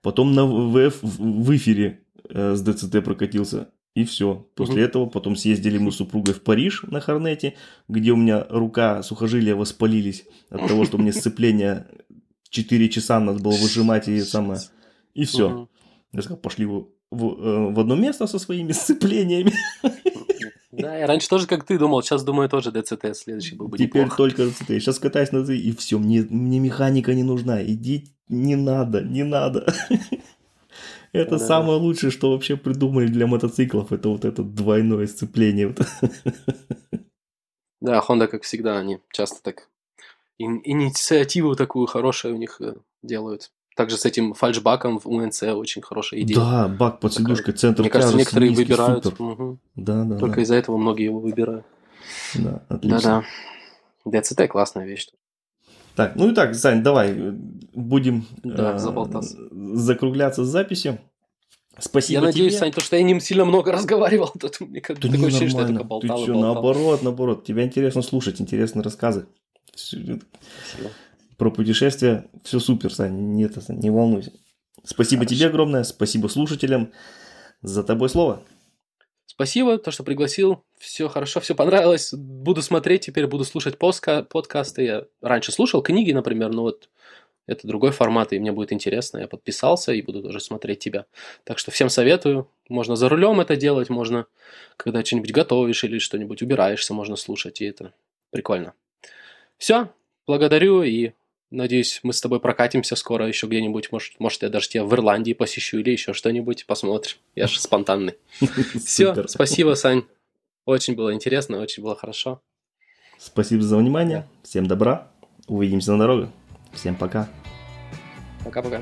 потом на ВФ в эфире э, с ДЦТ прокатился. И все. После угу. этого потом съездили мы с супругой в Париж на Хорнете, где у меня рука, сухожилия воспалились от того, что мне сцепление 4 часа надо было выжимать и самое. И все. Угу. Я сказал, пошли в, в, э, в одно место со своими сцеплениями. Да, я раньше тоже как ты думал, сейчас думаю тоже ДЦТ следующий был бы Теперь неплохо. только ДЦТ. Сейчас катаюсь на ДЦТ, и все, мне, мне механика не нужна. Иди, не надо, не надо. Это Да. самое лучшее, что вообще придумали для мотоциклов. Это вот это двойное сцепление. Да, Honda, как всегда, они часто так ин- инициативу такую хорошую у них э, делают. Также с этим фальшбаком в УНЦ очень хорошая идея. Да, бак под сидушкой, центр Мне кажется, тяжести некоторые выбирают. супер. мгм. Да, да, Только да. из-за этого многие его выбирают. Да, отлично. Да-да. ДЦТ классная вещь. Так, ну и так, Сань, давай э, будем Да, э, закругляться с записью. Спасибо я надеюсь, тебе. Сань, то, что я не сильно много [LAUGHS] разговаривал, тут мне как Да такое не, ощущение, что я только болтал Ты что, болтал. наоборот, наоборот. Тебя интересно слушать, интересно рассказы. Всё- Спасибо. Про путешествия все супер, Сань, не, это, не волнуйся. Спасибо Хорошо. тебе огромное, спасибо слушателям. За тобой слово. Спасибо, то, что пригласил. Все хорошо, все понравилось. Буду смотреть теперь, буду слушать поска- подкасты. Я раньше слушал книги, например, но вот это другой формат, и мне будет интересно. Я подписался и буду тоже смотреть тебя. Так что всем советую. Можно за рулем это делать, можно, когда что-нибудь готовишь или что-нибудь убираешься, можно слушать, и это прикольно. Все, благодарю и надеюсь, мы с тобой прокатимся скоро еще где-нибудь. Может, может, я даже тебя в Ирландии посещу или еще что-нибудь, посмотрим. Я же спонтанный. [LAUGHS] Все, спасибо, Сань. Очень было интересно, очень было хорошо. Спасибо за внимание. Всем добра. Увидимся на дорогах. Всем пока. Пока-пока.